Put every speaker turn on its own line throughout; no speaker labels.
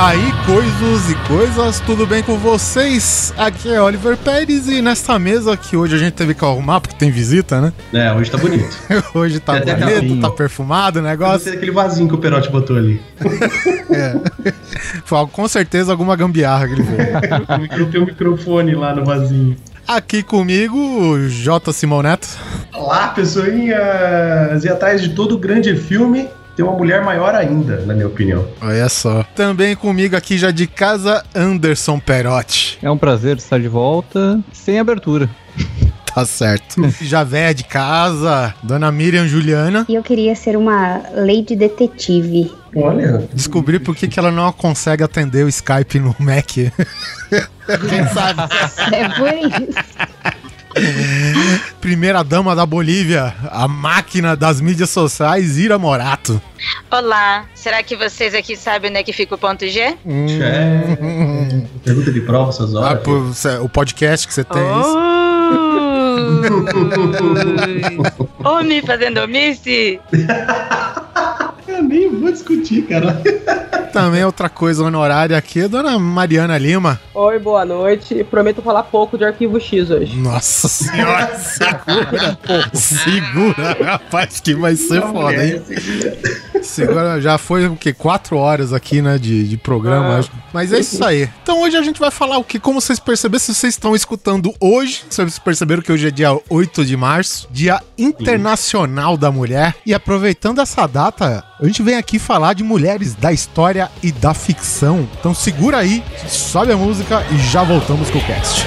Aí, coisas e coisas, tudo bem com vocês? Aqui é Oliver Pérez e nesta mesa que hoje a gente teve que arrumar porque tem visita, né?
É, hoje tá bonito.
Hoje tá
Tem até
bonito, tá perfumado o negócio.
daquele vasinho que o Perotti botou ali.
É. Foi com certeza alguma gambiarra que ele fez.
Tem um microfone lá no vasinho.
Aqui comigo, J. Simão Neto.
Olá, pessoinhas! E atrás de todo grande filme tem uma mulher maior ainda, na minha opinião.
Olha só. Também comigo aqui já de casa, Anderson Perotti.
É um prazer estar de volta, sem abertura.
Tá certo. Já véia de casa, Dona Miriam Juliana.
E eu queria ser uma lady detetive.
Olha,
Descobri por que, que ela não consegue atender o Skype no Mac. Quem sabe?
É por isso.
Primeira dama da Bolívia, a máquina das mídias sociais, Ira Morato.
Olá, será que vocês aqui sabem onde é que fica o ponto G?
é. Pergunta de prova, essas
Ah,
horas.
pô, cê- o podcast que você tem. é isso?
Oh! Homem fazendo omisse?
Eu nem vou discutir, cara.
Também outra coisa honorária aqui, Dona Mariana Lima.
Oi, boa noite. Prometo falar pouco de Arquivo X hoje.
Nossa senhora, segura. segura, rapaz, que vai ser foda, hein? Segura, já foi o quê? Quatro horas aqui, né, de, de programa.
Ah.
acho. Mas é isso aí. Então hoje a gente vai falar o que, como vocês perceberam, se vocês estão escutando hoje, vocês perceberam que hoje é dia 8 de março, Dia Internacional da Mulher. E aproveitando essa data, a gente vem aqui falar de mulheres da história e da ficção. Então segura aí, sobe a música e já voltamos com o cast.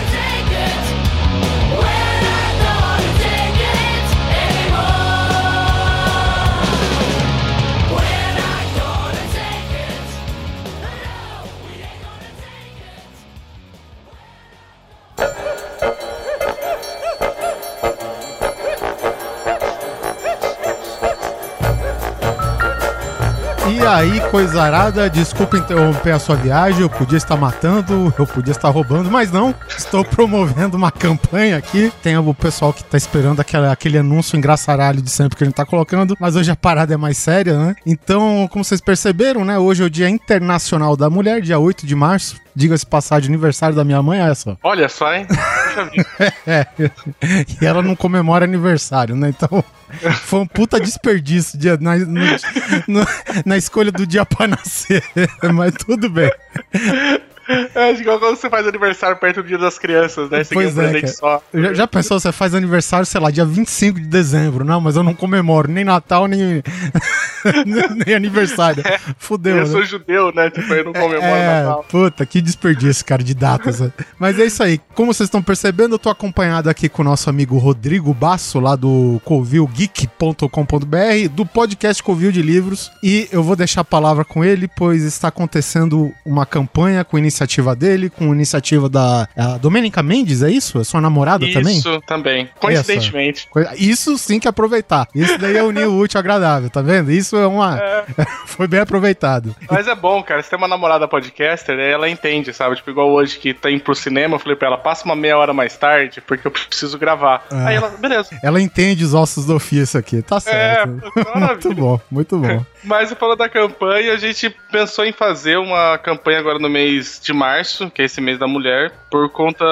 E aí, coisa arada, desculpa interromper a sua viagem, eu podia estar matando, eu podia estar roubando, mas não, estou promovendo uma campanha aqui. Tem o pessoal que tá esperando aquela, aquele anúncio engraçaralho de sempre que a gente tá colocando, mas hoje a parada é mais séria, né? Então, como vocês perceberam, né, hoje é o Dia Internacional da Mulher, dia 8 de março, diga-se passagem, aniversário da minha mãe, é essa.
Olha só, hein?
E ela não comemora aniversário, né? Então, foi um puta desperdício dia, na, no- no- na escolha do dia pra nascer. Mas tudo bem.
É igual quando você faz aniversário perto do dia das crianças, né? Você
Pois
ganha um
é,
presente
cara.
só.
Já, já pensou, você faz aniversário, sei lá, dia 25 de dezembro. Não, mas eu não comemoro nem Natal, nem, nem aniversário. Fudeu,
Eu
né?
sou judeu, né? Tipo, eu não comemoro
É,
Natal.
puta, que desperdício, cara, de datas. né? Mas é isso aí. Como vocês estão percebendo, eu tô acompanhado aqui com o nosso amigo Rodrigo Basso, lá do covilgeek.com.br, do podcast Covil de Livros. E eu vou deixar a palavra com ele, pois está acontecendo uma campanha com iniciativa dele, com iniciativa da a Domênica Mendes, é isso? É sua namorada também?
Isso também. Coincidentemente.
Coisa- Isso sim que é aproveitar. Isso daí é unir o útil ao agradável, tá vendo? Isso é uma. Foi bem aproveitado.
Mas é bom, cara. Você tem uma namorada podcaster, ela entende, sabe? Tipo, igual hoje que tá indo pro cinema, eu falei pra ela, passa uma meia hora mais tarde, porque eu preciso gravar.
Ah.
Aí ela, beleza.
Ela entende os ossos do ofício aqui, tá certo.
maravilha.
muito bom, muito bom.
Mas falando da campanha, a gente pensou em fazer uma campanha agora no mês de março, que é esse mês da mulher, por conta.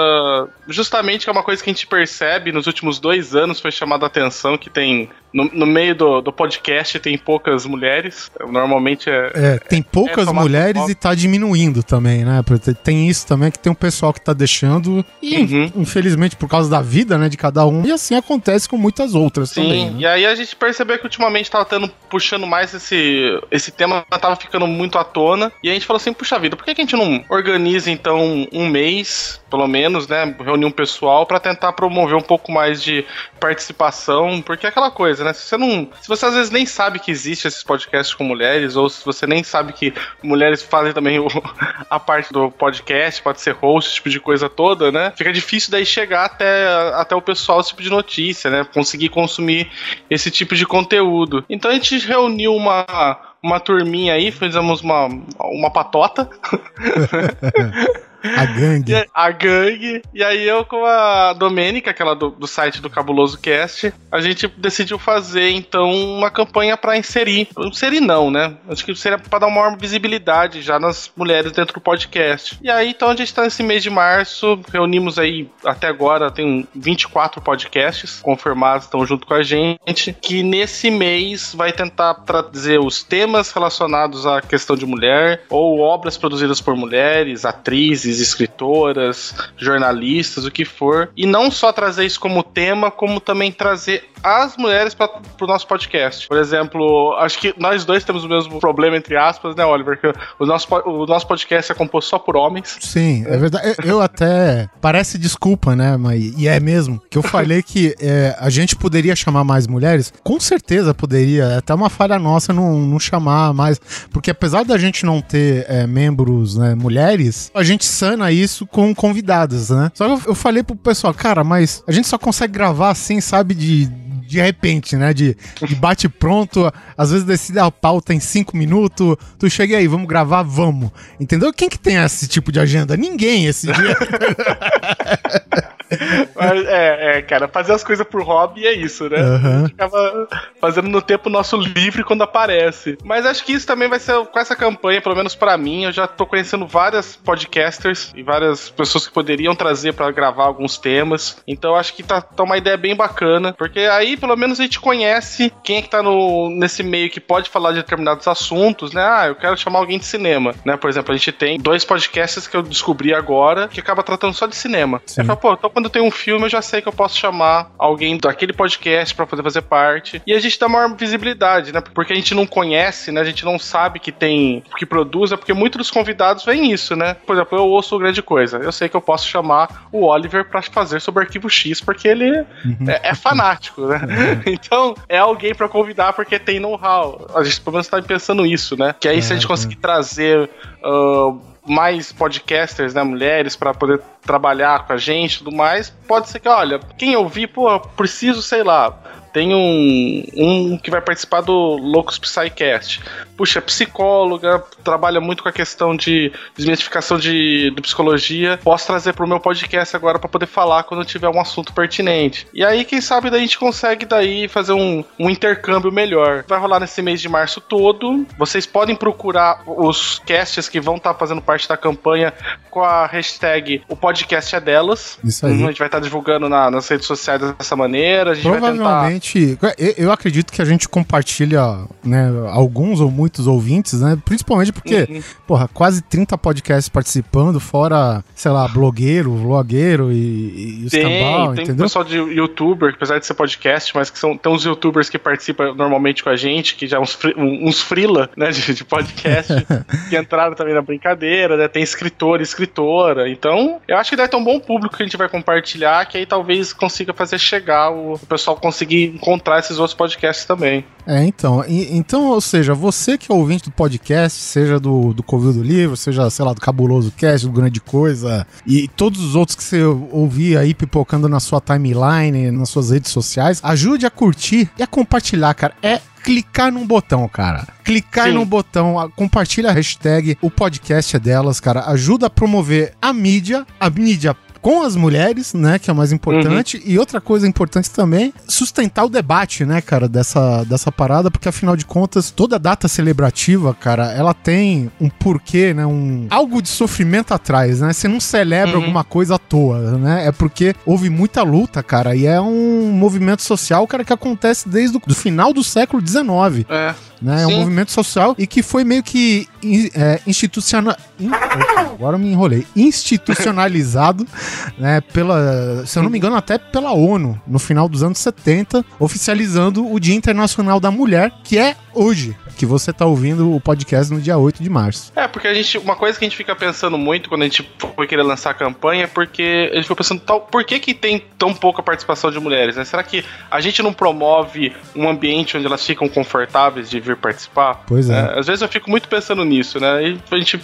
Justamente que é uma coisa que a gente percebe nos últimos dois anos, foi chamada a atenção que tem. No, no meio do, do podcast tem poucas mulheres. Normalmente é.
É, tem poucas
É,
mulheres e tá diminuindo também, né? Tem isso também, que tem um pessoal que tá deixando, e
Uhum.
infelizmente por causa da vida, né, de cada um, e assim acontece com muitas outras também.
Sim,
né?
e aí a gente percebeu que ultimamente tava tendo, puxando mais esse, esse tema, tava ficando muito à tona. E a gente falou assim, puxa vida, por que, que a gente não organiza então um mês, pelo menos, né? Reunir um pessoal pra tentar promover um pouco mais de participação, porque é aquela coisa, coisa, né? Se você não. Se você às vezes nem sabe que existe esses podcasts com mulheres, ou se você nem sabe que mulheres fazem também o- a parte do podcast, pode ser host, esse tipo de coisa toda, né? Fica difícil daí chegar até, até o pessoal esse tipo de notícia, né? Conseguir consumir esse tipo de conteúdo. Então a gente reuniu uma. Uma turminha aí, fizemos uma, uma patota,
A gangue.
a gangue. E aí eu com a Domênica, aquela do, do site do Cabuloso Cast, a gente decidiu fazer então uma campanha pra inserir. Inserir não, né? Acho que seria pra dar uma maior visibilidade já nas mulheres dentro do podcast. E aí então a gente tá nesse mês de março, reunimos aí até agora tem 24 podcasts confirmados, estão junto com a gente, que nesse mês vai tentar trazer os temas relacionados à questão de mulher ou obras produzidas por mulheres, atrizes, escritoras, jornalistas, o que for, e não só trazer isso como tema, como também trazer as mulheres para o nosso podcast. Por exemplo, acho que nós dois temos o mesmo problema, entre aspas, né, Oliver? Que o nosso, o nosso podcast é composto só por homens.
Sim, é verdade. Eu até. Parece desculpa, né? Mas, e é mesmo. Que eu falei que é, a gente poderia chamar mais mulheres. Com certeza poderia. É até uma falha nossa não, não chamar mais. Porque apesar da gente não ter é, membros né, mulheres, a gente sana isso com convidadas, né? Só que eu, eu falei pro pessoal, cara, mas a gente só consegue gravar assim, sabe, de. De repente, né? De, de bate pronto, às vezes decide a pauta em cinco minutos. Tu chega aí, vamos gravar, vamos. Entendeu? Quem que tem esse tipo de agenda? Ninguém esse dia.
Mas, é, é, cara, fazer as coisas por hobby é isso, né? Gente acaba fazendo no tempo nosso livre quando aparece. Mas acho que isso também vai ser com essa campanha, pelo menos pra mim. Eu já tô conhecendo várias podcasters e várias pessoas que poderiam trazer pra gravar alguns temas. Então acho que tá, tá uma ideia bem bacana, porque aí pelo menos a gente conhece quem é que tá no, nesse meio que pode falar de determinados assuntos, né? Ah, eu quero chamar alguém de cinema, né? Por exemplo, a gente tem dois podcasts que eu descobri agora que acaba tratando só de cinema.
Sim.
Aí fala, pô, então quando tem um filme eu já sei que eu posso chamar alguém daquele podcast pra poder fazer parte. E a gente dá maior visibilidade, né? Porque a gente não conhece, né? A gente não sabe que tem, que produz, é porque muitos dos convidados vêm isso, né? Por exemplo, eu ouço o Grande Coisa. Eu sei que eu posso chamar o Oliver pra fazer sobre Arquivo X, porque ele é, é fanático, né? Então, é alguém pra convidar porque tem know-how. A gente pelo menos tá pensando isso, né? Que aí se a gente
É,
conseguir trazer. ah, mais podcasters, né, mulheres, pra poder trabalhar com a gente e tudo mais, pode ser que, olha, quem ouvir, pô, preciso, sei lá, tem um, um que vai participar do Loucos Psycast. Puxa, é psicóloga, trabalha muito com a questão de desmistificação de, de psicologia. Posso trazer pro meu podcast agora pra poder falar quando tiver um assunto pertinente. E aí, quem sabe, daí a gente consegue daí fazer um, um intercâmbio melhor. Vai rolar nesse mês de março todo. Vocês podem procurar os casts que vão estar fazendo parte da campanha com a hashtag O Podcast é Delas.
Isso aí.
Uhum, a gente vai estar divulgando na- nas redes sociais dessa maneira. A gente vai tentar.
Provavelmente, eu, acredito que a gente compartilha, né, alguns ou muitos ouvintes, né? Principalmente porque,
Uhum.
porra, quase 30 podcasts participando, fora, sei lá, blogueiro, vlogueiro e, e os
Tem,
cambal,
tem
entendeu?
pessoal de youtuber, apesar de ser podcast, mas que são tem uns youtubers que participam normalmente com a gente, que já uns, uns frila, né, de, de podcast, que entraram também na brincadeira, né, tem escritor e escritora, então eu acho que deve ter um bom público que a gente vai compartilhar, que aí talvez consiga fazer chegar, o, o pessoal conseguir encontrar esses outros podcasts também.
É, então, e- então, ou seja, você que é ouvinte do podcast, seja do, do Covil do Livro, seja, sei lá, do Cabuloso Cast, do Grande Coisa, e todos os outros que você ouvir aí pipocando na sua timeline, nas suas redes sociais, ajude a curtir e a compartilhar, cara. É clicar num botão, cara. Clicar
Sim.
num botão, compartilha a hashtag, o podcast é delas, cara. Ajuda a promover a mídia, a mídia com as mulheres, né, que é o mais importante, e outra coisa importante também, sustentar o debate, né, cara, dessa, dessa parada, porque afinal de contas, toda data celebrativa, cara, ela tem um porquê, né, um algo de sofrimento atrás, né? Você não celebra
Uhum.
alguma coisa à toa, né? É porque houve muita luta, cara, e é um movimento social, cara, que acontece desde o do final do século XIX,
É,
né? É um movimento social e que foi meio que é, institucional. agora eu me enrolei. Institucionalizado, né? Pela, se eu não me engano, até pela ONU, no final dos anos 70, oficializando o Dia Internacional da Mulher, que é hoje, que você tá ouvindo o podcast no dia 8 de março.
É, porque a gente. Uma coisa que a gente fica pensando muito quando a gente foi querer lançar a campanha é porque a gente ficou pensando, tal, por que, que tem tão pouca participação de mulheres? Né? Será que a gente não promove um ambiente onde elas ficam confortáveis de vir participar?
Pois é.
É, às vezes eu fico muito pensando nisso, né? E a gente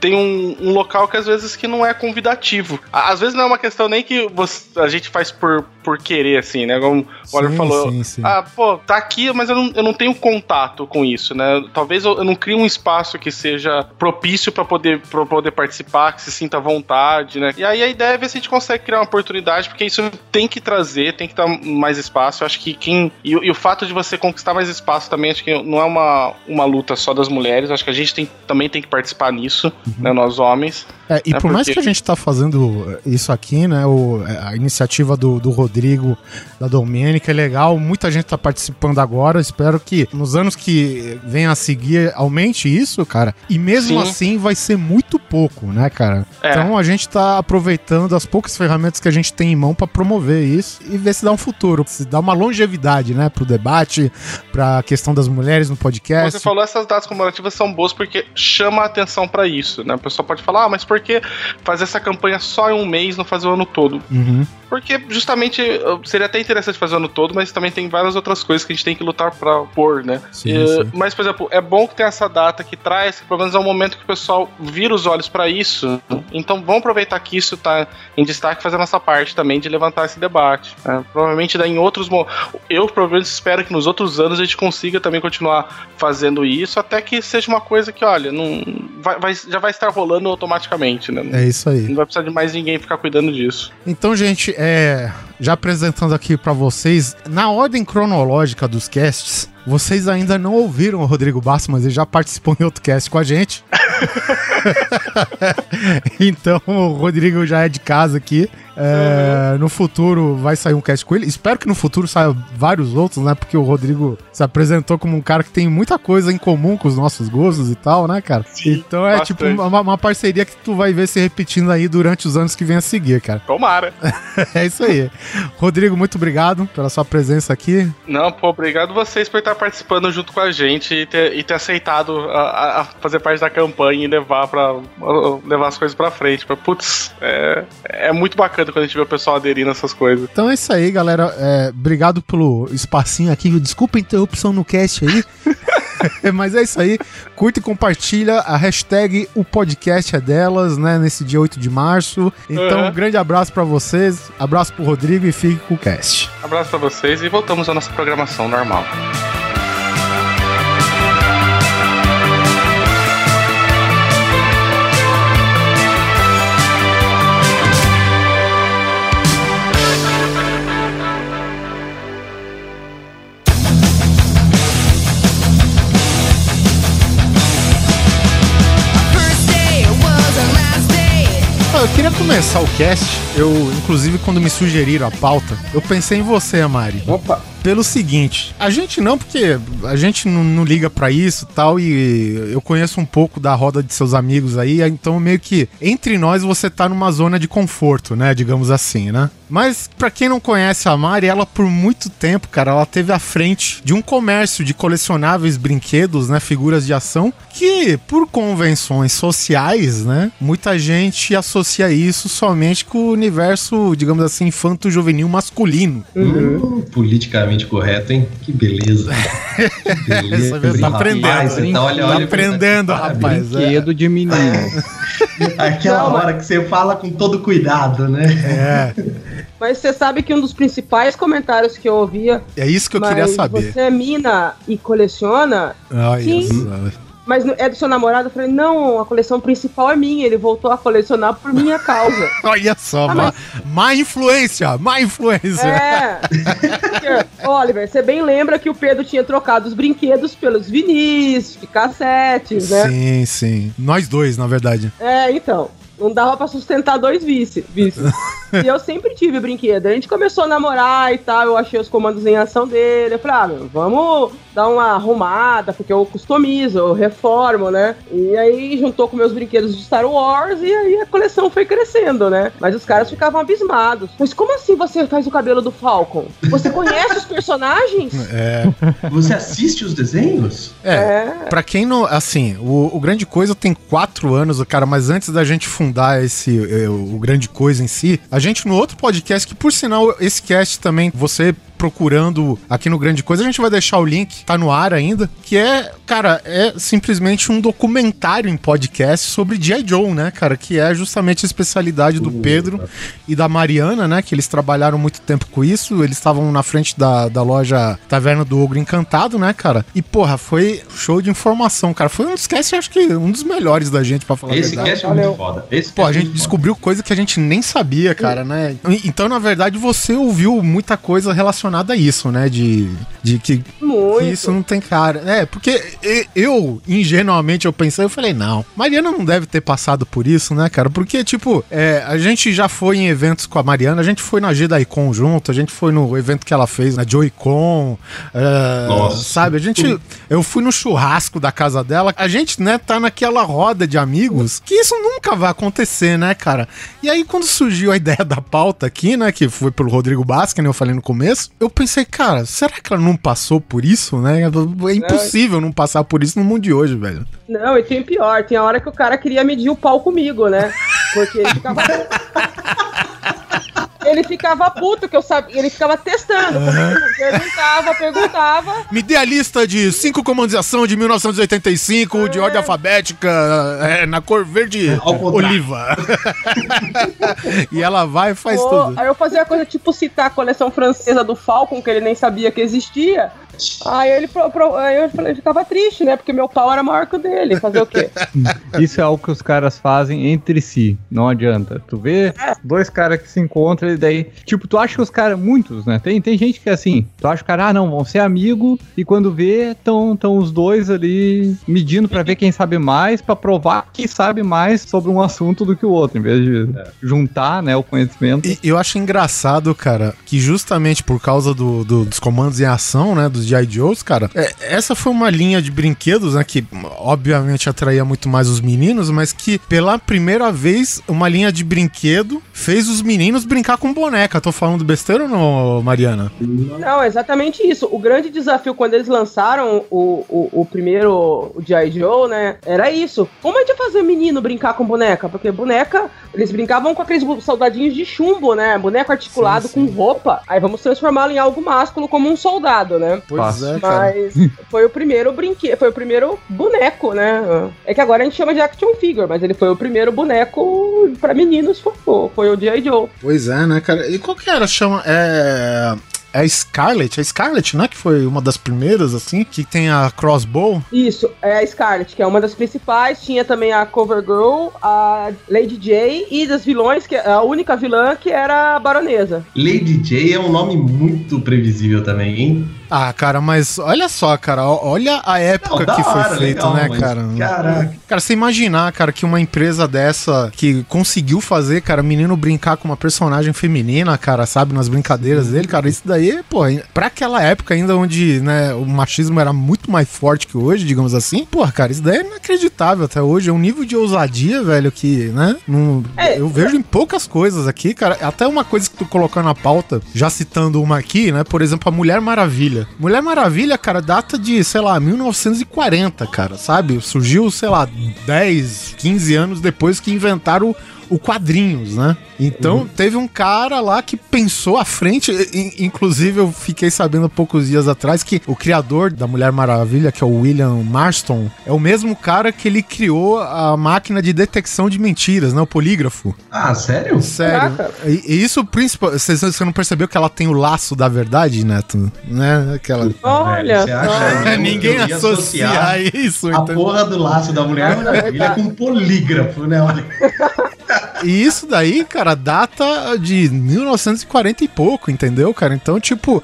tem um, um local que às vezes que não é convidativo. Às vezes não é uma questão nem que você- a gente faz por, por querer, assim, né? Como o Oliver falou.
sim, sim.
Ah, pô, tá aqui, mas eu não, eu não tenho contato com isso, né? Talvez eu, eu não crie um espaço que seja propício pra poder, pra poder participar, que se sinta à vontade, né? E aí a ideia é ver se a gente consegue criar uma oportunidade, porque isso tem que trazer, tem que dar mais espaço. Eu acho que quem. E, o- e o fato de você conquistar mais espaço também, acho que não é uma, uma luta só das mulheres, acho que a gente tem, também tem que participar nisso, né? Nós homens.
É, e
É
por mais
porque-
que a gente tá fazendo isso aqui, né? O, a iniciativa do, do Rodrigo, da Domênica é legal, muita gente tá participando agora. Espero que nos anos que venham a seguir aumente isso, cara. E mesmo
Sim.
assim vai ser muito pouco, né, cara?
É.
Então a gente tá aproveitando as poucas ferramentas que a gente tem em mão pra promover isso e ver se dá um futuro, se dá uma longevidade, né, pro debate, pra questão das mulheres no podcast.
Você falou essas datas comemorativas são boas porque chama a atenção pra isso, né? O pessoal pode falar, ah, mas por que fazer essa campanha só em um mês, não fazer o ano todo?
Uhum.
Porque justamente seria até interessante fazer o ano todo, mas também tem várias outras coisas que a gente tem que lutar pra pôr, né?
Sim,
E,
sim.
Mas, por exemplo, é bom que tem essa data que traz, que pelo menos é um momento que o pessoal vira os olhos pra isso. Então vamos aproveitar que isso tá em destaque e fazer a nossa parte também de levantar esse debate. né? Provavelmente daí em outros Eu provavelmente espero que nos outros anos a gente consiga também continuar fazendo isso, até que seja uma coisa que, olha, não vai- vai- já vai estar rolando automaticamente, né?
É isso aí.
Não vai precisar de mais ninguém ficar cuidando disso.
Então, gente, é, já apresentando aqui pra vocês, na ordem cronológica dos casts, vocês ainda não ouviram o Rodrigo Basso, mas ele já participou em outro cast com a gente. então, o Rodrigo já é de casa aqui. É, No futuro vai sair um cast com ele. Espero que no futuro saia vários outros, né? Porque o Rodrigo se apresentou como um cara que tem muita coisa em comum com os nossos gostos e tal, né, cara? então é
bastante.
tipo uma, uma parceria que tu vai ver se repetindo aí durante os anos que vem a seguir, cara.
Tomara.
É isso aí. Rodrigo, muito obrigado pela sua presença aqui.
Não, pô, obrigado vocês por estar participando junto com a gente e ter, e ter aceitado a, a- fazer parte da campanha e levar para levar as coisas pra frente. Pra, putz, é, é muito bacana quando a gente vê o pessoal aderindo a essas coisas.
Então é isso aí, galera. É, obrigado pelo espacinho aqui. Desculpa a interrupção no cast aí. Mas é isso aí. Curta e compartilha. A hashtag o podcast é delas, né? Nesse dia 8 de março. Então,
Uhum.
um grande abraço pra vocês. Abraço pro Rodrigo e fique com o cast.
Abraço pra vocês e voltamos à nossa programação normal.
Começar o cast. Eu, inclusive, quando me sugeriram a pauta, eu pensei em você, Amari.
Opa.
Pelo seguinte, a gente não, porque a gente não, não liga pra isso e tal, e eu conheço um pouco da roda de seus amigos aí, então meio que entre nós você tá numa zona de conforto, né? Digamos assim, né? Mas pra quem não conhece a Mari, ela por muito tempo, cara, ela teve à frente de um comércio de colecionáveis brinquedos, né? Figuras de ação, que por convenções sociais, né? Muita gente associa isso somente com o universo, digamos assim, infanto-juvenil masculino.
Hum, politicamente correto, hein? Que beleza. Que beleza.
Essa vez tá
Rapaz,
aprendendo.
você tá, olha,
Tá
olha,
aprendendo,
parabéns.
rapaz. é.
Brinquedo de menino.
Aquela hora que você fala com todo cuidado, né?
É,
Mas você sabe que um dos principais comentários que eu ouvia.
é isso que eu queria saber.
Você é mina e coleciona, Sim.
só.
Mas é do seu namorado? Eu falei, não, a coleção principal é minha. Ele voltou a colecionar por minha causa.
Olha só,
Ah,
má, má influência, má influência.
É. Porque, Oliver, você bem lembra que o Pedro tinha trocado os brinquedos pelos vinis, cassetes, né?
Sim, sim. Nós dois, na verdade.
É, então. Não dava pra sustentar dois vice. vice. E eu sempre tive brinquedo. A gente começou a namorar e tal, eu achei os comandos em ação dele. Eu falei, ah, meu, vamos dar uma arrumada, porque eu customizo, eu reformo, né? E aí juntou com meus brinquedos de Star Wars e aí a coleção foi crescendo, né? Mas os caras ficavam abismados. Mas como assim você faz o cabelo do Falcon? Você conhece os personagens?
É.
Você assiste os desenhos?
É. Pra quem não. Assim, o, o Grande Coisa tem quatro anos, cara, mas antes da gente fundar esse. eh, O Grande Coisa em si, a gente no outro podcast, que por sinal, esse cast também, você procurando aqui no Grande Coisa, a gente vai deixar o link, tá no ar ainda, que é, cara, é simplesmente um documentário em podcast sobre G.I. Joe, né, cara, que é justamente a especialidade do Pedro e da Mariana, né, que eles trabalharam muito tempo com isso, eles estavam na frente da, da loja Taverna do Ogro Encantado, né, cara, e porra, foi show de informação, cara, foi um dos casts, acho que um dos melhores da gente, pra falar a
Esse
verdade.
cast é muito foda. Esse
Pô, a
cast é
gente descobriu coisa que a gente nem sabia, cara, né? Então, na verdade, você ouviu muita coisa relacionada a isso, né? De, de que, que isso não tem cara. É, porque eu, ingenuamente, eu pensei, eu falei, não, Mariana não deve ter passado por isso, né, cara? Porque, tipo, é, a gente já foi em eventos com a Mariana, a gente foi na JediCon junto, a gente foi no evento que ela fez, na Joy-Con, é, sabe? A gente, eu fui no churrasco da casa dela, a gente, né, tá naquela roda de amigos que isso nunca vai acontecer, né, cara? E aí, quando surgiu a ideia da pauta aqui, né, que foi pelo Rodrigo Basca, né, eu falei no começo, eu pensei, cara, será que ela não passou por isso, né? É impossível não passar por isso no mundo de hoje, velho.
Não, e tem pior, tem a hora que o cara queria medir o pau comigo, né? Porque ele ficava. ele ficava puto, que eu sabia. Ele ficava testando. Perguntava, perguntava.
Me dê a lista de cinco comandos de ação de 1985, de ordem alfabética, é, na cor verde oliva. e ela vai e faz
Pô,
tudo.
Aí eu fazia coisa tipo citar a coleção francesa do Falcon, que ele nem sabia que existia. Aí ele, pro- pro- aí eu falei, ficava triste, né? Porque meu pau era maior que o dele. Fazer o quê?
Isso é algo que os caras fazem entre si. Não adianta. Tu vê dois caras que se encontram e daí. Tipo, tu acha que os caras. Muitos, né? Tem, tem gente que é assim. Tu acha que o cara, ah, não, vão ser amigo. E quando vê, estão tão os dois ali medindo pra ver quem sabe mais, pra provar que sabe mais sobre um assunto do que o outro, em vez de juntar, né, o conhecimento.
E eu acho engraçado, cara, que justamente por causa do- do- dos comandos em ação, né, dos G.I. Joes, cara, é, essa foi uma linha de brinquedos, né, que obviamente atraía muito mais os meninos, mas que pela primeira vez uma linha de brinquedo fez os meninos brincar com boneca. Tô falando besteira ou não, Mariana?
Não, é exatamente isso. O grande desafio quando eles lançaram o, o, o primeiro G.I. Joe, né? Era isso. Como gente ia fazer menino brincar com boneca? Porque boneca, eles brincavam com aqueles soldadinhos de chumbo, né? Boneco articulado
Sim, sim.
com roupa. Aí vamos transformá-lo em algo másculo como um soldado, né?
Pois
Fácil.
é, cara.
Mas foi o primeiro brinquedo, foi o primeiro boneco, né? É que agora a gente chama de action figure, mas ele foi o primeiro boneco pra meninos, foi, foi o G.I. Joe.
Pois é, né, cara? E qual que era? Chama. É. É a Scarlet, a Scarlet, né? Que foi uma das primeiras, assim, que tem a crossbow.
Isso, é a Scarlet, que é uma das principais. Tinha também a Covergirl, a Lady J e das vilões, que é a única vilã que era a Baronesa.
Lady J é um nome muito previsível também, hein?
Ah, cara, mas olha só, cara, olha a época
Não,
que foi
hora,
feito,
legal,
né,
mas,
cara?
caraca.
Cara, você imaginar, cara, que uma empresa dessa que conseguiu fazer, cara, menino brincar com uma personagem feminina, cara, sabe, nas brincadeiras dele, cara, isso daí, pô, pra aquela época ainda onde, né, o machismo era muito mais forte que hoje, digamos assim, pô, cara, isso daí é inacreditável até hoje, é um nível de ousadia, velho, que, né, não,
É,
eu vejo em poucas coisas aqui, cara, até uma coisa que tu colocou na pauta, já citando uma aqui, né, por exemplo, a Mulher Maravilha. Mulher Maravilha, cara, data de, sei lá, 1940, cara, sabe? Surgiu, sei lá, 10, 15 anos depois que inventaram o quadrinhos, né? Então teve um cara lá que pensou à frente, inclusive eu fiquei sabendo há poucos dias atrás que o criador da Mulher Maravilha, que é o William Marston, é o mesmo cara que ele criou a máquina de detecção de mentiras, né? O polígrafo.
Ah, sério?
Sério.
Caraca.
E, e isso, principal, você, você não percebeu que ela tem o laço da verdade, Neto? Né? Aquela.
Olha
Ninguém associa isso,
A
entendeu?
porra do laço da Mulher Maravilha com polígrafo, né? Olha.
e isso daí, cara, data de 1940 e pouco, entendeu, cara? Então, tipo,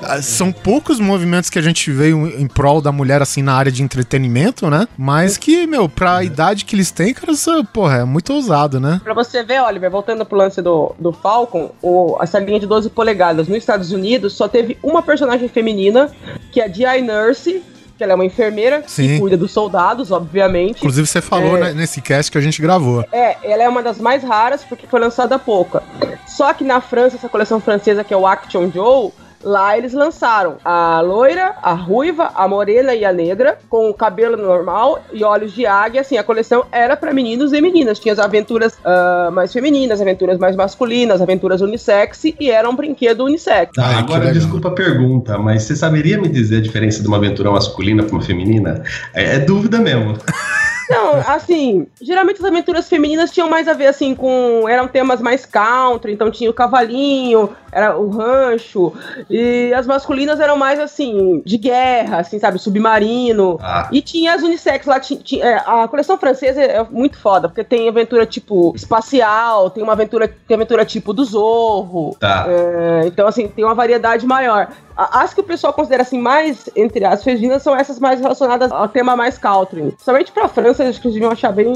ah, são poucos movimentos que a gente veio em prol da mulher, assim, na área de entretenimento, né? Mas que, meu, pra idade que eles têm, cara, isso, porra, é muito ousado, né?
Pra você ver, Oliver, voltando pro lance do, do Falcon, o, essa linha de 12 polegadas nos Estados Unidos só teve uma personagem feminina, que é a G.I. Nurse, que ela é uma enfermeira
Sim.
que cuida dos soldados, obviamente.
Inclusive, você falou
É.
né, nesse cast que a gente gravou.
É, ela é uma das mais raras porque foi lançada há pouco. Só que na França, essa coleção francesa que é o Action Joe, lá eles lançaram a loira, a ruiva, a morena e a negra, com o cabelo normal e olhos de águia. Assim, a coleção era pra meninos e meninas. Tinha as aventuras ah, mais femininas, aventuras mais masculinas, aventuras unissex e era um brinquedo unissex.
Ai, que
agora desculpa a pergunta, mas você saberia me dizer a diferença de uma aventura masculina para uma feminina? É, é dúvida mesmo.
Não, assim, geralmente as aventuras femininas tinham mais a ver, assim, com. Eram temas mais country, então tinha o cavalinho, era o rancho, e as masculinas eram mais, assim, de guerra, assim, sabe, submarino.
Ah.
E tinha as unissex lá, é, a coleção francesa é muito foda, porque tem aventura tipo espacial, tem uma aventura, tem aventura tipo do Zorro.
Tá.
É, então, assim, tem uma variedade maior. As que o pessoal considera assim mais, entre as femininas, são essas mais relacionadas ao tema mais country. Somente pra França, acho que eles deviam achar bem.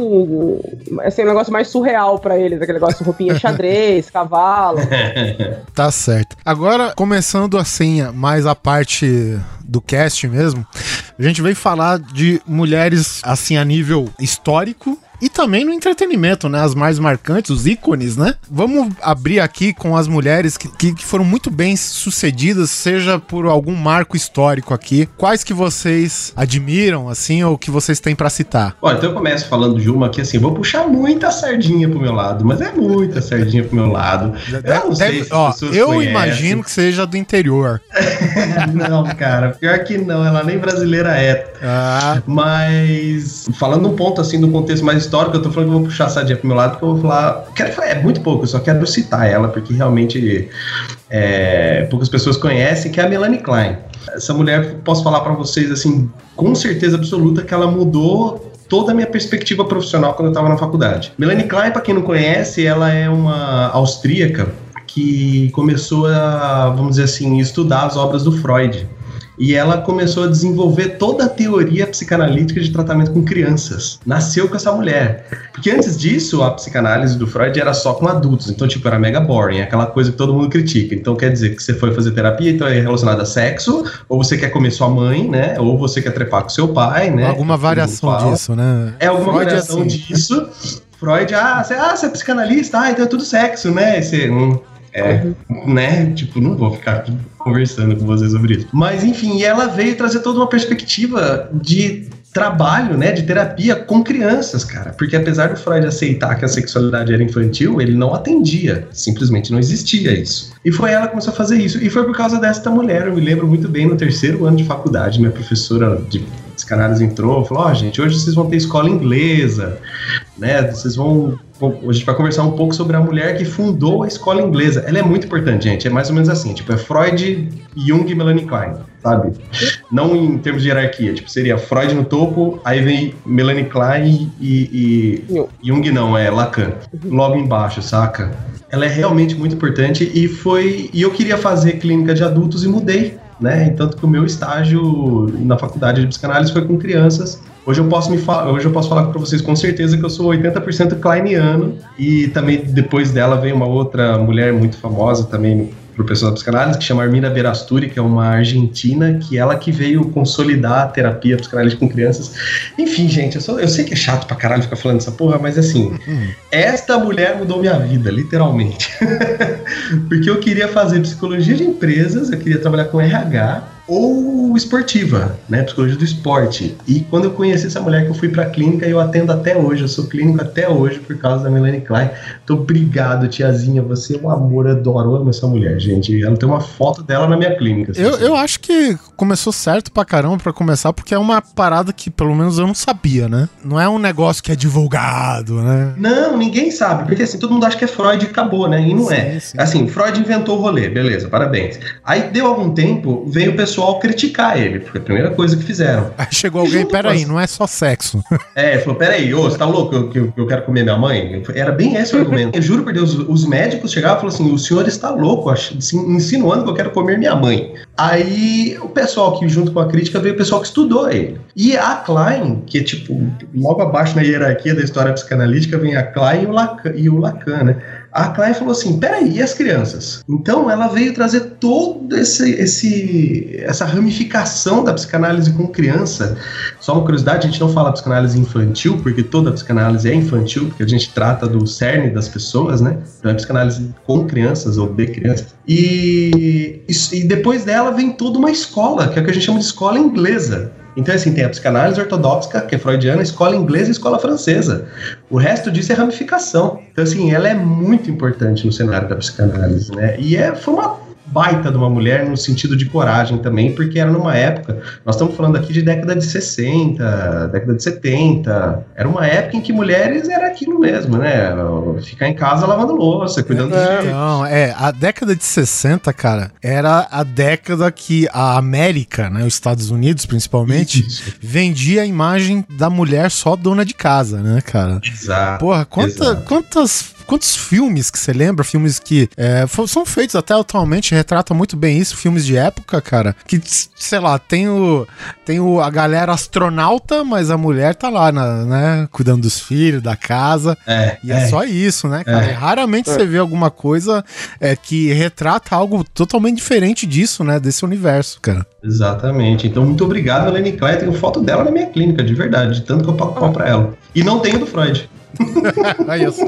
Assim, um negócio mais surreal pra eles. Aquele negócio de roupinha xadrez, cavalo.
Tá certo. Agora, começando assim, mais a parte do cast mesmo, a gente veio falar de mulheres assim a nível histórico e também no entretenimento, né? As mais marcantes, os ícones, né? Vamos abrir aqui com as mulheres que, que, que foram muito bem sucedidas, seja por algum marco histórico aqui. Quais que vocês admiram, assim, ou que vocês têm pra citar?
Ó, então eu começo falando de uma que assim, vou puxar muita sardinha pro meu lado, mas é muita sardinha pro meu lado. Eu não sei
Deve-
se
ó, eu
conhecem.
imagino que seja do interior.
não, cara, pior que não, ela nem brasileira é.
Ah,
Mas falando um ponto assim do contexto mais histórico, eu tô falando que eu vou puxar a sardinha pro meu lado, porque eu vou falar. Quero, falar- é muito pouco, eu só quero citar ela, porque realmente é, poucas pessoas conhecem, que é a Melanie Klein. Essa mulher, posso falar pra vocês assim, com certeza absoluta, que ela mudou toda a minha perspectiva profissional quando eu estava na faculdade. Melanie Klein, para quem não conhece, ela é uma austríaca que começou a, vamos dizer assim, estudar as obras do Freud. E ela começou a desenvolver toda a teoria psicanalítica de tratamento com crianças. Nasceu com essa mulher. Porque antes disso, a psicanálise do Freud era só com adultos. Então, tipo, era mega boring, aquela coisa que todo mundo critica. Então, quer dizer que você foi fazer terapia, então é relacionado a sexo, ou você quer comer sua mãe, né? Ou você quer trepar com seu pai, né?
alguma variação disso, né?
É alguma
Freud é
variação
assim.
disso. Freud, ah, você, ah, você é psicanalista, ah, então é tudo sexo, né? Hum, é, né? Tipo, não vou ficar conversando com vocês sobre isso. Mas enfim, ela veio trazer toda uma perspectiva de trabalho, né, de terapia com crianças, cara. Porque apesar do Freud aceitar que a sexualidade era infantil, ele não atendia. Simplesmente não existia isso. E foi ela que começou a fazer isso. E foi por causa desta mulher. Eu me lembro muito bem no terceiro ano de faculdade, minha professora de psicanálise entrou falou: Ó, gente, hoje vocês vão ter escola inglesa, né? Vocês vão. A gente vai conversar um pouco sobre a mulher que fundou a escola inglesa. Ela é muito importante, gente. É mais ou menos assim: tipo, é Freud, Jung e Melanie Klein, sabe? Não em termos de hierarquia. Tipo, seria Freud no topo, aí vem Melanie Klein e, e Jung, não, é Lacan. Logo embaixo, saca? Ela é realmente muito importante e foi. E eu queria fazer clínica de adultos e mudei né? Tanto que o meu estágio na faculdade de psicanálise foi com crianças. Hoje eu posso me falar, hoje eu posso falar para vocês com certeza que eu sou 80% kleiniano e também depois dela veio uma outra mulher muito famosa também professora da psicanálise, que chama Armina Berasturi, que é uma argentina, que ela que veio consolidar a terapia psicanálise com crianças. Enfim, gente, eu, sou- eu sei que é chato pra caralho ficar falando essa porra, mas assim, esta mulher mudou minha vida, literalmente. Porque eu queria fazer psicologia de empresas, eu queria trabalhar com RH ou esportiva, né? Psicologia do esporte. E quando eu conheci essa mulher que eu fui pra clínica, eu atendo até hoje, eu sou clínico até hoje por causa da Melanie Klein. Então, obrigado, tiazinha, você é um amor, eu adoro, eu amo essa mulher, gente. Ela tem uma foto dela na minha clínica. se
Eu, eu acho que começou certo pra caramba pra começar, porque é uma parada que pelo menos eu não sabia, né? Não é um negócio que é divulgado, né?
Não, ninguém sabe, porque assim, todo mundo acha que é Freud e acabou, né? E não é.
Sim, sim.
Assim, Freud inventou o rolê, beleza, parabéns. Aí deu algum tempo, veio o pessoal pessoal criticar ele, porque a primeira coisa que fizeram.
Aí chegou alguém,
Junto
peraí, não é só sexo.
É, falou: peraí, ô, você tá louco que eu, que eu quero comer minha mãe? Era bem esse o argumento. Eu juro por Deus, os médicos chegavam e falaram assim: o senhor está louco, assim, insinuando que eu quero comer minha mãe. Aí o pessoal que, junto com a crítica, veio o pessoal que estudou ele. E a Klein, que é tipo, logo abaixo na hierarquia da história psicanalítica, vem a Klein e o Lacan, e o Lacan né? A Klein falou assim: peraí, e as crianças? Então ela veio trazer todo esse, esse essa ramificação da psicanálise com criança. Só uma curiosidade, a gente não fala psicanálise infantil, porque toda psicanálise é infantil, porque a gente trata do cerne das pessoas, né? Então é psicanálise com crianças ou de crianças. E, isso- e depois dela vem toda uma escola, que é o que a gente chama de escola inglesa. Então, assim, tem a psicanálise ortodoxa, que é freudiana, escola inglesa e escola francesa. O resto disso é ramificação. Então, assim, ela é muito importante no cenário da psicanálise, né? E é, foi uma baita de uma mulher no sentido de coragem também, porque era numa época, nós estamos falando aqui de década de 60, década de 70, era uma época em que mulheres era aquilo mesmo, né? Ficar em casa lavando louça, cuidando dos filhos.
Então, é, a década de 60, cara, era a década que a América, né, os Estados Unidos principalmente,
Isso.
vendia a imagem da mulher só dona de casa, né, cara?
Exato.
Porra, quanta,
Exato.
quantas, quantos filmes que você lembra? Filmes que é, são feitos até atualmente, retratam muito bem isso, filmes de época, cara. Que, sei lá, tem o. Tem o, a galera astronauta, mas a mulher tá lá, na- né? Cuidando dos filhos, da casa.
É,
E é, só isso, né, cara?
É.
Raramente você vê alguma coisa é, que retrata algo totalmente diferente disso, né? Desse universo, cara.
Exatamente. Então, muito obrigado, Melanie Klein. Eu tenho foto dela na minha clínica, de verdade, de tanto que eu pago pra ela. E não tenho do Freud.
Aí, só.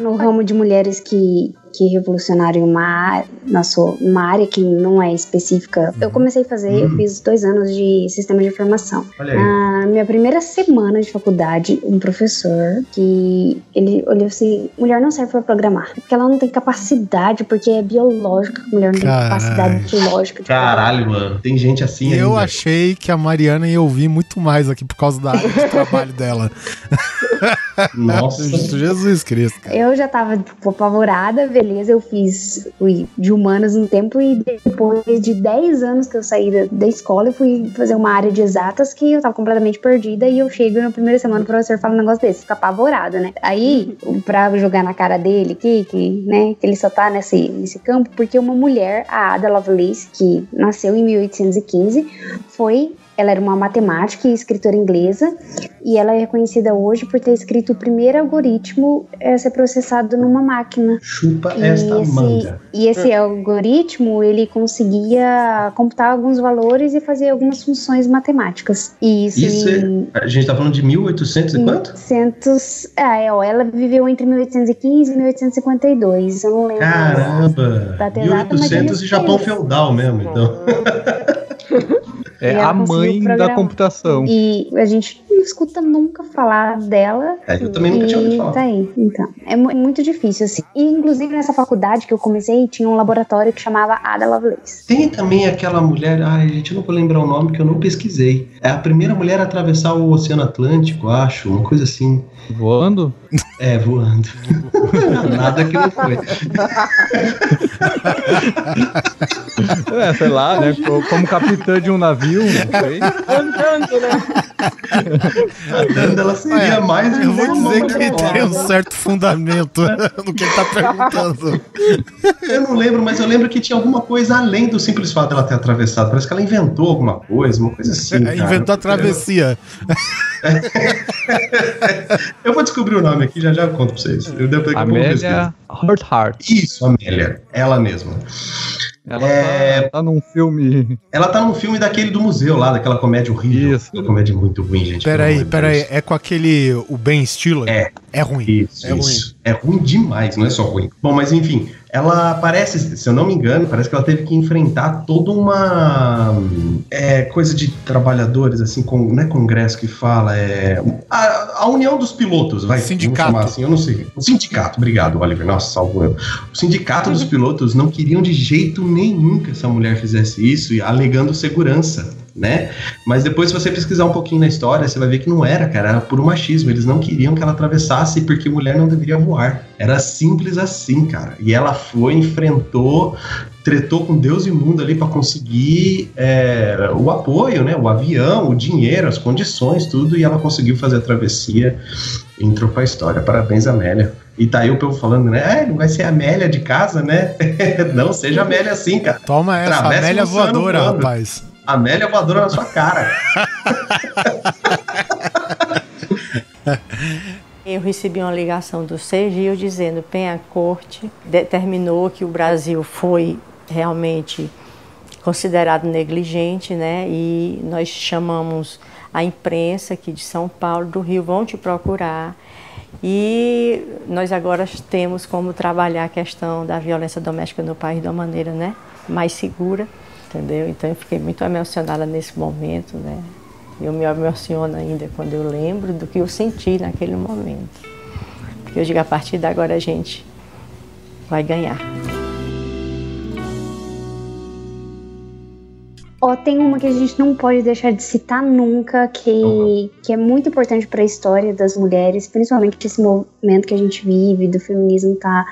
No ramo de mulheres que, que revolucionaram uma, sua, uma área que não é específica, eu comecei a fazer, eu fiz dois anos de sistema de informação. Na minha primeira semana de faculdade, um professor que ele olhou assim: mulher não serve pra programar, porque ela não tem capacidade, porque é biológica, a mulher não tem
Caralho.
capacidade lógica de programar.
Caralho, mano. Tem gente assim
eu
ainda.
achei que a Mariana ia ouvir muito mais aqui por causa da área de trabalho dela.
Nossa.
Jesus Cristo, cara.
Eu já tava tipo, apavorada, beleza, eu fiz fui de humanas um tempo e depois de 10 anos que eu saí da, da escola, eu fui fazer uma área de exatas que eu tava completamente perdida e eu chego na primeira semana o professor fala um negócio desse, fica apavorada, né? Aí, pra jogar na cara dele aqui, que, né, que ele só tá nesse, nesse campo, porque uma mulher, a Ada Lovelace, que nasceu em 1815, foi ela era uma matemática e escritora inglesa e ela é reconhecida hoje por ter escrito o primeiro algoritmo a ser processado numa máquina.
Chupa
E
esta
esse,
manga.
e esse algoritmo, ele conseguia computar alguns valores e fazer algumas funções matemáticas. E isso,
Isso
em
é, a gente tá falando de 1800 e quanto?
1800... Ah, é, ó, ela viveu entre 1815 e 1852, eu não lembro.
Caramba!
Data exata, mas
1800 e Japão feudal mesmo, então.
É
E
a mãe da computação.
E a gente não escuta nunca falar dela.
É, eu também nunca tinha ouvido falar.
Tá aí, então. É mu- muito difícil, assim. E, inclusive, nessa faculdade que eu comecei, tinha um laboratório que chamava Ada Lovelace.
Tem também aquela mulher, ai, gente, eu não vou lembrar o nome que eu não pesquisei. É a primeira mulher a atravessar o Oceano Atlântico, acho, uma coisa assim.
Voando?
É, voando. Nada que não foi.
É, sei lá, né? co- Como capitã de um navio, não sei.
Andando, né?
Andando, ela seria
É,
mais
Eu vou dizer que tem um
foda.
certo fundamento no que ele tá perguntando.
Eu não lembro, mas eu lembro que tinha alguma coisa além do simples fato dela ter atravessado. Parece que ela inventou alguma coisa, uma coisa assim. cara.
Inventou a travessia.
Eu vou descobrir o nome aqui, já já eu conto pra vocês. Eu eu vou pesquisar.
Amélia Hart.
Isso, Amélia. Ela mesma.
Ela
É.
tá, tá num filme.
Ela tá num filme daquele do museu lá, daquela comédia horrível.
Isso.
Uma comédia muito ruim, gente.
Peraí, peraí. É com aquele. O Ben Stiller?
É.
É ruim.
Isso,
É
isso. É ruim demais, não é só ruim. Bom, mas enfim, ela parece, se eu não me engano, parece que ela teve que enfrentar toda uma é, coisa de trabalhadores, assim, com, não é congresso que fala, é a, a união dos pilotos, vai.
Sindicato.
vamos chamar assim, eu não sei. O sindicato, obrigado, Oliver. Nossa, salvo eu. O sindicato dos pilotos não queriam de jeito nenhum que essa mulher fizesse isso, e alegando segurança. Né? Mas depois, se você pesquisar um pouquinho na história, você vai ver que não era, cara, era puro machismo. Eles não queriam que ela atravessasse porque mulher não deveria voar. Era simples assim, cara. E ela foi, enfrentou tretou com Deus e mundo ali pra conseguir é, o apoio, né? O avião, o dinheiro, as condições, tudo, e ela conseguiu fazer a travessia e entrou pra história. Parabéns, Amélia. E tá aí o povo falando, né? Ah, não vai ser a Amélia de casa, né? não, seja Amélia assim, cara.
Toma essa, Amélia voadora,
voando.
rapaz.
Amélia voadora na sua cara.
Eu recebi uma ligação do Sergio dizendo Penha Corte determinou que o Brasil foi realmente considerado negligente, né? E nós chamamos a imprensa aqui de São Paulo, do Rio, vão te procurar. E nós agora temos como trabalhar a questão da violência doméstica no país de uma maneira, né, mais segura, entendeu? Então eu fiquei muito emocionada nesse momento, né? Eu me emociono ainda quando eu lembro do que eu senti naquele momento. Porque eu digo, a partir de agora a gente vai ganhar.
Ó, tem uma que a gente não pode deixar de citar nunca, que, que é muito importante para a história das mulheres, principalmente esse momento que a gente vive, do feminismo tá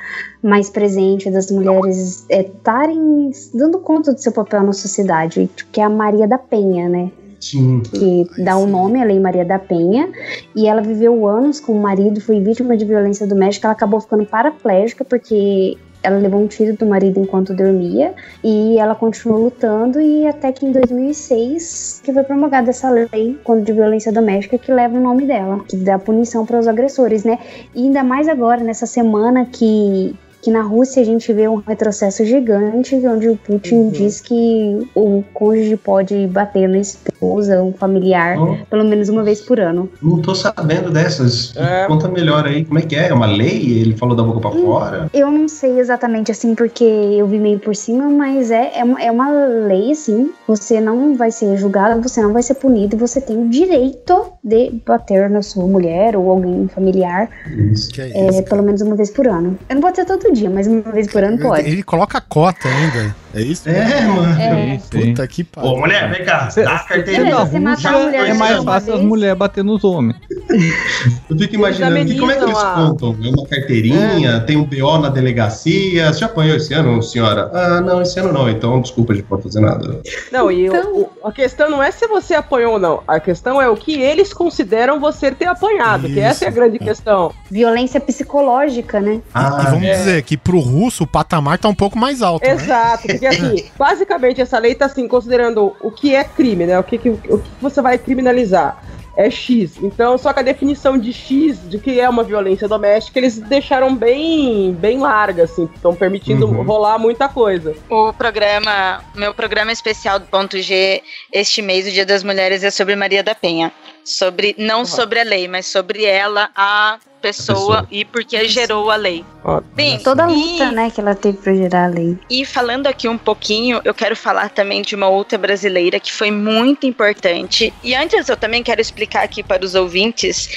mais presente, das mulheres estarem dando conta do seu papel na sociedade, que é a Maria da Penha, né?
Sim.
que dá o nome à Lei Maria da Penha, e ela viveu anos com o marido, foi vítima de violência doméstica, ela acabou ficando paraplégica porque ela levou um tiro do marido enquanto dormia, e ela continuou lutando, e até que em 2006 que foi promulgada essa lei contra de violência doméstica que leva o nome dela, que dá punição para os agressores, né? E ainda mais agora, nessa semana que que na Rússia a gente vê um retrocesso gigante, onde o Putin diz que o cônjuge pode bater na esposa, um familiar,
Oh.
pelo menos uma vez por ano.
Não tô sabendo dessas.
É.
Conta melhor aí. Como é que é? É uma lei? Ele falou da boca pra fora?
Eu não sei exatamente assim, porque eu vi meio por cima, mas é, é, uma, é uma lei, assim. Você não vai ser julgado, você não vai ser punido, você tem o direito de bater na sua mulher ou alguém familiar,
Isso.
Que é
é,
isso,
pelo menos uma vez por ano. Eu não pode ser todo dia, mas uma vez por ano pode.
Ele coloca a cota ainda. É isso?
É, mano.
É.
Puta que pariu.
Ô, mulher, vem cá.
Cê-
dá a carteirinha.
Beleza, você matar a mulher
É mais fácil as mulheres bater nos homens.
Eu fico imaginando que, como é que eles
a-
contam? É uma carteirinha, tem um BO na delegacia. Você já apanhou esse ano, senhora? Ah, não, esse ano não. Então, desculpa, a gente não pode fazer nada.
Não, e o-
Então-
o- a questão não é se você apanhou ou não. A questão é o que eles consideram você ter apanhado, que essa é a
Isso.
grande questão.
Violência psicológica, né?
E
Ah,
vamos
é.
dizer que pro russo o patamar tá um pouco mais alto, né?
Porque assim, basicamente essa lei tá assim, considerando o que é crime, né? O que, que- o que você vai criminalizar. É X. Então, só que a definição de X, de que é uma violência doméstica, eles deixaram bem, bem larga, assim. Estão permitindo
Uhum.
rolar muita coisa.
O programa, meu programa especial do Ponto G este mês, o Dia das Mulheres, é sobre Maria da Penha. Sobre, não sobre a lei, mas sobre ela, a pessoa,
pessoa.
e porque gerou a lei.
Ó,
Bem,
Toda a
e-
luta, né, que ela teve pra gerar a lei.
E falando aqui um pouquinho, eu quero falar também de uma outra brasileira que foi muito importante. E antes eu também quero explicar aqui para os ouvintes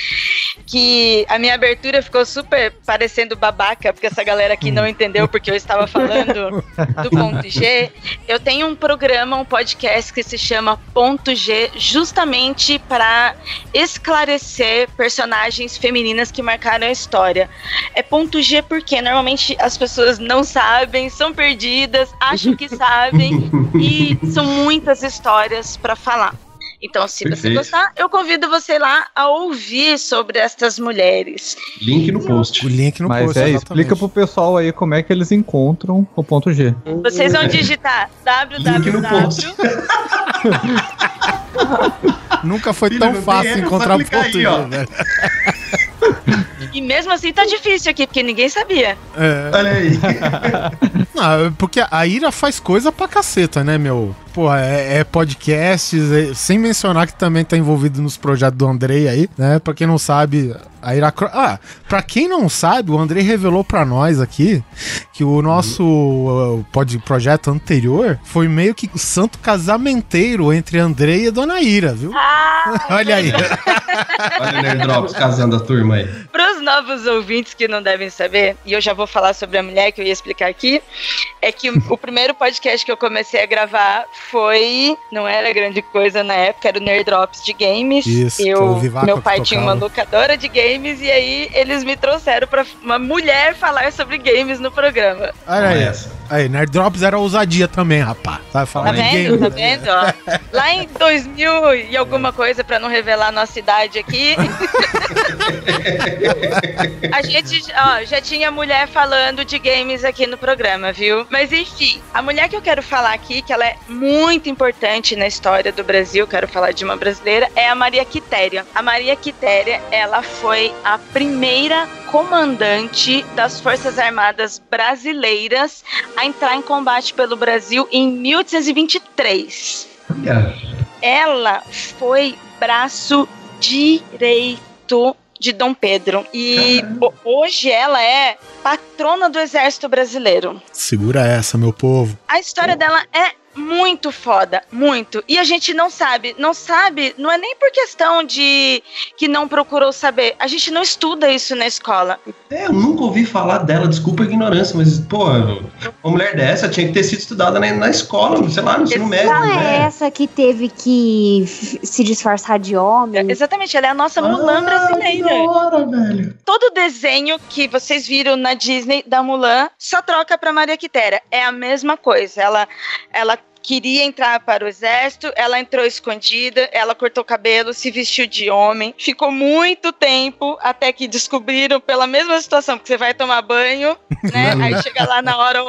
que a minha abertura ficou super parecendo babaca, porque essa galera aqui não entendeu porque eu estava falando do ponto G. Eu tenho um programa, um podcast que se chama Ponto G, justamente para esclarecer personagens femininas que marcaram a história. É ponto G porque normalmente as pessoas não sabem, são perdidas, acham que sabem e são muitas histórias para falar. Então, se você
Perfeito.
gostar, eu convido você lá a ouvir sobre estas mulheres.
link no post.
O link no
Mas
post,
é,
exatamente.
explica pro pessoal aí como é que eles encontram o ponto G.
Vocês vão digitar www.
Nunca foi
Filho,
tão fácil encontrar o ponto
aí,
G, velho.
E mesmo assim tá difícil aqui, porque ninguém sabia.
É.
Olha aí.
Não, porque a Ira faz coisa pra caceta, né, meu? Pô, é, é podcasts, é- sem mencionar que também tá envolvido nos projetos do Andrei aí, né? Pra quem não sabe, a Ira... Cro- Ah, pra quem não sabe, o Andrei revelou pra nós aqui que o nosso uh, pod, projeto anterior foi meio que o santo casamenteiro entre Andrei e a Dona Ira, viu?
Ah,
Olha aí.
Olha o Nerd Drops casando a turma aí.
Para os novos ouvintes que não devem saber, e eu já vou falar sobre a mulher que eu ia explicar aqui, é que o, o primeiro podcast que eu comecei a gravar foi. Não era grande coisa na época, era o Nerd Drops de games.
Isso,
eu, meu pai tinha uma locadora de games e aí eles me trouxeram para uma mulher falar sobre games no programa.
Olha
essa.
Aí, Nerd Drops era ousadia também, rapaz. Sabe falar
Tá vendo? Tá vendo? ó? Lá em 2000 e alguma coisa, pra não revelar a nossa idade aqui. a gente ó, já tinha mulher falando de games aqui no programa, viu? Mas enfim, a mulher que eu quero falar aqui, que ela é muito importante na história do Brasil, quero falar de uma brasileira, é a Maria Quitéria. A Maria Quitéria, ela foi a primeira comandante das Forças Armadas brasileiras a entrar em combate pelo Brasil em 1823
Olha,
ela foi braço direito de Dom Pedro. E ho- hoje ela é patrona do Exército Brasileiro.
Segura essa, meu povo.
A história dela é muito foda, muito. E a gente não sabe, não sabe, não é nem por questão de que não procurou saber. A gente não estuda isso na escola.
é, eu nunca ouvi falar dela, desculpa a ignorância, mas, pô, uma mulher dessa tinha que ter sido estudada na, na escola, sei lá, no ensino médio,
Não é
né?
essa que teve que se disfarçar de homem?
Exatamente, ela é a nossa Mulan
Ah,
brasileira.
que da hora, velho.
todo desenho que vocês viram na Disney da Mulan só troca pra Maria Quitéria. É a mesma coisa. Ela, ela queria entrar para o exército, ela entrou escondida, ela cortou o cabelo, se vestiu de homem, ficou muito tempo até que descobriram pela mesma situação, porque você vai tomar banho, né? Aí chega lá na hora,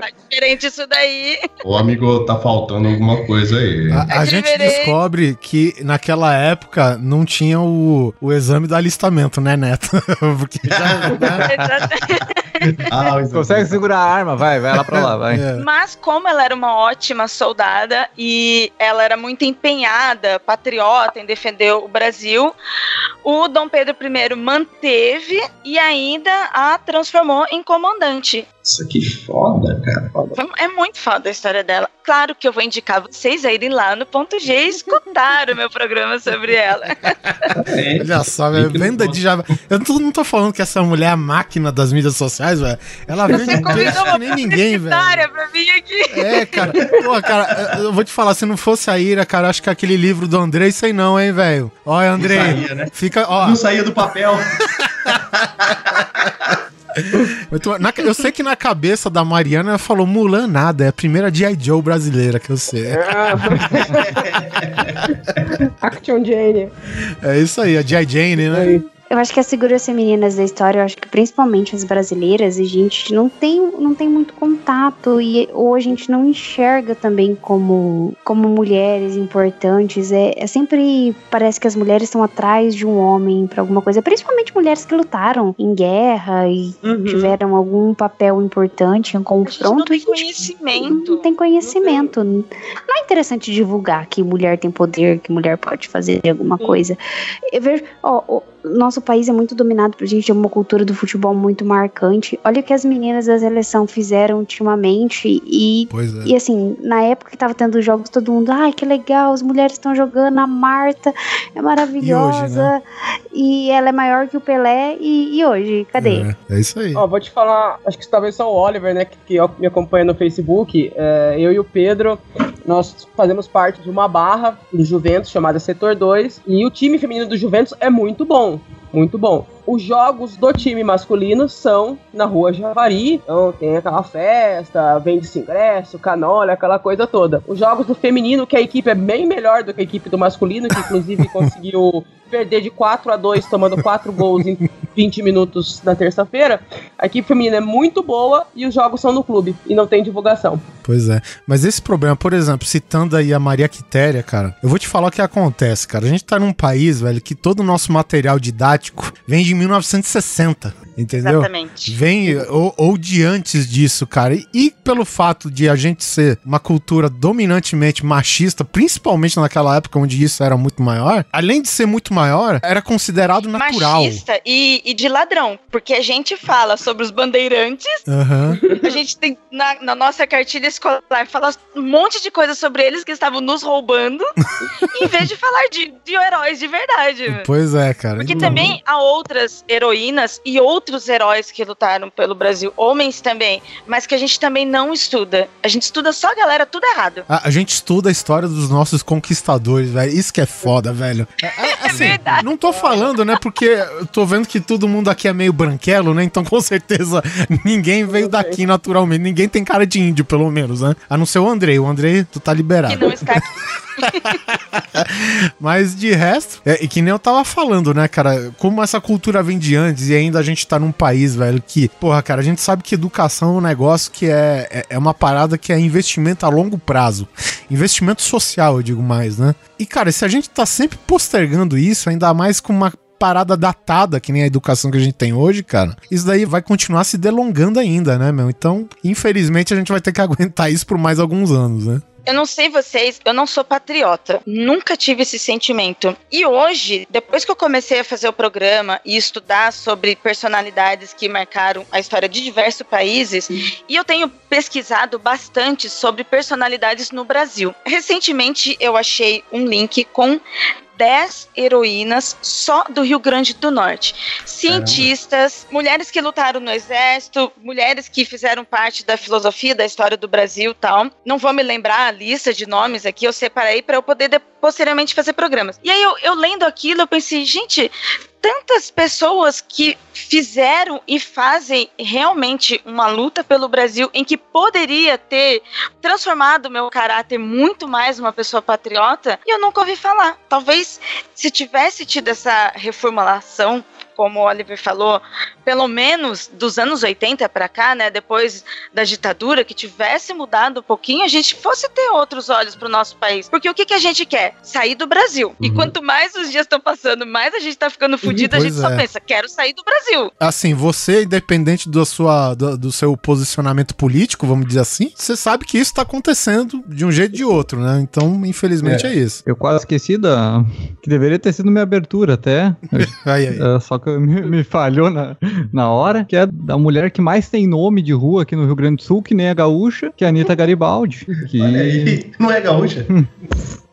tá diferente isso daí.
Ô, amigo, tá faltando alguma coisa aí.
A, a
É
gente descobre que naquela época não tinha o, o exame do alistamento, né, Neto? Porque já,
Ah,
Consegue segurar a arma? Vai, vai lá pra lá, vai.
é.
Mas como ela era uma ótima soldada e ela era muito empenhada, patriota em defender o Brasil, o Dom Pedro I manteve e ainda a transformou em comandante.
Isso aqui foda, cara. Foda.
É muito foda a história dela. Claro que eu vou indicar vocês a irem lá no ponto G e escutar o meu programa sobre ela.
É,
Olha só, venda de Java. Eu não tô falando que essa mulher é a máquina das mídias sociais, velho. Ela peixe
Convidou
que nem ninguém, velho.
pra vir aqui.
É, cara. Pô, cara, eu vou te falar, se não fosse a Ira, cara, acho que aquele livro do Andrei, sei não, hein, velho. Olha, Andrei,
Não saía, né?
fica, ó.
Não saía do papel.
na- eu sei que na cabeça da Mariana ela falou Mulan nada, é a primeira G.I. Joe brasileira que eu sei.
Action Jane.
É isso aí, a G.I. Jane, né?
Eu acho que as figuras femininas da história, eu acho que principalmente as brasileiras, a gente não tem, não tem muito contato e ou a gente não enxerga também como, como mulheres importantes. É, é sempre parece que as mulheres estão atrás de um homem pra alguma coisa, principalmente mulheres que lutaram em guerra e
Uhum.
tiveram algum papel importante em
A gente não
confronto.
tem
e a gente
conhecimento.
não tem conhecimento. Não é interessante divulgar que mulher tem poder, que mulher pode fazer alguma coisa. Eu vejo, ó, o nosso país é muito dominado por gente, é uma cultura do futebol muito marcante. Olha o que as meninas da seleção fizeram ultimamente e
Pois é.
e assim, na época que tava tendo os jogos, todo mundo, ai, que legal, as mulheres estão jogando, a Marta é maravilhosa, e, ela é maior que o Pelé, e, e hoje, cadê?
É, é isso aí.
Ó, vou te falar, acho que talvez só o Oliver, né, que, que me acompanha no Facebook, é, eu e o Pedro, nós fazemos parte de uma barra do Juventus chamada Setor 2, e o time feminino do Juventus é muito bom, muito bom. Os jogos do time masculino são na rua Javari, então tem aquela festa, vende-se ingresso, canole, aquela coisa toda. Os jogos do feminino, que a equipe é bem melhor do que a equipe do masculino, que inclusive conseguiu perder de 4 a 2 tomando 4 gols em 20 minutos na terça-feira. A equipe feminina é muito boa e os jogos são no clube e não tem divulgação.
Pois é. Mas esse problema, por exemplo, citando aí a Maria Quitéria, cara, eu vou te falar o que acontece, cara. A gente tá num país, velho, que todo o nosso material didático vem de 1960, entendeu?
Exatamente.
Vem ou, ou de antes disso, cara. E, e pelo fato de a gente ser uma cultura dominantemente machista, principalmente naquela época onde isso era muito maior, além de ser muito maior, era considerado natural.
Machista e, e de ladrão. Porque a gente fala sobre os bandeirantes,
Aham.
a gente tem na, na nossa cartilha escolar fala um monte de coisa sobre eles que estavam nos roubando, em vez de falar de, de heróis de verdade.
Pois é, cara.
Porque também há outras heroínas e outros heróis que lutaram pelo Brasil, homens também, mas que a gente também não estuda. A gente estuda só a galera tudo errado.
A, a gente estuda a história dos nossos conquistadores, velho. Isso que é foda, velho. É- é- assim, não tô falando, né? Porque eu tô vendo que todo mundo aqui é meio branquelo, né? Então com certeza ninguém veio daqui naturalmente. Ninguém tem cara de índio, pelo menos, né? A não ser o Andrei. O Andrei, tu tá liberado.
Que não está aqui.
Mas de resto, é, e que nem eu tava falando, né, cara? Como essa cultura vem de antes e ainda a gente tá num país, velho, que, porra, cara, a gente sabe que educação é um negócio que é, é, é uma parada que é investimento a longo prazo. Investimento social, eu digo mais, né? E, cara, se a gente tá sempre postergando isso, ainda mais com uma parada datada, que nem a educação que a gente tem hoje, cara, isso daí vai continuar se delongando ainda, né, meu? Então, infelizmente, a gente vai ter que aguentar isso por mais alguns anos, né?
Eu não sei vocês, eu não sou patriota. Nunca tive esse sentimento. E hoje, depois que eu comecei a fazer o programa e estudar sobre personalidades que marcaram a história de diversos países, e eu tenho pesquisado bastante sobre personalidades no Brasil. Recentemente eu achei um link com 10 heroínas só do Rio Grande do Norte. Cientistas, mulheres que lutaram no exército, mulheres que fizeram parte da filosofia da história do Brasil tal. Não vou me lembrar a lista de nomes aqui, eu separei para eu poder de- posteriormente fazer programas. E aí eu, eu lendo aquilo, eu pensei, gente, tantas pessoas que fizeram e fazem realmente uma luta pelo Brasil em que poderia ter transformado meu caráter muito mais uma pessoa patriota e eu nunca ouvi falar. Talvez se tivesse tido essa reformulação, como o Oliver falou, pelo menos dos anos 80 para cá, né, depois da ditadura, que tivesse mudado um pouquinho, a gente fosse ter outros olhos para o nosso país. Porque o que, que a gente quer? Sair do Brasil. E quanto mais os dias estão passando, mais a gente tá ficando fudido, a gente só
é.
pensa, quero sair do Brasil.
Assim, você, independente da sua, do, do seu posicionamento político, vamos dizer assim, você sabe que isso tá acontecendo de um jeito ou de outro, né? Então, infelizmente, é,
É.
isso.
Eu quase esqueci da. Que deveria ter sido minha abertura até.
Aí, aí.
É, só que me, me falhou na, na hora, que é da mulher que mais tem nome de rua aqui no Rio Grande do Sul, que nem a gaúcha, que é a Anitta Garibaldi. Que
Olha aí. Não é gaúcha?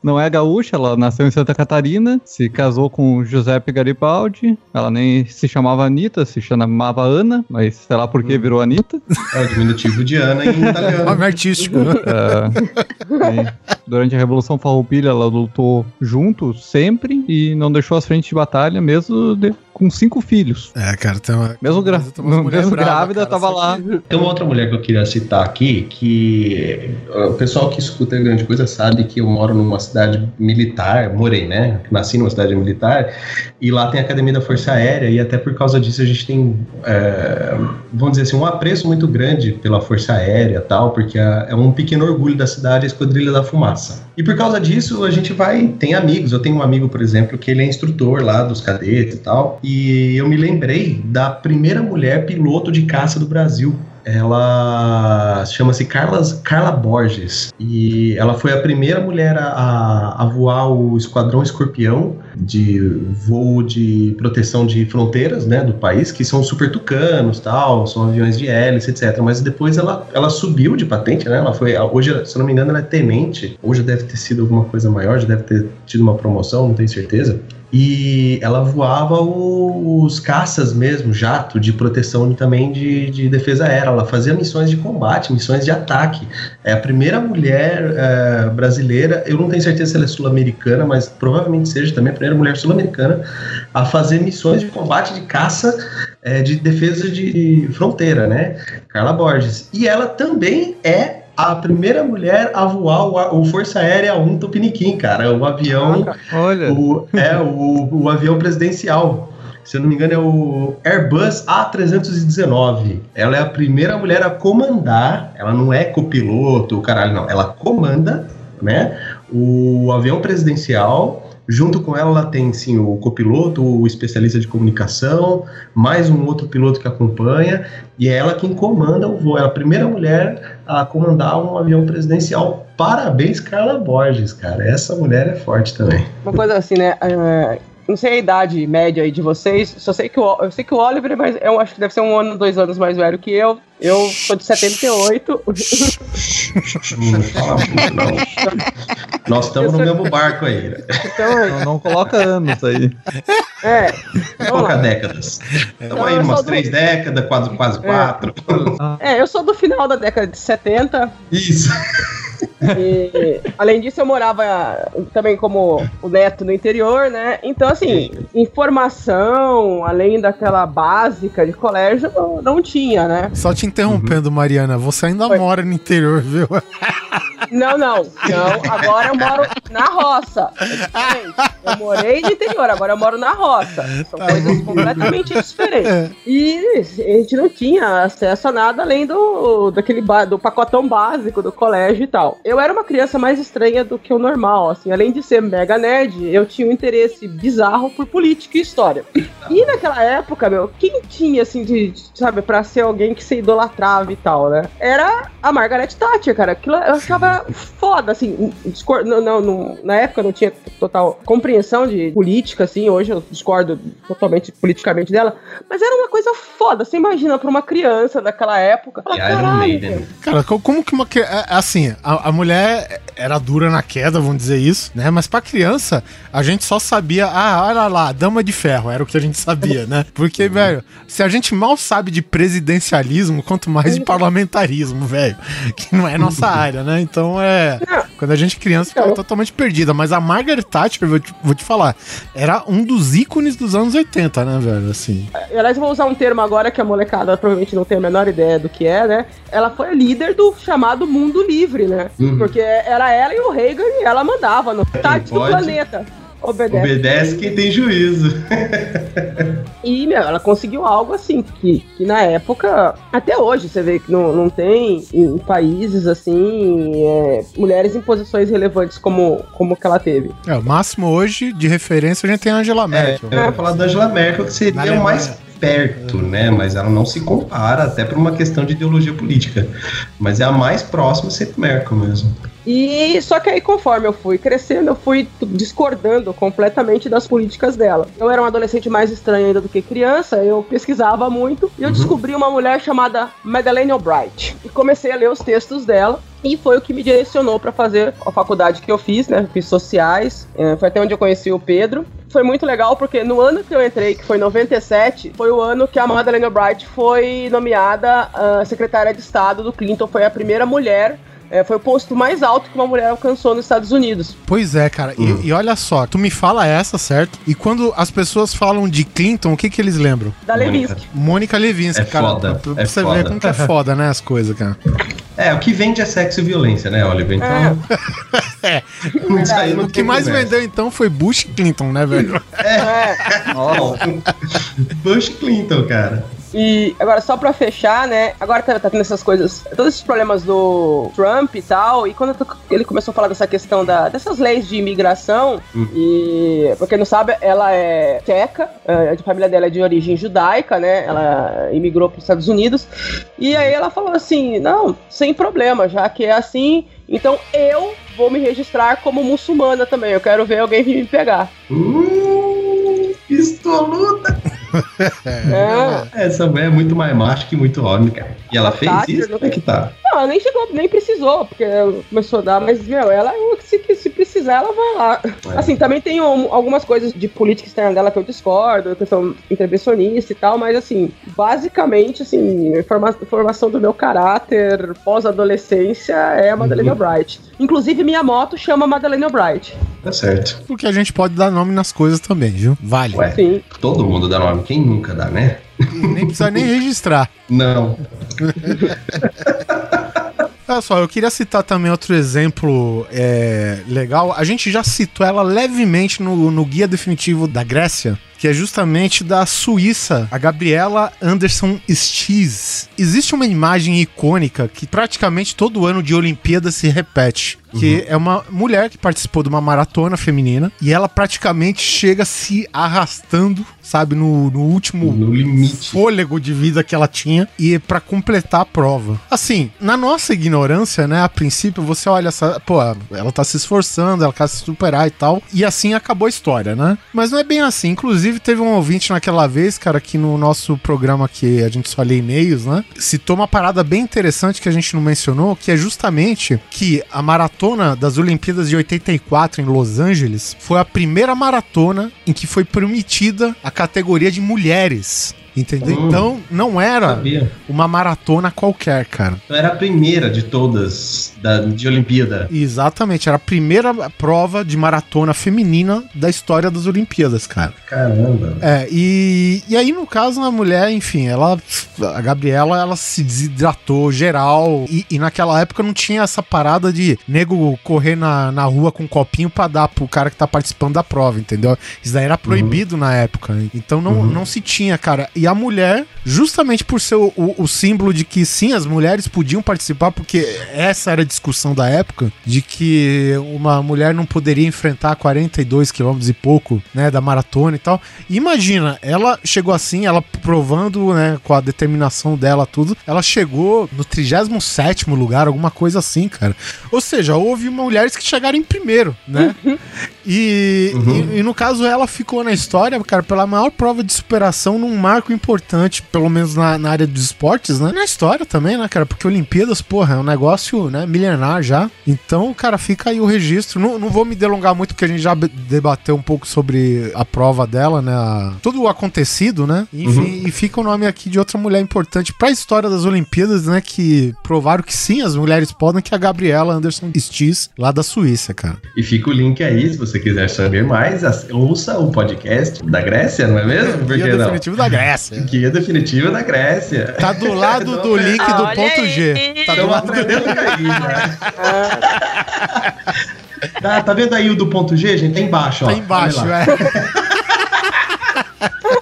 não é gaúcha, ela nasceu em Santa Catarina, se casou com Giuseppe Garibaldi. Ela nem se chamava Anitta, se chamava Ana, mas sei lá por que virou Anitta.
É o diminutivo de Ana em italiano.
Nome artístico, né?
É, durante a Revolução Farroupilha, ela lutou junto sempre e não deixou as frentes de batalha, mesmo de- com cinco filhos.
É, cara, tem uma.
Mesmo, gra-
tem
mesmo
brava,
grávida,
cara,
tava lá.
Tem uma outra mulher que eu queria citar aqui, que uh, o pessoal que escuta grande coisa sabe que eu moro numa cidade militar, morei, né? Nasci numa cidade militar, e lá tem a Academia da Força Aérea, e até por causa disso a gente tem, é, vamos dizer assim, um apreço muito grande pela Força Aérea e tal, porque é é um pequeno orgulho da cidade, a Esquadrilha da Fumaça. E por causa disso, a gente vai, tem amigos, eu tenho um amigo, por exemplo, que ele é instrutor lá dos cadetes e tal, e eu me lembrei da primeira mulher piloto de caça do Brasil. Ela chama-se Carla, Borges e ela foi a primeira mulher a, a- a voar o Esquadrão Escorpião de voo de proteção de fronteiras né, do país, que são super tucanos, tal, são aviões de hélice, etc. Mas depois ela, ela subiu de patente, né? Ela foi, hoje, se eu não me engano, ela é tenente. Hoje deve ter sido alguma coisa maior, já deve ter tido uma promoção, não tenho certeza. E ela voava os caças mesmo, jato, de proteção também de, de defesa aérea. Ela fazia missões de combate, missões de ataque. É a primeira mulher eh, brasileira, eu não tenho certeza se ela é sul-americana, mas provavelmente seja também a primeira mulher sul-americana a fazer missões de combate de caça eh, de defesa de, de fronteira, né? Carla Borges. E ela também é a primeira mulher a voar o, o Força Aérea 1 Tupiniquim, cara. O avião
Olha,
o, é o, o avião presidencial. Se eu não me engano, é o Airbus A319. Ela é a primeira mulher a comandar. Ela não é copiloto, caralho, não. Ela comanda, né? O avião presidencial. Junto com ela, ela tem sim o copiloto, o especialista de comunicação, mais um outro piloto que acompanha, e é ela quem comanda o voo. Ela é a primeira mulher a comandar um avião presidencial. Parabéns, Carla Borges, cara. Essa mulher é forte também.
Uma coisa assim, né? Não sei a idade média aí de vocês, só sei que o, eu sei que o Oliver é mais, eu acho que deve ser um ano, dois anos mais velho que eu. Eu sou de 78.
Não fala muito, não. Nós estamos no mesmo barco aí. né?
Então,
não, não coloca anos aí.
é. Lá.
décadas. Estamos aí umas
sou do-
três décadas, quase, quase
É.
quatro.
É, eu sou do final da década de 70.
Isso.
E, além disso, eu morava também como o neto no interior, né? Então, assim, informação, além daquela básica de colégio, não, não tinha, né?
Só te interrompendo, Mariana, você ainda
Oi.
mora no interior, viu?
Não, não, não. Agora eu moro na roça. É. Eu morei no interior, agora eu moro na roça. São coisas completamente diferentes. E a gente não tinha acesso a nada além do, daquele do pacotão básico do colégio e tal. Eu era uma criança mais estranha do que o normal, assim. Além de ser mega nerd, eu tinha um interesse bizarro por política e história. E naquela época, meu, quem tinha, assim, de, de, sabe, pra ser alguém que se idolatrava e tal, né? Era a Margaret Thatcher, cara. Aquilo eu achava foda, assim. discor- não, não, não- na época eu não tinha total compreensão de política, assim. Hoje eu discordo totalmente politicamente dela. Mas era uma coisa foda. Você imagina pra uma criança daquela época. Fala, "Caralho, cara."
Cara, co- como que uma. cri- é, Assim, a, a mulher era dura na queda, vamos dizer isso, né? Mas pra criança, a gente só sabia, ah, olha lá, dama de ferro, era o que a gente sabia, né? Porque, velho, se a gente mal sabe de presidencialismo, quanto mais de parlamentarismo, velho, que não é nossa área, né? Então é. Quando a gente é criança, fica totalmente perdida. Mas a Margaret Thatcher, vou te, vou te falar, era um dos ícones dos anos 80, né, velho? Assim.
E, Aliás, eu vou usar um termo agora que a molecada provavelmente não tem a menor ideia do que é, né? Ela foi líder do chamado mundo livre, né?
Uhum.
Porque era ela e o Reagan e ela mandava no metade do planeta. Obedece.
Obedece quem tem juízo.
E, meu, ela conseguiu algo assim, que, que na época, até hoje, você vê que não, não tem em países assim, é, mulheres em posições relevantes como, como que ela teve.
É, o máximo hoje de referência a gente tem a Angela
É,
Merkel.
eu ia falar da Angela Merkel, que seria o mais perto, né? Mas ela não se compara, até por uma questão de ideologia política. Mas é a mais próxima sempre Merkel mesmo.
E só que aí, conforme eu fui crescendo, eu fui discordando completamente das políticas dela. Eu era um adolescente mais estranho ainda do que criança, eu pesquisava muito e eu descobri uma mulher chamada Madeleine Albright. E comecei a ler os textos dela. E foi o que me direcionou para fazer a faculdade que eu fiz, né? Fiz sociais. é, foi até onde eu conheci o Pedro. Foi muito legal porque no ano que eu entrei, que foi 97, foi o ano que a Madeleine Albright foi nomeada ah, secretária de Estado do Clinton. Foi a primeira mulher é, foi o posto mais alto que uma mulher alcançou nos Estados Unidos.
Pois é, cara. E-
Hum.
E, olha só, tu me fala essa, certo? E quando as pessoas falam de Clinton, o que que eles lembram?
Da. Levinsky.
Mônica Levinsky,
É
cara.
foda,
Pra, pra
é
você
foda.
ver como que é foda, né, as coisas, cara.
É, o que vende é sexo e violência, né, Oliver? Então.
É.
Aí não
O que mais
conversa.
vendeu, então, foi Bush e Clinton, né, velho?
É.
Nossa.
Bush Clinton, cara.
E agora, só pra fechar, né? Agora tá, tá tendo essas coisas, todos esses problemas do Trump e tal. E quando ele começou a falar dessa questão da, dessas leis de imigração, e pra quem não sabe, ela é tcheca, a família dela é de origem judaica, né? Ela imigrou pros Estados Unidos. E aí ela falou assim: não, sem problema, já que é assim, então eu vou me registrar como muçulmana também. Eu quero ver alguém vir me pegar.
Hum, pistoluda.
É.
Essa mulher é muito mais macho que muito homem, cara. E ela fez isso?
não-
Como é que tá?
Não, ela nem chegou, nem precisou, porque começou a dar, mas, meu, ela, se, se precisar, ela vai lá.
É.
Assim, também tem um- algumas coisas de política externa dela que eu discordo, questão intervencionista e tal, mas, assim, basicamente, assim, informa- formação do meu caráter pós-adolescência é a Madeleine
Uhum.
Albright. Inclusive, minha moto chama Madeleine Albright.
Tá certo.
Porque a gente pode dar nome nas coisas também, viu? Vale.
Ué,
Sim.
todo mundo dá nome. Quem nunca dá, né?
Nem precisa nem registrar.
Não.
Olha só, eu queria citar também outro exemplo é, legal. A gente já citou ela levemente no, no guia definitivo da Grécia, que é justamente da Suíça, a Gabriela Anderson Stiz. Existe uma imagem icônica que praticamente todo ano de Olimpíada se repete. Que é uma mulher que participou de uma maratona feminina e ela praticamente chega se arrastando, sabe, no, no último
No
fôlego de vida que ela tinha e para completar a prova. Assim, na nossa ignorância, né, a princípio você olha essa, pô, ela tá se esforçando, ela quer se superar e tal, e assim acabou a história, né? Mas não é bem assim. Inclusive teve um ouvinte naquela vez, cara, que no nosso programa que a gente só lê e-mails, né, citou uma parada bem interessante que a gente não mencionou, que é justamente que a maratona das Olimpíadas de 84 em Los Angeles foi a primeira maratona em que foi permitida a categoria de mulheres Entendeu?
Hum.
Então não era
Sabia.
uma maratona qualquer, cara.
Então era a primeira de todas da, de Olimpíada.
Exatamente, era a primeira prova de maratona feminina da história das Olimpíadas, cara.
Caramba.
É, e, e aí, no caso, a mulher, enfim, ela. A Gabriela, ela se desidratou geral. E, e naquela época não tinha essa parada de nego correr na, na rua com um copinho pra dar pro cara que tá participando da prova, entendeu? Isso daí era proibido na época. Então não, não se tinha, cara. E a mulher, justamente por ser o, o, o símbolo de que sim, as mulheres podiam participar, porque essa era a discussão da época, de que uma mulher não poderia enfrentar 42 quilômetros e pouco, né, da maratona e tal. E imagina, ela chegou assim, ela provando, né, com a determinação dela, tudo, ela chegou no 37 lugar, alguma coisa assim, cara. Ou seja, houve mulheres que chegaram em primeiro, né? E, e, e no caso ela ficou na história, cara, pela maior prova de superação num marco importante, pelo menos na, na área dos esportes, né? Na história também, né, cara? Porque Olimpíadas, porra, é um negócio, né, milenar já. Então, cara, fica aí o registro. Não, não vou me delongar muito, porque a gente já debateu um pouco sobre a prova dela, né? a- tudo o acontecido, né? Enfim, e fica o nome aqui de outra mulher importante pra história das Olimpíadas, né? Que provaram que sim, as mulheres podem, que é a Gabriela Anderson Stiz, lá da Suíça, cara.
E fica o link aí, se você quiser saber mais, ouça o podcast da Grécia, não é mesmo? Por
Guia
que não?
definitivo da Grécia.
Guia definitivo da Grécia.
Tá do lado do link do
Olha
ponto
aí.
G. Tá do
Estamos
lado
aprendendo aí, né? Tá, tá vendo aí o do ponto G, gente? Tá embaixo, ó.
Tá embaixo, é.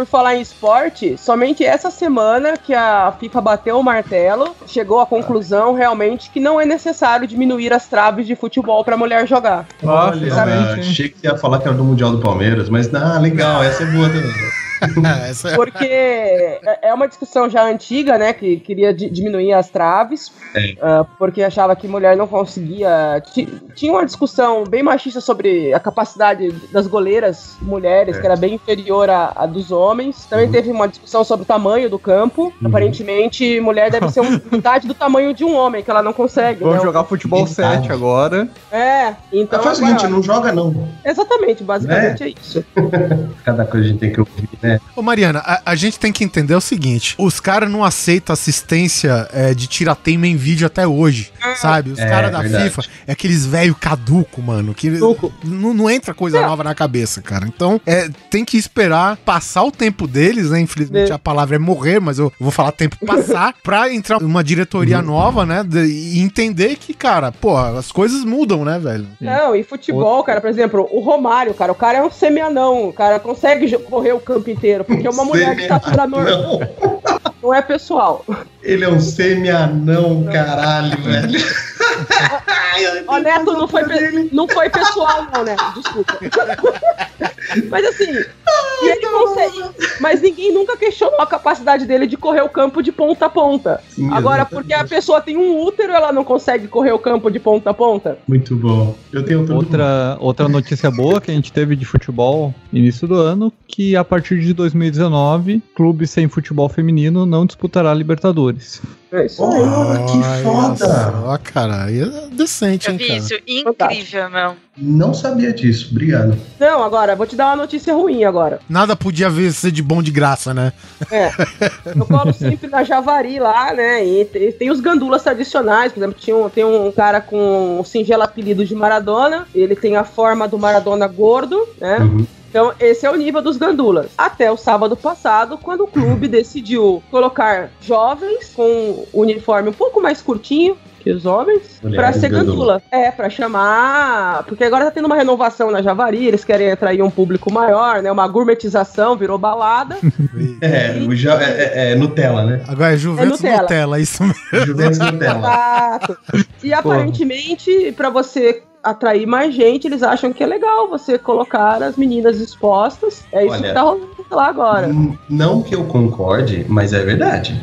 Por falar em esporte, somente essa semana que a FIFA bateu o martelo, chegou à conclusão realmente que não é necessário diminuir as traves de futebol para mulher jogar.
Olha,
Exatamente, hein?
achei que você ia falar que era do Mundial do Palmeiras, mas ah, legal, essa é boa também.
É-
Porque é é uma discussão já antiga, né? Que queria di- diminuir as traves,
É.
ah, porque achava que mulher não conseguia. ti- Tinha uma discussão bem machista sobre a capacidade das goleiras mulheres,
É.
que era bem inferior à, à dos homens. Também
Uhum.
teve uma discussão sobre o tamanho do campo. Aparentemente, mulher deve ser um- metade do tamanho de um homem, que ela não consegue.
Vamos
né?
jogar futebol
Verdade.
7 agora.
É, então.
Mas faz o seguinte, não joga não.
Exatamente, basicamente é isso.
Cada coisa a gente tem que ouvir, né?
Ô Mariana, a, a gente tem que entender o seguinte: os caras não aceitam assistência é, de tirateima em vídeo até hoje, sabe? Os
É,
caras da
verdade.
FIFA é aqueles velho caduco, mano, que não, não entra coisa
É.
nova na cabeça, cara. Então, é, tem que esperar passar o tempo deles, né? Infelizmente
É.
a palavra é morrer, mas eu vou falar tempo passar pra entrar uma diretoria nova, né? de- e entender que, cara, pô, as coisas mudam, né, velho?
Não, e futebol, cara, por exemplo, o Romário, cara, o cara é um semi-anão, o cara consegue correr o campo inteiro, porque é uma mulher de estatura normal,
Não,
não é pessoal.
ele é um semi-anão, caralho, velho.
Ó, Neto, não foi, não foi pessoal, não, né? Desculpa. Mas assim, e ele consegue. Mas ninguém nunca questionou a capacidade dele de correr o campo de ponta a ponta.
Sim,
Agora,
exatamente.
porque a pessoa tem um útero, ela não consegue correr o campo de ponta a ponta?
Muito bom. Eu tenho outro
Outra, outra notícia boa que a gente teve de futebol início do ano, que a partir de 2019, clube sem futebol feminino não disputará Libertadores.
É isso aí.
Olha, que foda.
Só, cara, aí é decente,
Eu
hein,
vi
cara.
isso. Incrível, meu.
Não sabia disso, obrigado.
Não, agora, vou te dar uma notícia ruim agora.
Nada podia ver ser de bom de graça, né?
É. Eu colo sempre na Javari lá, né? E tem, tem os gandulas tradicionais. Por exemplo, tinha um, tem um cara com o singelo apelido de Maradona. Ele tem a forma do Maradona gordo, né?
Uhum.
Então, esse é o nível dos gandulas. Até o sábado passado, quando o clube decidiu colocar jovens com uniforme um pouco mais curtinho que os homens,
Mulheres
pra ser
gandula.
gandula. É, pra chamar. Porque agora tá tendo uma renovação na Javari, eles querem atrair um público maior, né? Uma gourmetização, virou balada.
É, o ja- é, é, é Nutella, né?
Agora é Juventus
Nutella.
Nutella, isso mesmo.
Juventus Nutella.
Exato. E aparentemente, pra você atrair mais gente, eles acham que é legal você colocar as meninas expostas. É isso
Olha.
que tá rolando lá agora.
Não que eu concorde, mas é verdade.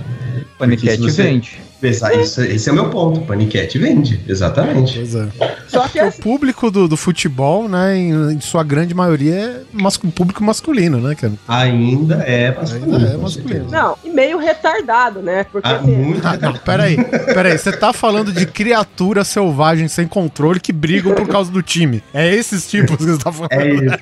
Paniquete
você-
vende.
Esse, esse- é o meu ponto. Paniquete vende, exatamente.
Pois é.
Só que
O
assim,
público do, do futebol, né, em, em sua grande maioria, é mascu- público masculino, né, cara?
Ainda é masculino.
Ainda é masculino.
não, e meio retardado, né? Porque
Ah,
assim,
muito
Ah, não, peraí, peraí, você tá falando de criaturas selvagens sem controle que brigam por causa do time. É esses tipos que você tá falando.
É isso.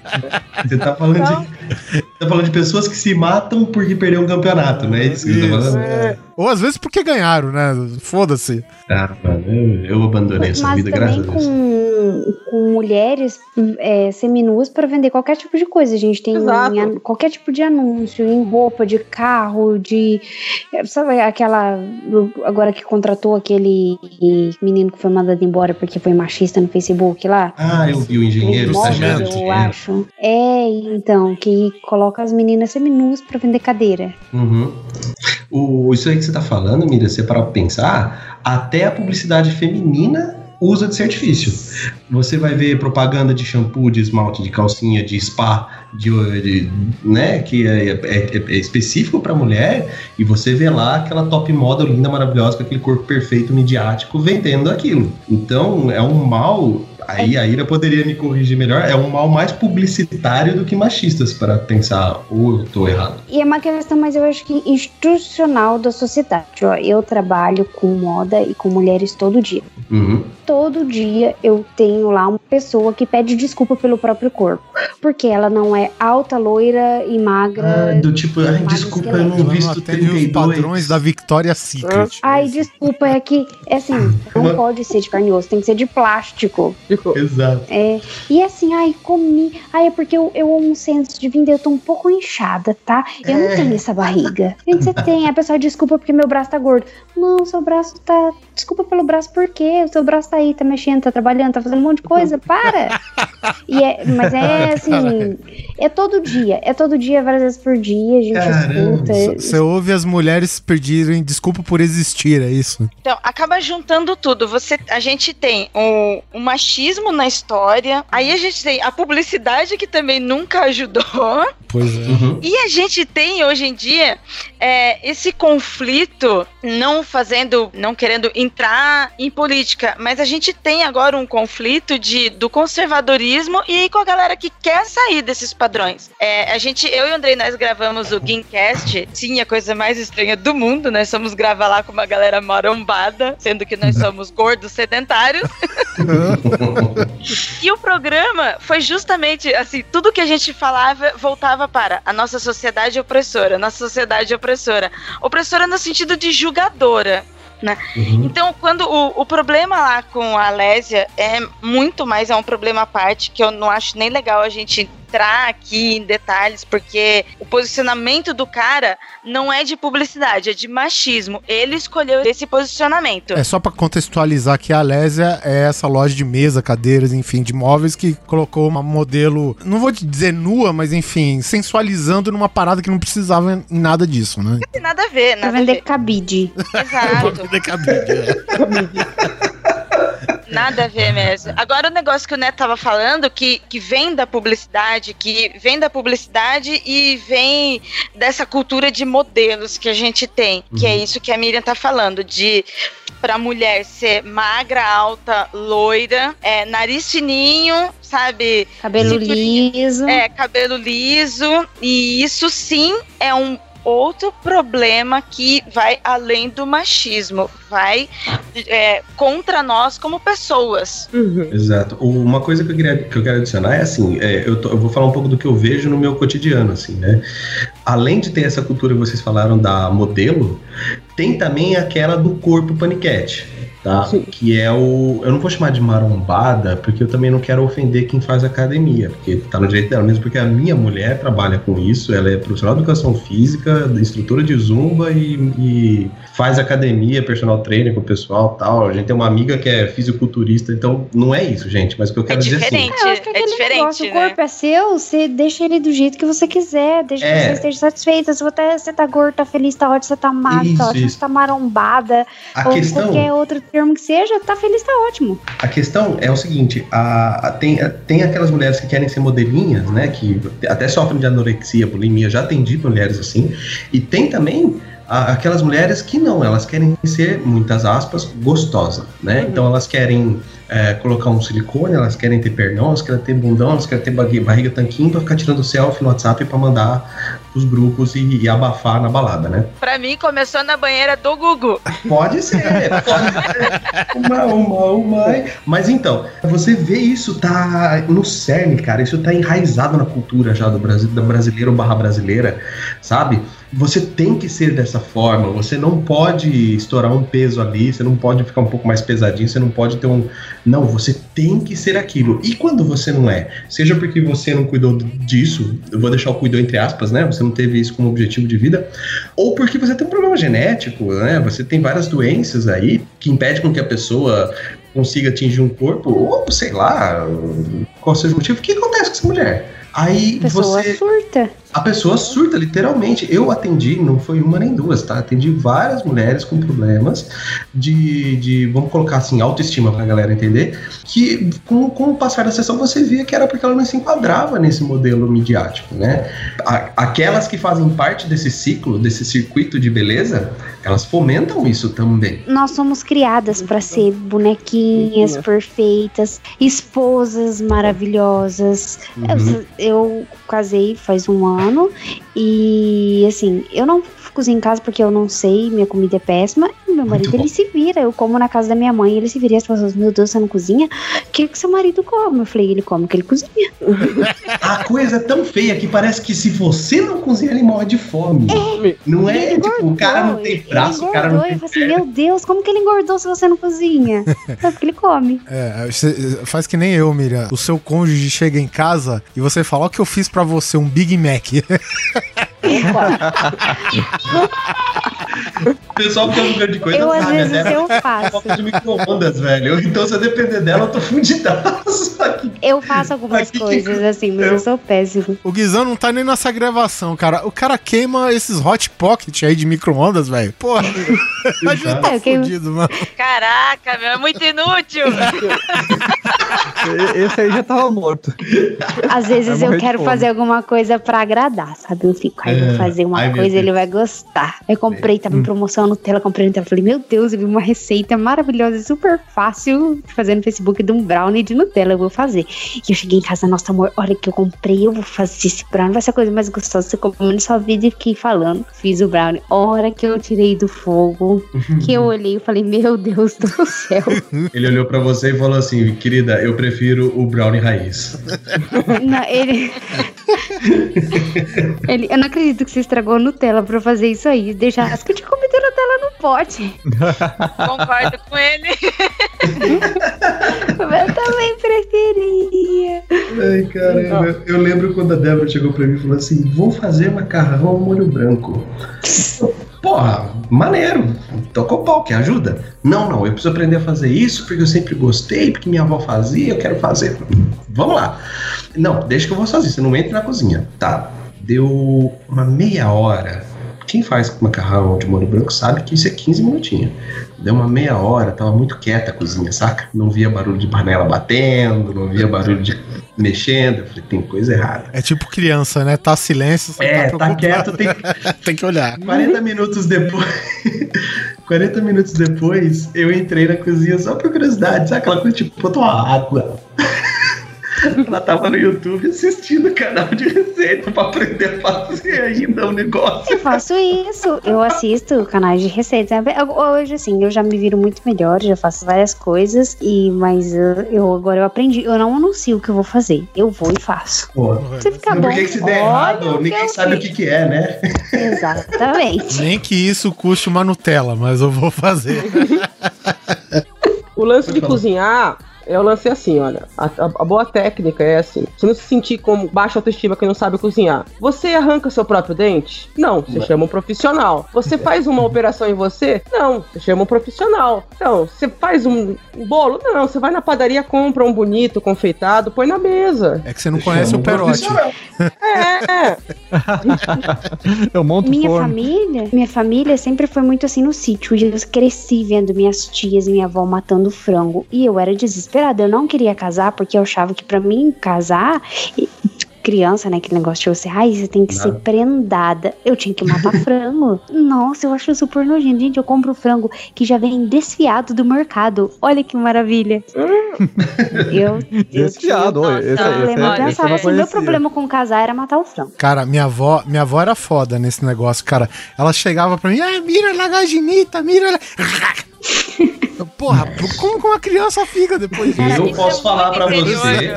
Você tá falando, de, tá falando de pessoas que se matam porque perderam um campeonato, não é isso que você tá
Isso,
falando?
é. Ou às vezes porque ganharam, né? Foda-se.
Ah, mano, eu, abandonei essa
Mas
vida, graças a
também
Deus.
com, com mulheres é, seminuas para vender qualquer tipo de coisa. A gente tem em qualquer tipo de anúncio, em roupa, de carro, de. é, Sabe aquela. Agora que contratou aquele menino que foi mandado embora porque foi machista no Facebook lá?
Ah, eu vi o engenheiro,
Aquele
o estagiário.
eu acho. É, então, que coloca as meninas seminuas para vender cadeira.
Uhum. O, isso aí que você tá falando, Mira, você para pensar, até a publicidade feminina usa desse artifício. Você vai ver propaganda de shampoo, de esmalte, de calcinha, de spa, de, de- né, que é, é- é específico para mulher, e você vê lá aquela top model linda, maravilhosa, com aquele corpo perfeito, midiático, vendendo aquilo. Então, é um mal. Aí a Ira poderia me corrigir melhor. É um mal mais publicitário do que machistas, para pensar, ou eu tô errado.
E é uma questão, mas eu acho que institucional da sociedade. Eu trabalho com moda e com mulheres todo dia.
Uhum.
Todo dia eu tenho lá uma pessoa que pede desculpa pelo próprio corpo. Porque ela não é alta, loira e magra.
Ah, do tipo, ai, desculpa, eu
esqueleto.
não visto
atende os
32.
padrões da Victoria's Secret.
Ai, desculpa, é que, é assim, não pode ser de carne e osso, tem que ser de plástico.
ficou.
Exato.
É, e assim, ai, comi. Ai, é porque eu, eu amo um centro de vinda, eu tô um pouco inchada, tá? Eu não tenho essa barriga. Gente, você tem. A pessoa desculpa porque meu braço tá gordo. Não, seu braço tá. Desculpa pelo braço, por quê? O seu braço tá aí, tá mexendo, tá trabalhando, tá fazendo um monte de coisa. Para! E é, mas é assim. É todo dia. É todo dia, várias vezes por dia, a gente
Caramba.
escuta.
Você ouve as mulheres pedirem desculpa por existir, é isso?
Então, acaba juntando tudo. Você, a gente tem o, o machismo na história, aí a gente tem a publicidade que também nunca ajudou,
Pois é.
Uhum.
e a gente tem hoje em dia é, esse conflito, não fazendo, não querendo entrar em política, mas a gente tem agora um conflito de, do conservadorismo e com a galera que quer sair desses padrões. É, a gente, eu e o Andrei, nós gravamos o Gamecast, sim, a coisa mais estranha do mundo, nós somos gravar lá com uma galera marombada, sendo que nós somos gordos sedentários. E o programa foi justamente assim, tudo que a gente falava voltava para a nossa sociedade opressora, nossa sociedade opressora. Opressora no sentido de julgadora. Né?
Uhum.
Então, quando o, o problema lá com a Lésia é muito mais, é um problema à parte, que eu não acho nem legal a gente entrar aqui em detalhes, porque o posicionamento do cara não é de publicidade, é de machismo. Ele escolheu esse posicionamento.
É só pra contextualizar que a Alésia é essa loja de mesa, cadeiras, enfim, de móveis que colocou uma modelo, não vou dizer nua, mas enfim, sensualizando numa parada que não precisava em nada disso, né?
Não tem nada a ver,
Pra
nada a
vender cabide.
Exato. Nada a ver mesmo. Agora o negócio que o Neto tava falando, que, que vem da publicidade, que vem da publicidade e vem dessa cultura de modelos que a gente tem. Que é isso que a Miriam tá falando, de pra mulher ser magra, alta, loira, é, nariz fininho, sabe?
Cabelo liso.
É, cabelo liso. E isso sim é um outro problema que vai além do machismo. Vai é, contra nós como pessoas.
Uhum.
Exato. Uma coisa que eu, queria, que eu quero adicionar é assim, é, eu, tô- eu vou falar um pouco do que eu vejo no meu cotidiano, assim, né? Além de ter essa cultura que vocês falaram da modelo, tem também aquela do corpo paniquete. Tá?
Sim.
Que é o. Eu não vou chamar de marombada, porque eu também não quero ofender quem faz academia, porque tá no direito dela, mesmo porque a minha mulher trabalha com isso, ela é profissional de educação física, instrutora de zumba e, e faz academia, personal trainer com o pessoal tal. A gente tem uma amiga que é fisiculturista, então não é isso, gente. Mas o que eu
É
quero dizer assim.
É, eu acho que é
é
aquele
diferente,
negócio, o
né?
corpo é seu, você deixa ele do jeito que você quiser, deixa
É.
que você esteja satisfeita. Se você, você tá gordo, tá feliz, tá ótimo, você tá magro, tá ótimo,
isso.
você tá marombada,
A
ou
questão.
qualquer outro termo que seja, tá feliz, tá ótimo.
A questão é o seguinte, a, a- tem, tem aquelas mulheres que querem ser modelinhas, né? Que até sofrem de anorexia, bulimia, já atendi mulheres assim. E tem também a- aquelas mulheres que não, elas querem ser, muitas aspas, gostosa, né? Então elas querem é, colocar um silicone, elas querem ter pernão, elas querem ter bundão, elas querem ter barriga, tanquinho pra ficar tirando selfie no WhatsApp pra mandar pros grupos e, e abafar na balada, né?
Pra mim, começou na banheira do Gugu.
Pode ser, pode ser. Uma, uma, uma. Mas então, você vê isso tá no cerne, cara. Isso tá enraizado na cultura já do Brasil, da brasileiro barra brasileira, sabe? Você tem que ser dessa forma. Você não pode estourar um peso ali. Você não pode ficar um pouco mais pesadinho. Você não pode ter um. Não, você tem que ser aquilo. E quando você não é? Seja porque você não cuidou disso, eu vou deixar o cuidou entre aspas, né? Você não teve isso como objetivo de vida, ou porque você tem um problema genético, né? Você tem várias doenças aí que impedem com que a pessoa consiga atingir um corpo, ou sei lá, qual seja o motivo. O que acontece com essa mulher? Aí
Pessoa
você.
surta.
A pessoa surta, literalmente. Eu atendi, não foi uma nem duas, tá? Atendi várias mulheres com problemas de, de vamos colocar assim, autoestima pra galera entender, que com, com o passar da sessão você via que era porque ela não se enquadrava nesse modelo midiático, né? Aquelas que fazem parte desse ciclo, desse circuito de beleza, elas fomentam isso também.
Nós somos criadas pra ser bonequinhas perfeitas, esposas maravilhosas.
Uhum.
Eu, eu casei faz um ano e assim, eu não cozinho em casa porque eu não sei, minha comida é péssima. E meu marido ele se vira, eu como na casa da minha mãe, ele se vira e as pessoas, meu Deus, você não cozinha? O que que seu marido come? Eu falei, ele come o que ele cozinha.
A coisa é tão feia que parece que se você não cozinhar, ele morre de fome. Não é?
Ele
Tipo, o cara não tem braço, o cara não
engordou.
tem
Eu falei assim, meu Deus, como que ele engordou se você não cozinha? É porque ele come.
É, faz que nem eu, Miriam. O seu cônjuge chega em casa e você fala: Ó, que eu fiz pra você um Big Mac.
O pessoal que tem um grande de coisa
Eu, às
sabe,
vezes,
né?
eu faço.
De micro-ondas, velho. Então, se eu depender dela, eu tô fudidaço aqui.
Eu faço algumas
Aqui que-
coisas assim, mas eu sou péssimo.
o Guizão não tá nem nessa gravação, cara. O cara queima esses hot pocket aí de micro-ondas, velho. Porra, a gente tá
É, eu
fudido, mano.
Caraca, meu, é muito inútil.
Esse aí já tava morto.
Às vezes eu quero fazer alguma coisa pra agradar, sabe? Eu fico, aí
É,
vou fazer uma
ai,
coisa, ele vai gostar. Eu comprei,
Hum.
tava em promoção no Tela, comprei no Tela. Falei, meu Deus, eu vi uma receita maravilhosa, e super fácil de fazer no Facebook de um brownie de Nutella. Eu vou fazer. E eu cheguei em casa, nossa, amor, olha que eu comprei, eu vou fazer esse brownie, vai ser a coisa mais gostosa você comeu na sua vida. E fiquei falando, fiz o brownie. A hora que eu tirei do fogo, que eu olhei, eu falei, meu Deus do céu.
Ele olhou pra você e falou assim: querida, eu prefiro o brownie raiz.
Não, ele... ele. Eu não acredito que você estragou a Nutella pra fazer isso aí. Deixar as que eu tinha comido Nutella no pote.
Concordo com ele.
Eu também preferia.
Ai, caramba. Eu lembro quando a Débora chegou pra mim e falou assim: vou fazer macarrão ao molho branco. Porra, maneiro. Tocou pau, que ajuda? Não, não, eu preciso aprender a fazer isso porque eu sempre gostei, porque minha avó fazia, eu quero fazer. Vamos lá. Não, deixa que eu vou sozinho, você não entra na cozinha. Tá. Deu uma meia hora. Quem faz macarrão de molho branco sabe que isso é 15 minutinhos. Deu uma meia hora, tava muito quieta a cozinha, saca? Não via barulho de panela batendo, não via barulho de mexendo. Eu falei, tem coisa errada.
É tipo criança, né? Tá silêncio, você
É,
tá
tá quieto, tem
Tem que olhar.
40 minutos depois. 40 minutos depois, eu entrei na cozinha só por curiosidade, sabe? Aquela coisa tipo, botou uma água. Ela tava no YouTube assistindo o canal de receita pra aprender a fazer ainda o negócio.
Eu faço isso. Eu assisto canais de receitas. Hoje, assim, eu já me viro muito melhor, já faço várias coisas. E, mas eu, eu- agora eu aprendi. Eu não anuncio o que eu vou fazer. Eu vou e faço.
Pô,
ficar
por
bom.
que, que se der
olha
errado,
o
ninguém sabe o
fiz.
que, que é, né?
Exatamente.
Nem que isso custe uma Nutella, mas eu vou fazer.
O lance de cozinhar é o lance assim, olha. A, a- a boa técnica é assim: você não se sentir como baixa autoestima que não sabe cozinhar. Você arranca seu próprio dente? Não, você chama um profissional. Você faz uma operação em você? Não, você chama um profissional. Então, você faz um bolo? Não, você vai na padaria, compra um bonito, confeitado, põe na mesa.
É que você não conhece
Chama
o
um
Perote.
profissional.
É,
Eu monto
Minha
forno.
família, minha família sempre foi muito assim no sítio. Eu cresci vendo minhas tias e minha avó matando frango. E eu era desesperada. Eu não queria casar porque eu achava que pra mim casar e- criança, né? Aquele negócio de você, ai, você tem que ser prendada. Eu tinha que matar frango. Nossa, eu acho super nojento. Gente, eu compro frango que já vem desfiado do mercado. Olha que maravilha. eu, eu
Desfiado, oi, esse,
eu
esse eu
pensava, o meu problema com casar era matar o frango.
Cara, minha avó, minha avó era foda nesse negócio, cara. Ela chegava pra mim, ah, mira na gaginita, mira na... Eu, Porra, como que uma criança fica depois disso?
Eu posso falar
interior.
você.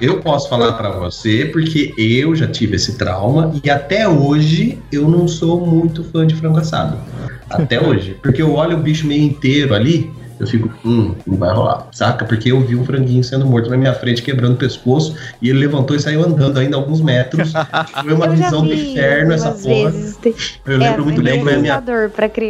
Eu posso falar pra você porque eu já tive esse trauma e até hoje eu não sou muito fã de frango assado. Até hoje. Porque eu olho o bicho meio inteiro ali, eu fico, hum, não vai rolar, saca? Porque eu vi um franguinho sendo morto na minha frente, quebrando o pescoço, e ele levantou e saiu andando ainda alguns metros. Foi uma visão do inferno essa porra.
Tem-
Eu lembro
é,
muito bem, foi minha,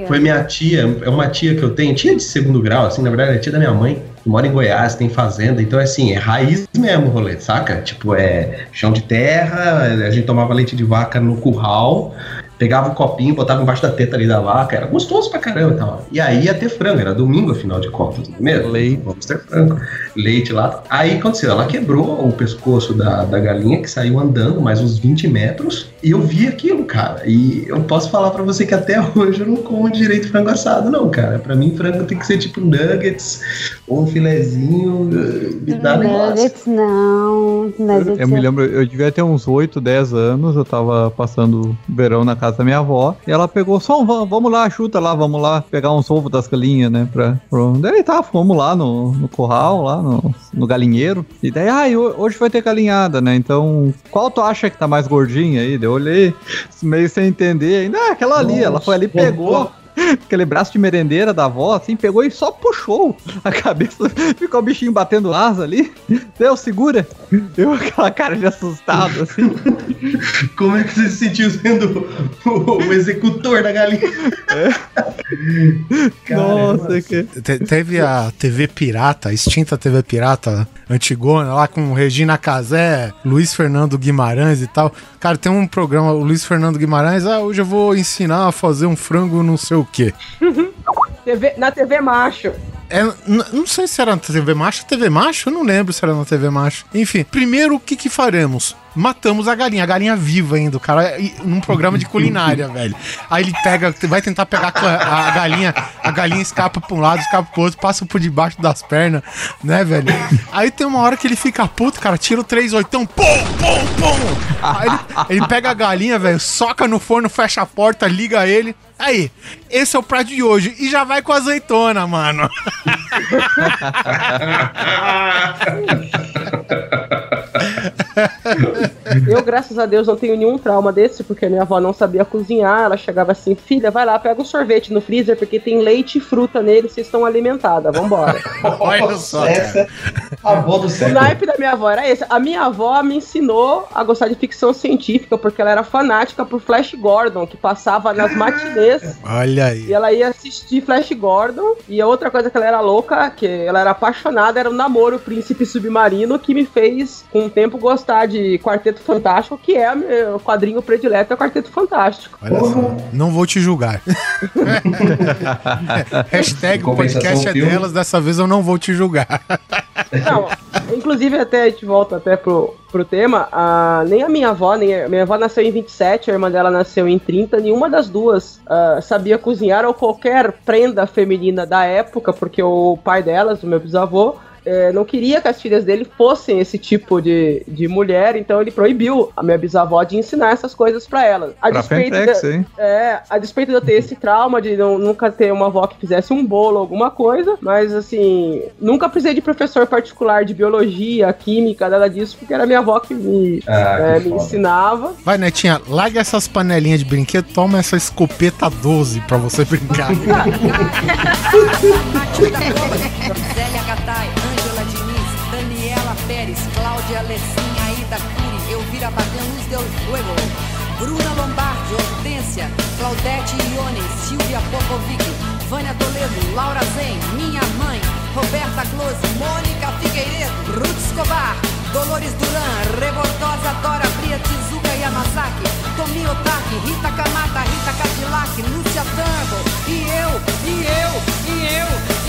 foi minha tia, é uma tia que eu tenho, tia de segundo grau, assim, na verdade é tia da minha mãe, que mora em Goiás, tem fazenda, então assim, é raiz mesmo o rolê, saca? Tipo, é chão de terra, a gente tomava leite de vaca no curral, pegava o copinho, botava embaixo da teta ali da vaca, era gostoso pra caramba e tal. E aí ia ter frango, era domingo afinal de contas, não é mesmo?
Leite.
Vamos ter frango. Leite lá. Aí aconteceu, ela quebrou o pescoço da, da galinha, que saiu andando mais uns 20 metros, e eu vi aquilo, cara. E eu posso falar pra você que até hoje eu não como direito frango assado, não, cara. Pra mim, frango tem que ser tipo nuggets, ou um filezinho, me dá negócio.
Nuggets não. Nuggets
Eu me lembro, eu devia ter uns 8, 10 anos, eu tava passando verão na casa da minha avó, e ela pegou só um, "Vamos- lá, chuta lá, vamos lá, pegar uns ovos das galinhas, né, pra... pra... Daí tá, fomos lá no, no curral, lá no, no galinheiro, e daí, ah, e ho- hoje vai ter galinhada, né, então, qual tu acha que tá mais gordinha aí? Eu olhei, meio sem entender, ainda, ah, aquela ali, ela foi ali,
Nossa,
pegou... Aquele braço de merendeira da avó, assim, pegou e só puxou a cabeça. Ficou o bichinho batendo asa ali. Deu, segura. Deu aquela cara de assustado, assim.
Como é que você se sentiu sendo o, o executor da galinha? Caramba.
Nossa, que...
Te- teve a TV Pirata, a extinta TV Pirata antigona, lá com Regina Casé, Luiz Fernando Guimarães e tal. Cara, tem um programa, o Luiz Fernando Guimarães, ah, hoje eu vou ensinar a fazer um frango não sei o quê.
TV na TV macho.
É, não sei se era na TV Macho. TV Macho? Eu não lembro se era na TV Macho. Enfim, primeiro o que que faremos? Matamos a galinha, a galinha viva ainda, o cara, num programa de culinária, velho. Aí ele pega, vai tentar pegar a a galinha, a galinha escapa pra um lado, escapa pro outro, passa por debaixo das pernas, né, velho? Aí tem uma hora que ele fica puto, cara, tira o 3 oitão, pum, pum, pum. Aí ele, ele pega a galinha, velho, soca no forno, fecha a porta, liga ele. Aí, esse é o prato de hoje. E já vai com azeitona, mano.
Eu, graças a Deus, não tenho nenhum trauma desse, porque minha avó não sabia cozinhar. Ela chegava assim, filha, vai lá, pega um sorvete no freezer, porque tem leite e fruta nele, vocês estão alimentadas, vambora.
Olha só.
Essa é a avó do
O
século.
naipe da minha avó era esse. A minha avó me ensinou a gostar de ficção científica, porque ela era fanática por Flash Gordon, que passava nas matinês.
Olha aí.
E ela ia assistir Flash Gordon. E a outra coisa que ela era louca, que ela era apaixonada, era o namoro Príncipe Submarino, que me fez, com o tempo, gostar de Quarteto Fantástico, que é meu quadrinho predileto, é o Quarteto Fantástico.
Olha só. Não vou te julgar. Hashtag o podcast é
filme.
delas, dessa vez eu não vou te julgar.
Não, inclusive até a gente volta até pro, pro tema, a, nem a minha avó, nem a minha avó nasceu em 27, a irmã dela nasceu em 30, nenhuma das duas ah, sabia cozinhar ou qualquer prenda feminina da época, porque o pai delas, o meu bisavô, eh, não queria que as filhas dele fossem esse tipo de, de mulher, então ele proibiu a minha bisavó de ensinar essas coisas pra ela. A
Pra
despeito
Fentex,
da-
hein?
é, a despeito de eu ter esse trauma de não- nunca ter uma avó que fizesse um bolo, alguma coisa, mas assim, nunca precisei de professor particular de biologia, química, nada disso, porque era minha avó que me,
Ah, que
é, me
foda.
ensinava.
Vai, Netinha, larga essas panelinhas de brinquedo, toma essa escopeta 12 pra você brincar.
Zélia Gattai, Vânia Toledo, Laura Zen, Minha Mãe, Roberta Close, Mônica Figueiredo, Ruth Escobar, Dolores Duran, Revoltosa Dora Bria Tizuka Yamazaki, Tomi Otaki, Rita Kamata, Rita Cadillac, Lúcia Tango, e eu, e eu, e eu,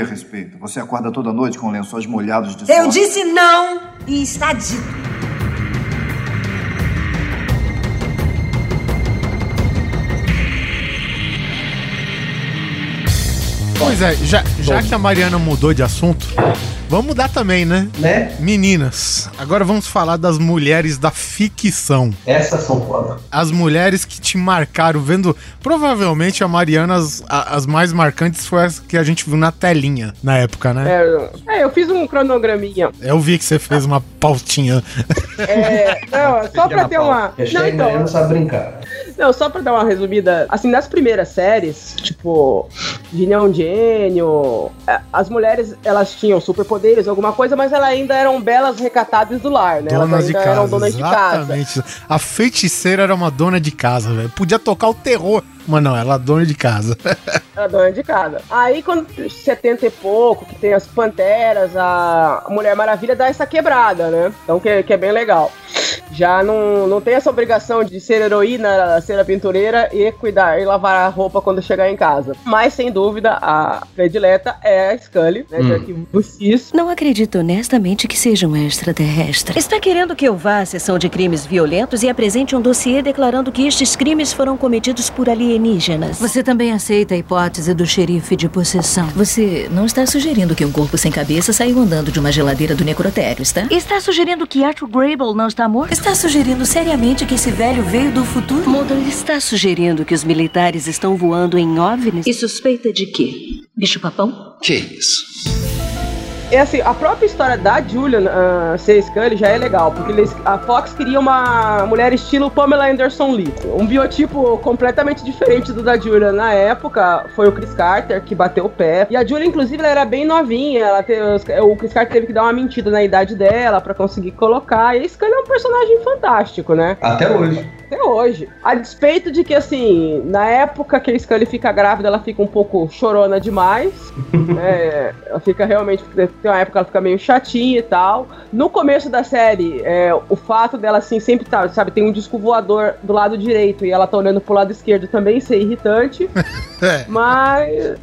a respeito? Você acorda toda noite com lençóis molhados de
Eu
suor?
disse não e está dito.
Pois é, já, já que a Mariana mudou de assunto, vamos mudar também, né?
Né?
Meninas, agora vamos falar das mulheres da ficção.
Essas são foda.
As mulheres que te marcaram, vendo. Provavelmente a Mariana, as, a- as mais marcantes foi as que a gente viu na telinha na época, né?
É, é, eu fiz um cronograminha.
Eu vi que você fez uma pautinha.
É, não, só pra ter uma. Não,
Hashtag
então,
Mariana sabe brincar.
Não, só pra dar uma resumida, assim, nas primeiras séries, tipo, de Neon Gênio, é, as mulheres, elas tinham superpoderes, alguma coisa, mas elas ainda eram belas recatadas do lar, né? elas
Donas de
ainda
casa.
eram donas de casa.
exatamente. A feiticeira era uma dona de casa, velho. Podia tocar o terror, mas não, ela é dona de casa.
Era dona de casa. Aí, quando 70 e pouco, que tem as Panteras, a Mulher Maravilha dá essa quebrada, né? Então, que, que é bem legal. Já não, não tem essa obrigação de ser heroína, ser aventureira e cuidar e lavar a roupa quando chegar em casa. Mas, sem dúvida, a predileta é a Scully, né?
Hum.
De Arquivo X.
Não acredito honestamente que seja um extraterrestre. Está querendo que eu vá à sessão de crimes violentos e apresente um dossiê declarando que estes crimes foram cometidos por alienígenas.
Você também aceita a hipótese do xerife de possessão?
Você não está sugerindo que um corpo sem cabeça saiu andando de uma geladeira do necrotério, está? Está sugerindo que Arthur Grable não está morto? Está sugerindo seriamente que esse velho veio do futuro? Mulder está sugerindo que os militares estão voando em OVNIs? E suspeita de quê? Bicho-papão?
Que isso?
É assim, a própria história da Julian uh, ser Scully já é legal, porque eles, a Fox queria uma mulher estilo Pamela Anderson Lee. Um biotipo completamente diferente do da Julian na época. Foi o Chris Carter que bateu o pé. E a Julian, inclusive, ela era bem novinha. Ela teve, o Chris Carter teve que dar uma mentira na idade dela pra conseguir colocar. E a Scully é um personagem fantástico, né?
Até hoje.
Até hoje. A despeito de que, assim, na época que a Scully fica grávida, ela fica um pouco chorona demais. É, ela fica realmente. Tem uma época que ela fica meio chatinha e tal. No começo da série, é, o fato dela, assim, sempre tá, sabe, tem um disco voador do lado direito e ela tá olhando pro lado esquerdo também ser irritante.
É.
Mas.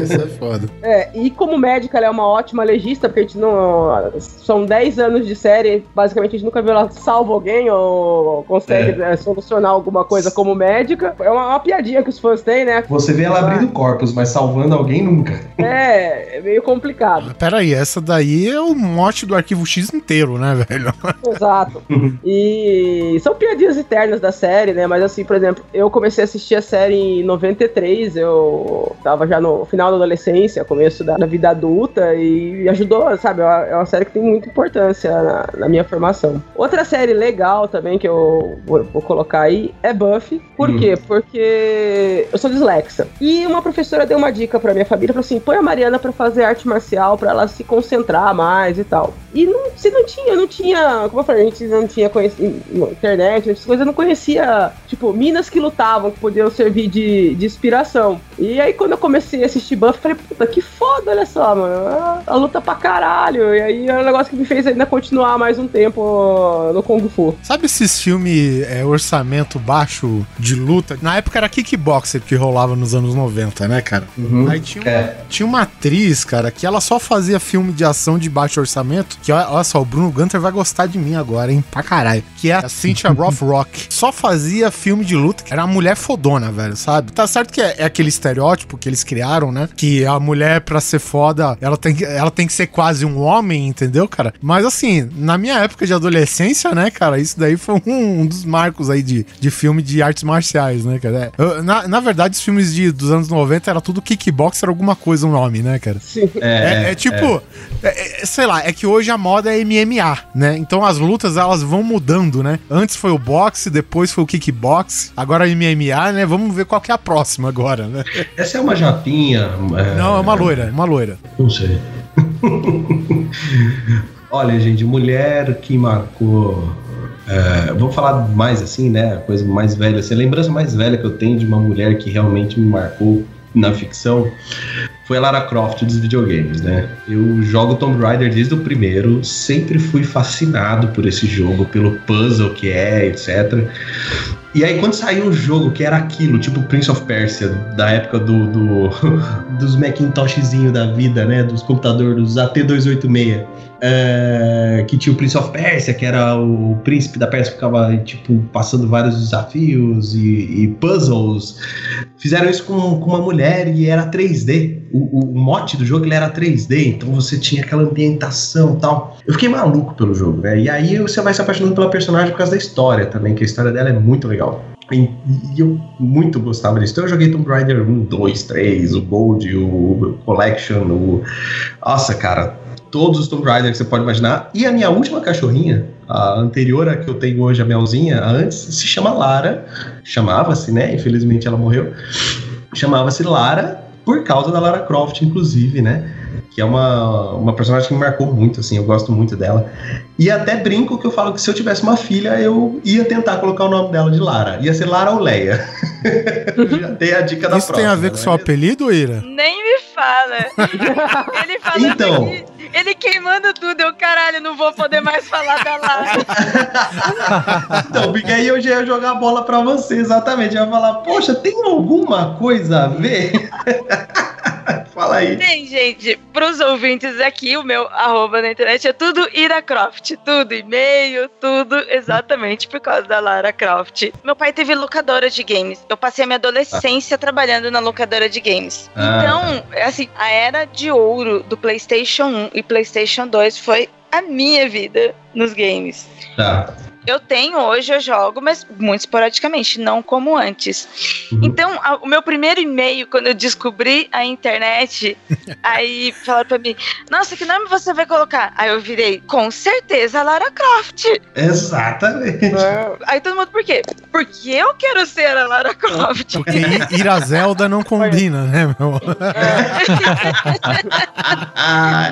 Isso é foda.
É, e como médica, ela é uma ótima legista, porque a gente não. São 10 anos de série, basicamente a gente nunca viu ela salva alguém ou consegue
É.
é, solucionar alguma coisa como médica. É uma, uma piadinha que os fãs têm, né?
Você vê ela abrindo corpos, mas salvando alguém nunca.
É, é meio complicado.
Pera aí, essa daí é o mote do arquivo X inteiro, né, velho?
Exato. E são piadinhas eternas da série, né? Mas assim, por exemplo, eu comecei a assistir a série em 93, eu tava já no final da adolescência, começo da, da vida adulta, e ajudou, sabe? É uma, é uma série que tem muita importância na, na minha formação. Outra série legal também que eu vou, vou colocar aí é Buffy. Por
Hum.
quê? Porque eu sou dislexa. E uma professora deu uma dica pra minha família, falou assim: põe a Mariana pra fazer arte marcial, pra ela se concentrar mais e tal. E não, se não tinha, não tinha, como eu falei, a gente não tinha internet, essas coisas, eu não conhecia, tipo, minas que lutavam, que podiam servir de, de inspiração. E aí quando eu comecei a assistir Buffy, eu falei, puta, que foda, olha só, mano, a, a luta pra caralho. E aí é um negócio que me fez ainda continuar mais um tempo no Kung Fu.
Sabe esses filmes é, orçamento baixo de luta? Na época era kickboxer que rolava nos anos 90, né, cara? Aí tinha uma, tinha uma atriz, cara, que ela só fazia filme de ação de baixo orçamento. Que olha, olha só, o Bruno Gunter vai gostar de mim agora, hein? Pra caralho. Que é a Cynthia Rothrock. Só fazia filme de luta, que era uma mulher fodona, velho, sabe? Tá certo que é, é aquele estereótipo que eles criaram, né? Que a mulher, pra ser foda, ela tem, que- ela tem que ser quase um homem, entendeu, cara? Mas assim, na minha época de adolescência, né, cara, isso daí foi um, um dos marcos aí de, de filme de artes marciais, né, cara? É, eu- na, na verdade, os filmes de, dos anos 90 era tudo kickboxer, alguma coisa, um nome, né, cara?
Sim.
É, é tipo, é- é- sei lá, é que hoje a moda é MMA, né? Então as lutas elas vão mudando, né? Antes foi o boxe, depois foi o kickbox, agora MMA, né? Vamos ver qual que é a próxima agora, né?
Essa é uma japinha.
Não, é uma loira, é uma loira.
Não sei. Olha, gente, mulher que marcou. é, vamos falar mais assim, né? A coisa mais velha. Assim, a lembrança mais velha que eu tenho de uma mulher que realmente me marcou na ficção foi a Lara Croft dos videogames, né? Eu jogo Tomb Raider desde o primeiro, sempre fui fascinado por esse jogo, pelo puzzle que é, etc. E aí, quando saiu o jogo, que era aquilo, tipo Prince of Persia, da época do, do- dos Macintoshzinho da vida, né? Dos computadores, dos AT286. É, que tinha o Prince of Persia, que era o príncipe da Pérsia que ficava, tipo, passando vários desafios e, e puzzles. Fizeram isso com, com uma mulher e era 3D. O, o mote do jogo ele era 3D, então você tinha aquela ambientação tal. Eu fiquei maluco pelo jogo, né? E aí você vai se apaixonando pela personagem por causa da história também, que a história dela é muito legal. E, e eu muito gostava disso. Então eu joguei Tomb Raider 1, 2, 3, o Gold, o Collection, o. Nossa, cara, todos os Tomb Raider que você pode imaginar. E a minha última cachorrinha, a anterior a que eu tenho hoje, a Melzinha, a antes, se chama Lara. Chamava-se, né? Infelizmente ela morreu. Chamava-se Lara, por causa da Lara Croft, inclusive, né? Que é uma, uma personagem que me marcou muito, assim, eu gosto muito dela. E até brinco que eu falo que se eu tivesse uma filha, eu ia tentar colocar o nome dela de Lara. Ia ser Lara ou Leia. Já tem a dica da
Isso tem a ver com
próxima,
seu
né?
apelido, Ira?
Nem me fala. Ele falando
Então.
aqui, ele queimando tudo. Eu, caralho, não vou poder mais falar da Lara.
Então, porque aí eu já ia jogar a bola pra você, exatamente. Eu ia falar, poxa, tem alguma coisa a ver? Fala aí.
Tem, gente, pros ouvintes aqui, o meu arroba na internet é tudo Ira Croft. Tudo, e-mail, tudo, exatamente por causa da Lara Croft. Meu pai teve locadora de games. Eu passei a minha adolescência trabalhando na locadora de games.
Ah,
então, assim, a era de ouro do PlayStation 1 e PlayStation 2 foi a minha vida nos games.
Tá.
Eu tenho hoje, eu jogo, mas muito esporadicamente, não como antes. Então, a- o meu primeiro e-mail, quando eu descobri a internet, aí falaram pra mim: Nossa, que nome você vai colocar? Aí eu virei, com certeza, Lara Croft.
Exatamente.
Aí todo mundo, por quê? Porque eu quero ser a Lara Croft.
Porque I- Ira Zelda não combina, né, meu?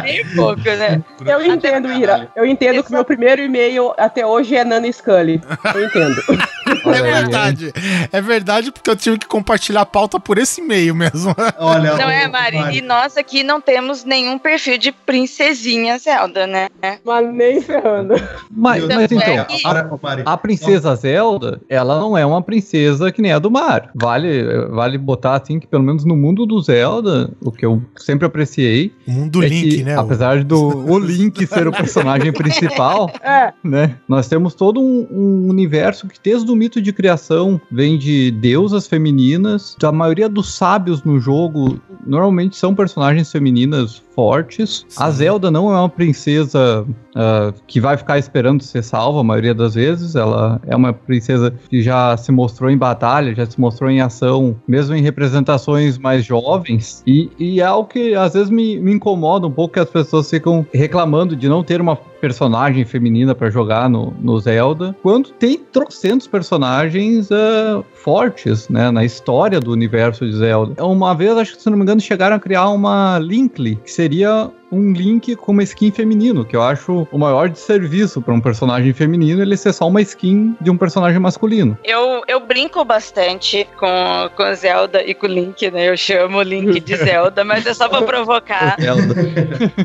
Nem pouco, né?
Eu entendo, Ira. Eu entendo que meu primeiro e-mail até hoje é Nana Scully. Eu entendo.
É verdade. É verdade porque eu tive que compartilhar a pauta por esse e-mail mesmo.
Olha,
Não é, Mari? E nós aqui não temos nenhum perfil de princesinha Zelda, né?
Mas nem ferrando.
Mas, mas
é
então,
que-
a, a princesa Zelda, ela não é uma princesa que nem a do Mario. Vale, vale botar assim que pelo menos no mundo do Zelda, o que eu sempre apreciei.
O mundo
é
Link,
que,
né?
Apesar do o Link ser o personagem principal,
É.
né? Nós temos todo um, um universo que desde o mito de criação vem de deusas femininas. A maioria dos sábios no jogo normalmente são personagens femininas fortes. A Zelda não é uma princesa ah, que vai ficar esperando ser salva a maioria das vezes. Ela é uma princesa que já se mostrou em batalha, já se mostrou em ação, mesmo em representações mais jovens. E, e é algo que às vezes me, me incomoda um pouco que as pessoas ficam reclamando de não ter uma personagem feminina pra jogar no, no Zelda, quando tem trocentos personagens ah, fortes, né, na história do universo de Zelda. Uma vez, acho que se não me engano, chegaram a criar uma Linkly, que seria dir um Link com uma skin feminino, que eu acho o maior desserviço pra um personagem feminino ele ser só uma skin de um personagem masculino.
Eu, eu brinco bastante com, com Zelda e com o Link, né? Eu chamo o Link de Zelda, mas é só pra provocar.
Zelda.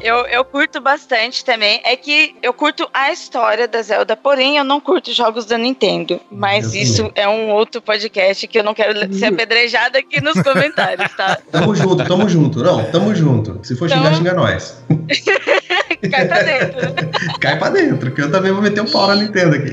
Eu, eu curto bastante também. É que eu curto a história da Zelda, porém eu não curto jogos da Nintendo. Mas isso é um outro podcast que eu não quero ser apedrejada aqui nos comentários, tá?
Tamo junto, tamo junto. Não, tamo junto. Se for xingar,
Então-
xinga nós.
Cai pra dentro.
Cai pra dentro, que eu também vou meter um pau na Nintendo aqui.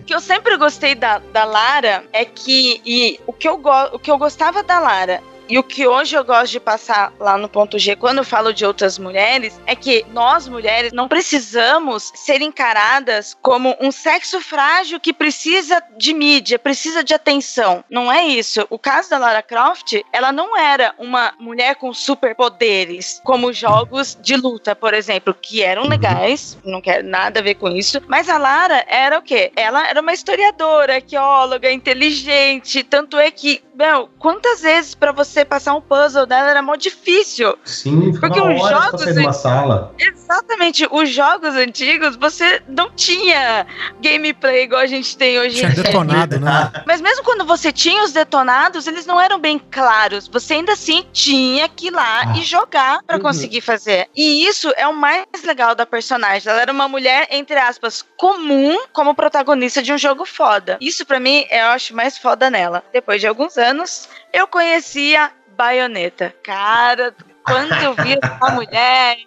O que eu sempre gostei da, da Lara é que. E o que, eu go, o que eu gostava da Lara. E o que hoje eu gosto de passar lá no ponto G, quando eu falo de outras mulheres, é que nós mulheres não precisamos ser encaradas como um sexo frágil que precisa de mídia, precisa de atenção. Não é isso. O caso da Lara Croft, ela não era uma mulher com superpoderes, como jogos de luta, por exemplo, que eram legais, não quero nada a ver com isso. Mas a Lara era o quê? Ela era uma historiadora, arqueóloga, inteligente. Tanto é que, meu, quantas vezes pra você passar um puzzle dela era mó difícil?
Sim,
Porque os jogos
sair de uma sala.
Exatamente, os jogos antigos você não tinha gameplay igual a gente tem hoje
Tinha
em dia.
detonado, né?
Mas mesmo quando você tinha os detonados, eles não eram bem claros. Você ainda assim tinha que ir lá e jogar pra
Uhum.
conseguir fazer. E isso é o mais legal da personagem. Ela era uma mulher, entre aspas, comum como protagonista de um jogo foda. Isso pra mim eu acho mais foda nela. Depois de alguns anos, eu conheci a Bayonetta. Cara, quando eu vi essa mulher,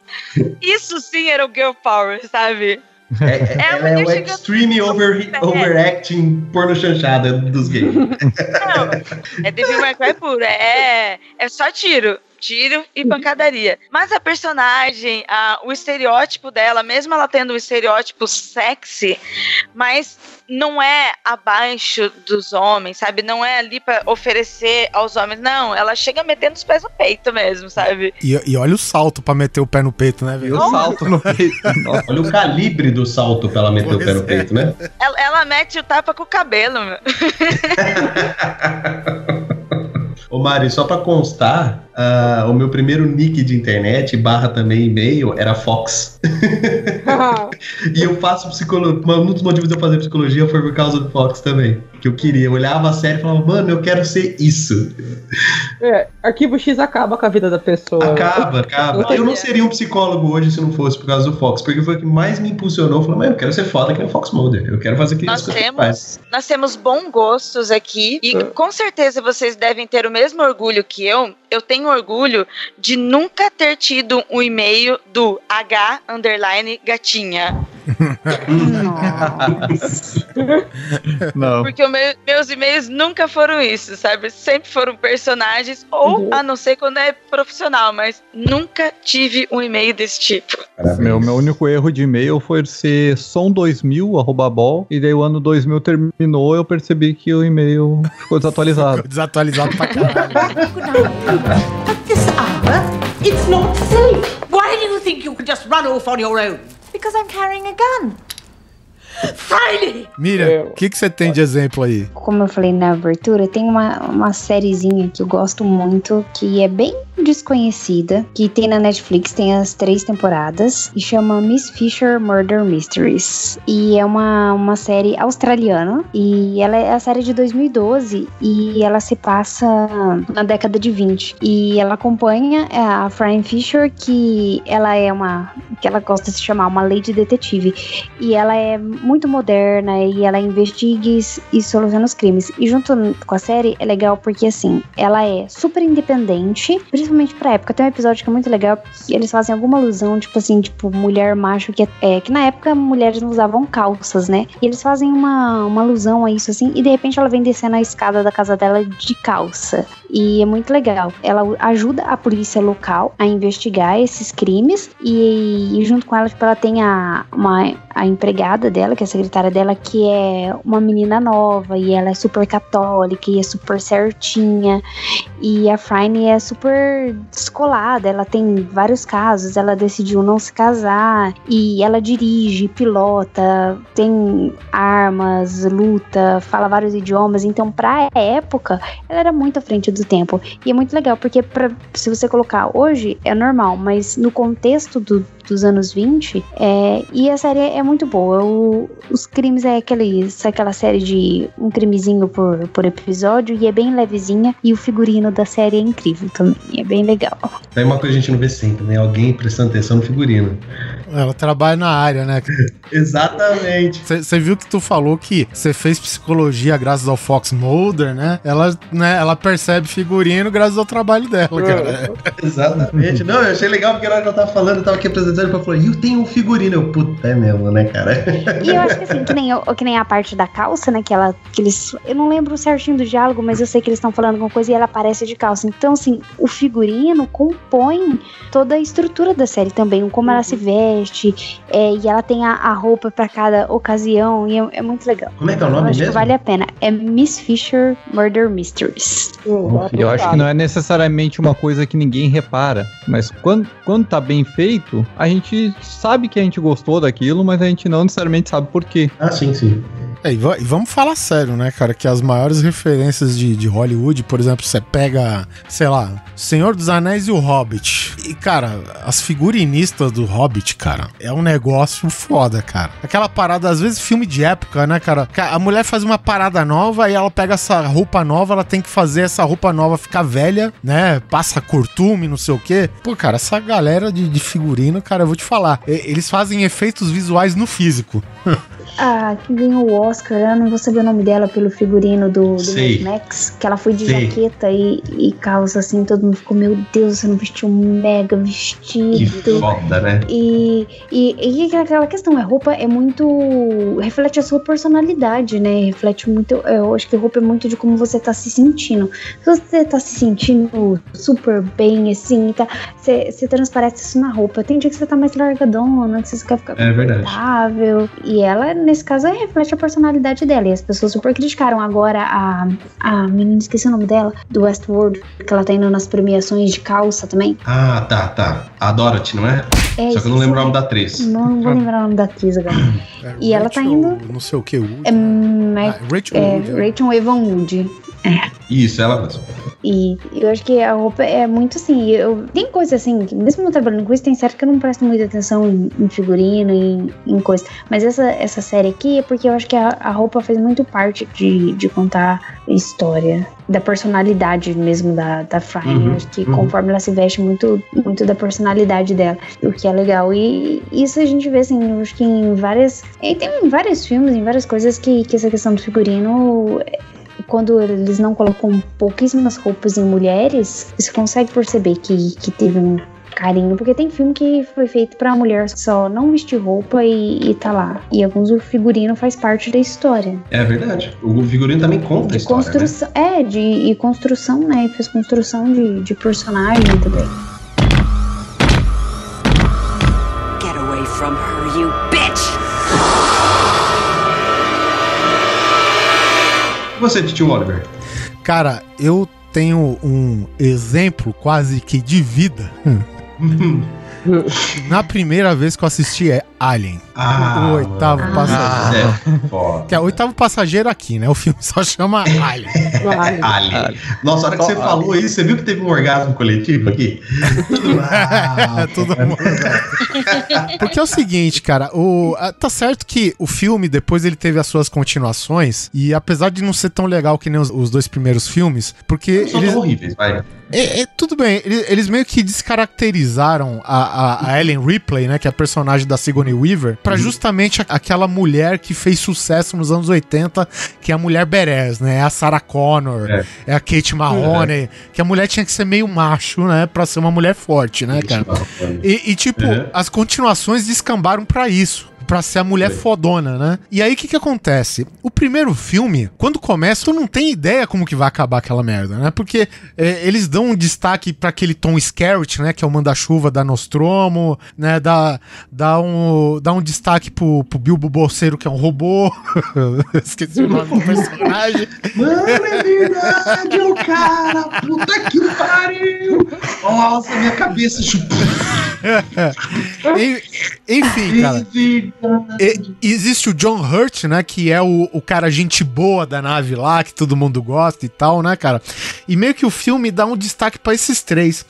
isso sim era o girl power, sabe?
É,
É,
ela é o extreme over, overacting porno chanchada dos games.
É Devil May Cry puro, é, é só tiro. Tiro e pancadaria. Mas a personagem, a- o estereótipo dela, mesmo ela tendo um estereótipo sexy, mas não é abaixo dos homens, sabe? Não é ali pra oferecer aos homens. Não, ela chega metendo os pés no peito mesmo, sabe?
E, e olha o salto pra meter o pé no peito, né, velho?
o salto no peito.
Olha o calibre do salto pra ela meter o pé no
Pois é.
peito, né?
Ela, ela mete o tapa com o cabelo, meu.
Ô Mari, só pra constar, ah, o meu primeiro nick de internet, barra também e-mail, era Fox. e eu faço psicologia. Um dos motivos de eu fazer psicologia foi por causa do Fox também. Que eu queria. Eu olhava a série e falava, mano, eu quero ser isso.
É, arquivo X acaba com a vida da pessoa.
Acaba, acaba. Eu não seria um psicólogo hoje se não fosse por causa do Fox, porque foi o que mais me impulsionou. Eu falei, mas eu quero ser foda que nem o Fox Mulder. Eu quero fazer aquilo
Nós
que
temos,
faz.
nós temos bons gostos aqui e com certeza vocês devem ter o mesmo orgulho que eu. Eu tenho orgulho de nunca ter tido um e-mail do H underline gatinha.
Não.
Porque o meu- meus e-mails nunca foram isso, sabe? Sempre foram personagens, ou a não ser quando é profissional, mas nunca tive um e-mail desse tipo.
Meu, meu único erro de e-mail foi ser som2000, arroba bol, e daí o ano 2000 terminou eu percebi que o e-mail ficou desatualizado.
Desatualizado pra caralho.
At this hour, it's not safe. Why do you think you can just run off on your own?
Because I'm carrying a gun.
Friday!
Miriam, o que, que você tem de exemplo aí?
Como eu falei na abertura, tem uma, uma sériezinha que eu gosto muito, que é bem desconhecida, que tem na Netflix, tem as três temporadas, e chama Miss Fisher Murder Mysteries. E é uma, uma série australiana, e ela é a série de 2012, e ela se passa na década de 20. E ela acompanha a Fran Fisher, que ela é uma, que ela gosta de se chamar uma lady detetive, e ela é muito moderna e ela investiga e, soluciona os crimes. E junto com a série é legal porque assim, ela é super independente, principalmente pra época. Tem um episódio que é muito legal que eles fazem alguma alusão, tipo assim, tipo mulher macho que é, é, que na época mulheres não usavam calças, né? E eles fazem uma, uma alusão a isso assim, e de repente ela vem descendo a escada da casa dela de calça. E é muito legal. Ela ajuda a polícia local a investigar esses crimes e, e junto com ela, tipo, ela tem a, uma, a empregada dela, que é a secretária dela, que é uma menina nova e ela é super católica e é super certinha. E a Frine é super descolada, ela tem vários casos, ela decidiu não se casar e ela dirige, pilota, tem armas, luta, fala vários idiomas, então pra época ela era muito à frente do tempo. E é muito legal, porque pra, se você colocar hoje é normal, mas no contexto do- dos anos 20, é, e a série é muito boa. O- os crimes é aquele, aquela série de um crimezinho por, por episódio e é bem levezinha. E o figurino da série é incrível também, é bem legal.
Daí uma coisa que a gente não vê sempre, né? Alguém prestando atenção no figurino.
Ela trabalha na área, né?
Exatamente.
Você viu que tu falou que você fez psicologia graças ao Fox Mulder, né? Ela, né, ela percebe figurino graças ao trabalho dela, cara.
Exatamente. Não, eu achei legal porque na hora que eu tava falando, eu tava aqui apresentando, e falou, e eu tenho um figurino. Eu, puta, é mesmo, né, cara?
E eu acho que assim, que nem, eu- que nem a parte da calça, né? Que ela. Que eles, eu não lembro certinho do diálogo, mas eu sei que eles estão falando alguma coisa e ela aparece de calça. Então, assim, o figurino compõe toda a estrutura da série também, o como ela se veste, é, e ela tem a, a roupa pra cada ocasião, e é, é muito legal.
Como é que é o
Eu
nome
acho que
mesmo?
vale a pena. É Miss Fisher Murder Mysteries.
E eu acho que não é necessariamente uma coisa que ninguém repara, mas quando, quando tá bem feito, a gente sabe que a gente gostou daquilo, mas a gente não necessariamente sabe por quê.
Ah, sim, sim.
É, e, va- vamos falar sério, né, cara? Que as maiores referências de, de Hollywood, por exemplo, você pega, sei lá, Senhor dos Anéis e o Hobbit. E, cara, as figurinistas do Hobbit, cara, é um negócio foda, cara. Aquela parada, às vezes, filme de época, né, cara? Ca- A mulher faz uma parada nova e ela pega essa roupa nova, ela tem que fazer essa roupa nova ficar velha, né? Passa cortume, não sei o quê. Pô, cara, essa galera de, de figurino, cara, eu vou te falar, eles fazem efeitos visuais no físico.
Ah, que ganhou o Oscar, eu não vou saber o nome dela pelo figurino do, do Max, que ela foi de
Sei.
jaqueta e, e calça assim, todo mundo ficou, meu Deus, você não vestiu um mega vestido.
Que foda, né?
E, e, e aquela questão, a roupa é muito. reflete a sua personalidade, né? Reflete muito. Eu acho que roupa é muito de como você tá se sentindo. Se você tá se sentindo super bem, assim, tá, você, você transparece isso na roupa. Tem dia que você tá mais largadona, que você quer ficar
É verdade.
confortável. E ela, nesse caso, reflete a personalidade dela. E as pessoas super criticaram. Agora, a, a menina, esqueci o nome dela, do Westworld, que ela tá indo nas premiações de calça também.
Ah, tá, tá. A Dorothy, não é?
É,
Só que eu não lembro o nome da atriz.
Não vou lembrar o nome da atriz agora. e ela tá indo.
Não sei o que, Wood.
É, Ma-
Rachel
é,
Wood, é.
Rachel Evan Wood.
Isso, ela mesmo.
E eu acho que a roupa é muito assim. Eu, tem coisa assim, que mesmo trabalhando com isso, tem série que eu não presto muita atenção em, em figurino, em, em coisa. Mas essa, essa série aqui é porque eu acho que a, a roupa faz muito parte de, de contar história, da personalidade mesmo da, da Fry.
Uhum,
Eu acho que
uhum.
conforme ela se veste, muito, muito da personalidade dela, o que é legal. E isso a gente vê assim, eu acho que em várias. Tem vários filmes, em várias coisas que, que essa questão do figurino quando eles não colocam pouquíssimas roupas em mulheres, você consegue perceber que, que teve um carinho, porque tem filme que foi feito pra mulher só não vestir roupa e, e tá lá. E alguns o figurino faz parte da história.
É verdade. O figurino também conta a história, né?
Construção, é, de e construção, né? E fez construção de, de personagem também.
Get away from her, you bitch!
Você, Tio Oliver?
Cara, eu tenho um exemplo quase que de vida. Na primeira vez que eu assisti é Alien.
Ah,
o oitavo
mano.
passageiro.
É, foda.
Que é o oitavo passageiro aqui, né? O filme só chama Alien.
Alien. Nossa, a hora que você falou isso, você viu que teve um orgasmo coletivo aqui?
Todo mundo. Porque é o seguinte, cara, o, ah, tá certo que o filme, depois ele teve as suas continuações, e apesar de não ser tão legal que nem os, os dois primeiros filmes, porque
São
eles.
horríveis, vai.
É, é, tudo bem, eles, meio que descaracterizaram a, a, a Ellen Ripley, né, que é a personagem da Sigourney Weaver, pra justamente a- aquela mulher que fez sucesso nos anos 80, que é a mulher Beres, né, é a Sarah Connor,
É.
é, a Kate Mahoney, que a mulher tinha que ser meio macho, né, pra ser uma mulher forte, né, cara. E, e, tipo,
Uhum.
as continuações descambaram pra isso. Pra ser a mulher fodona, né? E aí, o que que acontece? O primeiro filme, quando começa, tu não tem ideia como que vai acabar aquela merda, né? Porque é, eles dão um destaque pra aquele Tom Skerritt, né? Que é o manda-chuva da Nostromo, né? Dá, dá, um, dá um destaque pro, pro Bilbo Bolseiro, que é um robô. Esqueci o nome do personagem.
Mano, é verdade, o cara. Puta que pariu. Nossa, minha cabeça chupou.
En- Enfim, cara. E- existe o John Hurt, né? Que é o, o cara gente boa da nave lá, que todo mundo gosta e tal, né, cara? E meio que o filme dá um destaque pra esses três.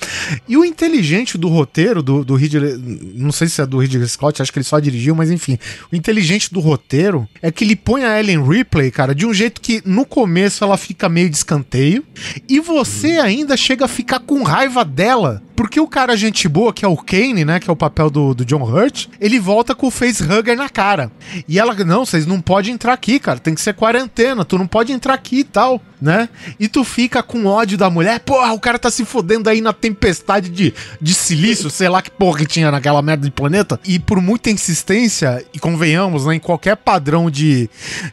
E o inteligente do roteiro, do, do Ridley. Não sei se é do Ridley Scott, acho que ele só dirigiu, mas enfim. O inteligente do roteiro é que ele põe a Ellen Ripley, cara, de um jeito que no começo ela fica meio de escanteio. E você ainda chega a ficar com raiva dela. Porque o cara gente boa, que é o Kane, né? Que é o papel do, do John Hurt, ele volta com o facehugger na cara. E ela, não, vocês não podem entrar aqui, cara. Tem que ser quarentena, tu não pode entrar aqui e tal, né? E tu fica com ódio da mulher, porra, o cara tá se fodendo aí na tempestade de, de silício, sei lá que porra que tinha naquela merda de planeta. E por muita insistência, e convenhamos, né? Em qualquer padrão de,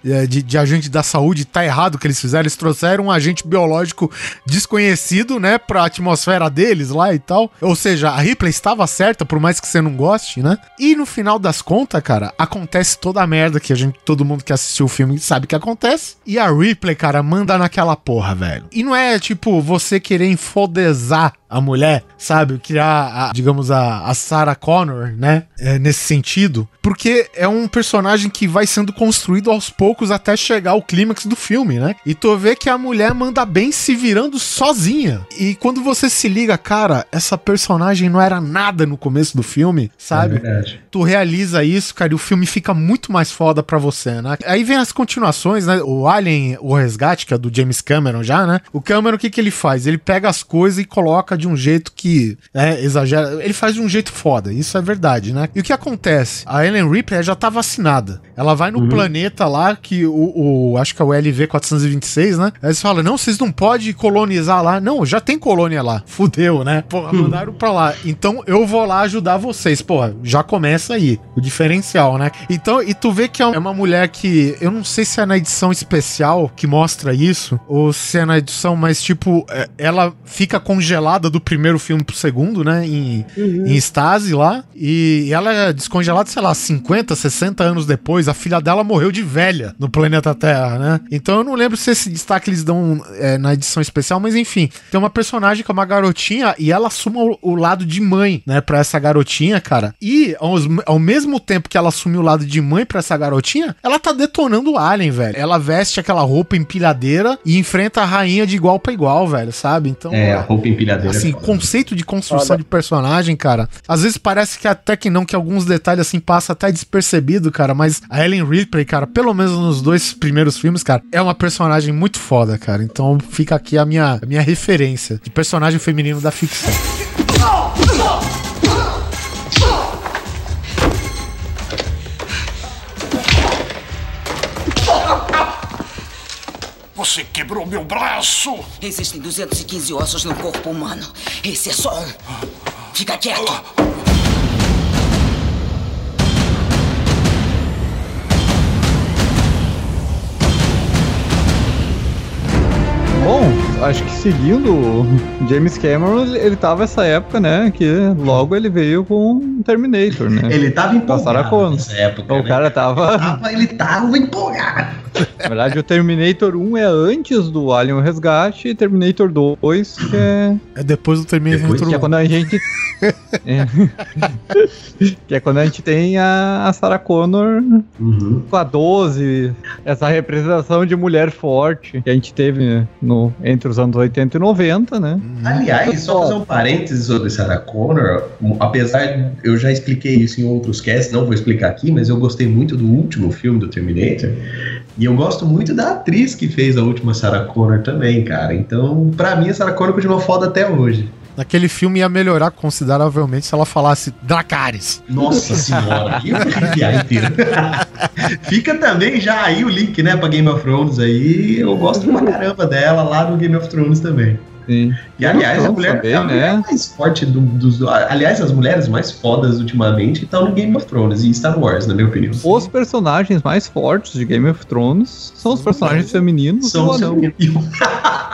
eh, de, de agente da saúde, tá errado o que eles fizeram. Eles trouxeram um agente biológico desconhecido, né? Pra atmosfera deles lá e tal. Ou seja, a Ripley estava certa, por mais que você não goste, né? E no final das contas, cara, acontece toda a merda que a gente, todo mundo que assistiu o filme sabe que acontece. E a Ripley, cara, manda naquela porra, velho. E não é tipo você querer enfodesar a mulher, sabe? Criar, a, digamos, a, a Sarah Connor, né? É, nesse sentido. Porque é um personagem que vai sendo construído aos poucos até chegar ao clímax do filme, né? E tu vê que a mulher manda bem se virando sozinha. E quando você se liga, cara, essa personagem não era nada no começo do filme, sabe?
É verdade.
tu realiza isso, cara, e o filme fica muito mais foda pra você, né? Aí vem as continuações, né? O Alien, o Resgate, que é do James Cameron já, né? O Cameron, o que que ele faz? Ele pega as coisas e coloca de um jeito que, é, exagera. Ele faz de um jeito foda, isso é verdade, né? E o que acontece? A Ellen Ripley já tá vacinada. Ela vai no planeta lá, que o, o- acho que é o LV-426, né? Aí você fala, não, vocês não podem colonizar lá. Não, já tem colônia lá. Fudeu, né? Porra, mandaram pra lá. Então eu vou lá ajudar vocês. Porra, já começa aí. O diferencial, né? Então, e tu vê que é uma mulher que. Eu não sei se é na edição especial que mostra isso, ou se é na edição, mas tipo, é, ela fica congelada do primeiro filme pro segundo, né? Em, em estase lá. E ela é descongelada, sei lá, 50, 60 anos depois. A filha dela morreu de velha no planeta Terra, né? Então eu não lembro se esse destaque eles dão é, na edição especial, mas enfim, tem uma personagem que é uma garotinha e ela assume o, o lado de mãe, né, pra essa garotinha, cara. E aos- ao, mesmo tempo que ela assume o lado de mãe pra essa garotinha, ela tá detonando o Alien, velho. Ela veste aquela roupa empilhadeira e enfrenta a rainha de igual pra igual, velho, sabe? Então,
É, a roupa empilhadeira.
Assim, conceito de construção
Foda.
de personagem, cara. Às vezes parece que até que não, que alguns detalhes assim passam até despercebido, cara. Mas a Ellen Ripley, cara, pelo menos nos dois primeiros filmes, cara, é uma personagem muito foda, cara. Então fica aqui a minha, a minha referência de personagem feminino da ficção.
Você quebrou meu braço!
Existem 215 ossos no corpo humano. Esse é só um. Fica quieto.
Bom, acho que seguindo o James Cameron, ele, ele tava essa época, né? Que logo ele veio com Terminator, né?
Ele tava empolgado
Connor.
nessa época.
O
né?
cara tava.
Tava- Ele tava empolgado.
Na verdade, o Terminator 1 é antes do Alien Resgate e Terminator 2, que é.
É depois do Terminator
Que é
1.
quando a gente. É. que é quando a gente tem a, a Sarah Connor
Uhum.
com a 12, essa representação de mulher forte que a gente teve né, no, entre os anos 80 e 90, né?
Aliás, só fazer um parênteses sobre Sarah Connor, apesar de eu já expliquei isso em outros casts, não vou explicar aqui, mas eu gostei muito do último filme do Terminator. E eu gosto muito da atriz que fez a última Sarah Connor também, cara. Então, pra mim, a Sarah Connor continua foda até hoje.
Naquele filme ia melhorar consideravelmente se ela falasse Dracarys.
Nossa senhora, eu vou arrepiar inteiro. Fica também já aí o link, né, pra Game of Thrones aí. Eu gosto pra caramba dela lá no Game of Thrones também.
Sim.
E aliás, a mulher,
também,
a mulher
né?
mais forte do- dos. Aliás, as mulheres mais fodas ultimamente estão no Game of Thrones e Star Wars, na minha opinião.
Os personagens mais fortes de Game of Thrones são os personagens femininos
São
do
os
anão.
femininos.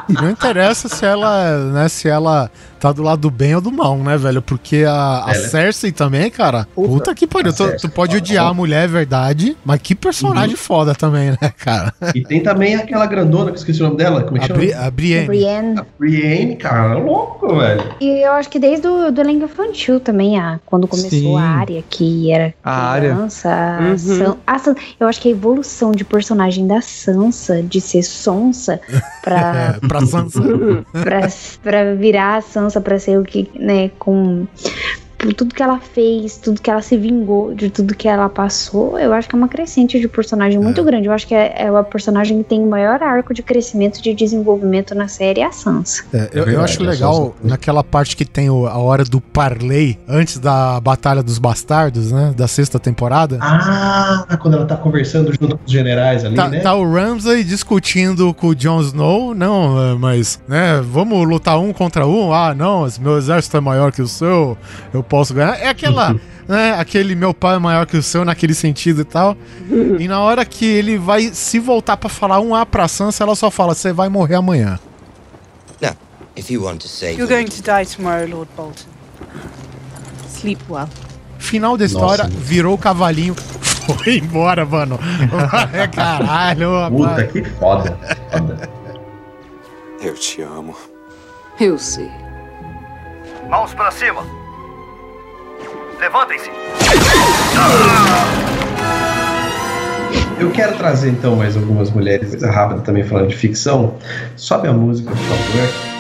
Não interessa se ela, né, se ela tá do lado do bem ou do mal, né, velho? Porque a, a
Ela-
Cersei também, cara. Puta que pariu.
A
Tu, tu pode
foda.
odiar a mulher, é verdade, mas que personagem foda também, né, cara?
E tem também aquela grandona, que eu esqueci o nome dela, como é que
A,
chama?
Bri a Brienne.
Brienne.
Brienne, cara, é louco, velho.
E eu acho que desde o do elenco infantil também, a, quando começou
Sim.
a área, que era
A
criança, a
Uhum.
San- a eu acho que a evolução de personagem da Sansa, de ser sonsa, pra,
pra Sansa.
pra, pra virar a Sansa, pra ser o que, né, com por tudo que ela fez, tudo que ela se vingou, de tudo que ela passou, eu acho que é uma crescente de personagem muito grande. Eu acho que é, é a personagem que tem o maior arco de crescimento de desenvolvimento na série, é a Sansa.
É, eu, eu
verdade,
acho
a
legal naquela parte que tem o- a hora do parley antes da Batalha dos Bastardos, né? Da sexta temporada.
Ah, quando ela tá conversando junto com os generais ali,
Tá,
né?
tá o Ramsay discutindo com o Jon Snow, não, é, mas, né, vamos lutar um contra um? Ah, não, meu exército é maior que o seu, eu posso ganhar. É aquela, né, aquele meu pai é maior que o seu naquele sentido e tal. E na hora que ele vai se voltar pra falar um A pra Sansa, ela só fala, você vai morrer amanhã.
Now, if you want to save
You're going to die tomorrow, Lord Bolton. Sleep well.
Final da história,
Nossa.
virou o cavalinho, foi embora, mano. É caralho,
Puta,
rapaz.
que foda. foda.
Eu te amo.
Eu sei.
Mãos pra cima. Levantem-se.
Eu quero trazer então mais algumas mulheres, coisa rápida também falando de ficção. Sobe a música, por favor.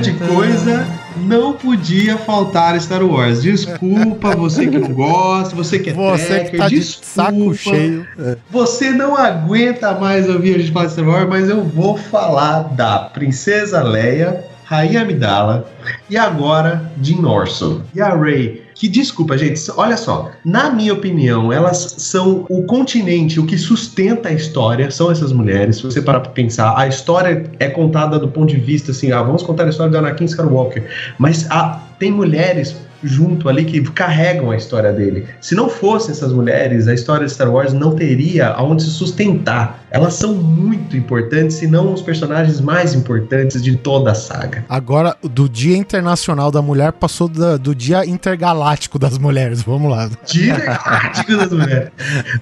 Grande coisa, não podia faltar Star Wars. Desculpa, você que não gosta, você que é
Você
tracker,
que tá de
desculpa.
saco cheio. É.
Você não aguenta mais ouvir a gente falar de Star Wars, mas eu vou falar da Princesa Leia, Rainha Amidala e agora Jim Orson. E a Rey, que desculpa, gente, olha só. Na minha opinião, elas são o continente, o que sustenta a história, são essas mulheres. Se você parar pra pensar, a história é contada do ponto de vista assim, ah, vamos contar a história do Anakin Skywalker. Mas ah, tem mulheres junto ali que carregam a história dele. Se não fossem essas mulheres, a história de Star Wars não teria aonde se sustentar. Elas são muito importantes, se não os personagens mais importantes de toda a saga.
Agora, do Dia Internacional da Mulher passou da- do Dia Intergaláctico das Mulheres. Vamos lá.
Dia Intergaláctico das Mulheres.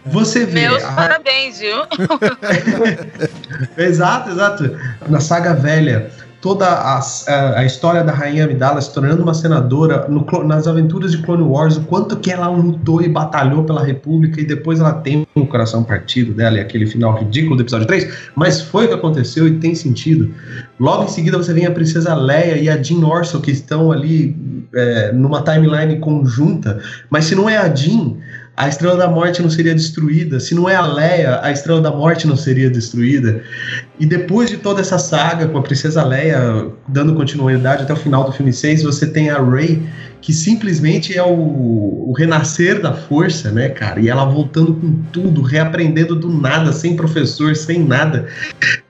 Você vê.
Meus
a-
parabéns, viu?
Exato, exato. Na saga velha, toda a, a, a história da Rainha Amidala se tornando uma senadora no nas aventuras de Clone Wars, o quanto que ela lutou e batalhou pela República e depois ela tem o coração partido dela e aquele final ridículo do episódio 3, mas foi o que aconteceu e tem sentido. Logo em seguida você vem a Princesa Leia e a Jean Orso que estão ali é, numa timeline conjunta, mas se não é a Jean, a Estrela da Morte não seria destruída. Se não é a Leia, a Estrela da Morte não seria destruída. E depois de toda essa saga com a Princesa Leia dando continuidade até o final do filme 6, você tem a Rey, que simplesmente é o, o renascer da força, né, cara? E ela voltando com tudo, reaprendendo do nada, sem professor, sem nada,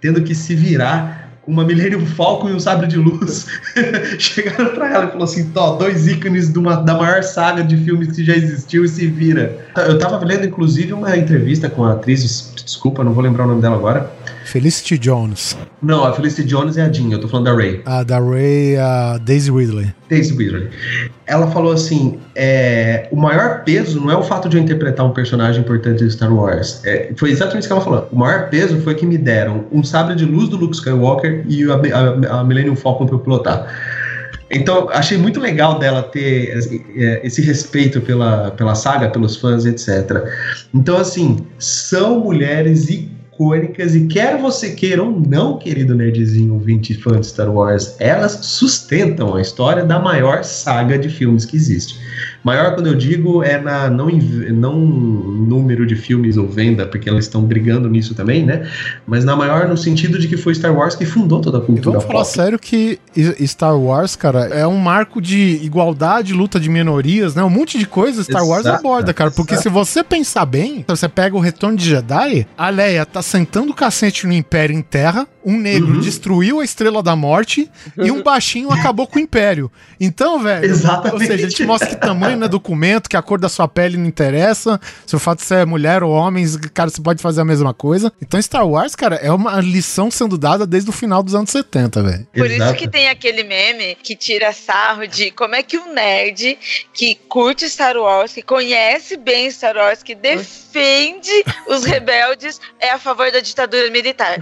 tendo que se virar uma Millennium Falcon e um sabre de luz. Chegaram pra ela e falou assim: Tó, dois ícones de uma- da maior saga de filmes que já existiu e se vira. Eu tava lendo, inclusive, uma entrevista com a atriz, desculpa, não vou lembrar o nome dela agora.
Felicity Jones.
Não, a Felicity Jones é a Jean, eu tô falando da Ray.
A da Ray, a Daisy Ridley.
Daisy Ridley. Ela falou assim: é, o maior peso não é o fato de eu interpretar um personagem importante de Star Wars. É, foi exatamente isso que ela falou. O maior peso foi que me deram um sabre de luz do Luke Skywalker e a, a, a Millennium Falcon pra eu pilotar. Então, achei muito legal dela ter esse- é, esse respeito pela, pela saga, pelos fãs, etc. Então, assim, são mulheres icônicas e quer você queira ou não, querido nerdzinho ouvinte fã de Star Wars, elas sustentam a história da maior saga de filmes que existe. Maior, quando eu digo, é na não, não número de filmes ou venda, porque elas estão brigando nisso também, né? Mas na maior no sentido de que foi Star Wars que fundou toda a cultura
Vamos falar sério que Star Wars, cara, é um marco de igualdade, luta de minorias, né? Um monte de coisa Star Wars
Exato,
aborda, cara. Porque
exato.
se você pensar bem, você pega o Retorno de Jedi, a Leia tá sentando o cacete no Império em terra, um negro
Uhum.
destruiu a Estrela da Morte e um baixinho acabou com o Império. Então, velho,
Exatamente.
ou seja, a gente mostra que tamanho não é documento, que a cor da sua pele não interessa, se o fato de ser mulher ou homem, cara, você pode fazer a mesma coisa. Então, Star Wars, cara, é uma lição sendo dada desde o final dos anos 70, velho.
Por isso que tem aquele meme que tira sarro de como é que um nerd que curte Star Wars, que conhece bem Star Wars, que defende os rebeldes, é a favor da ditadura militar.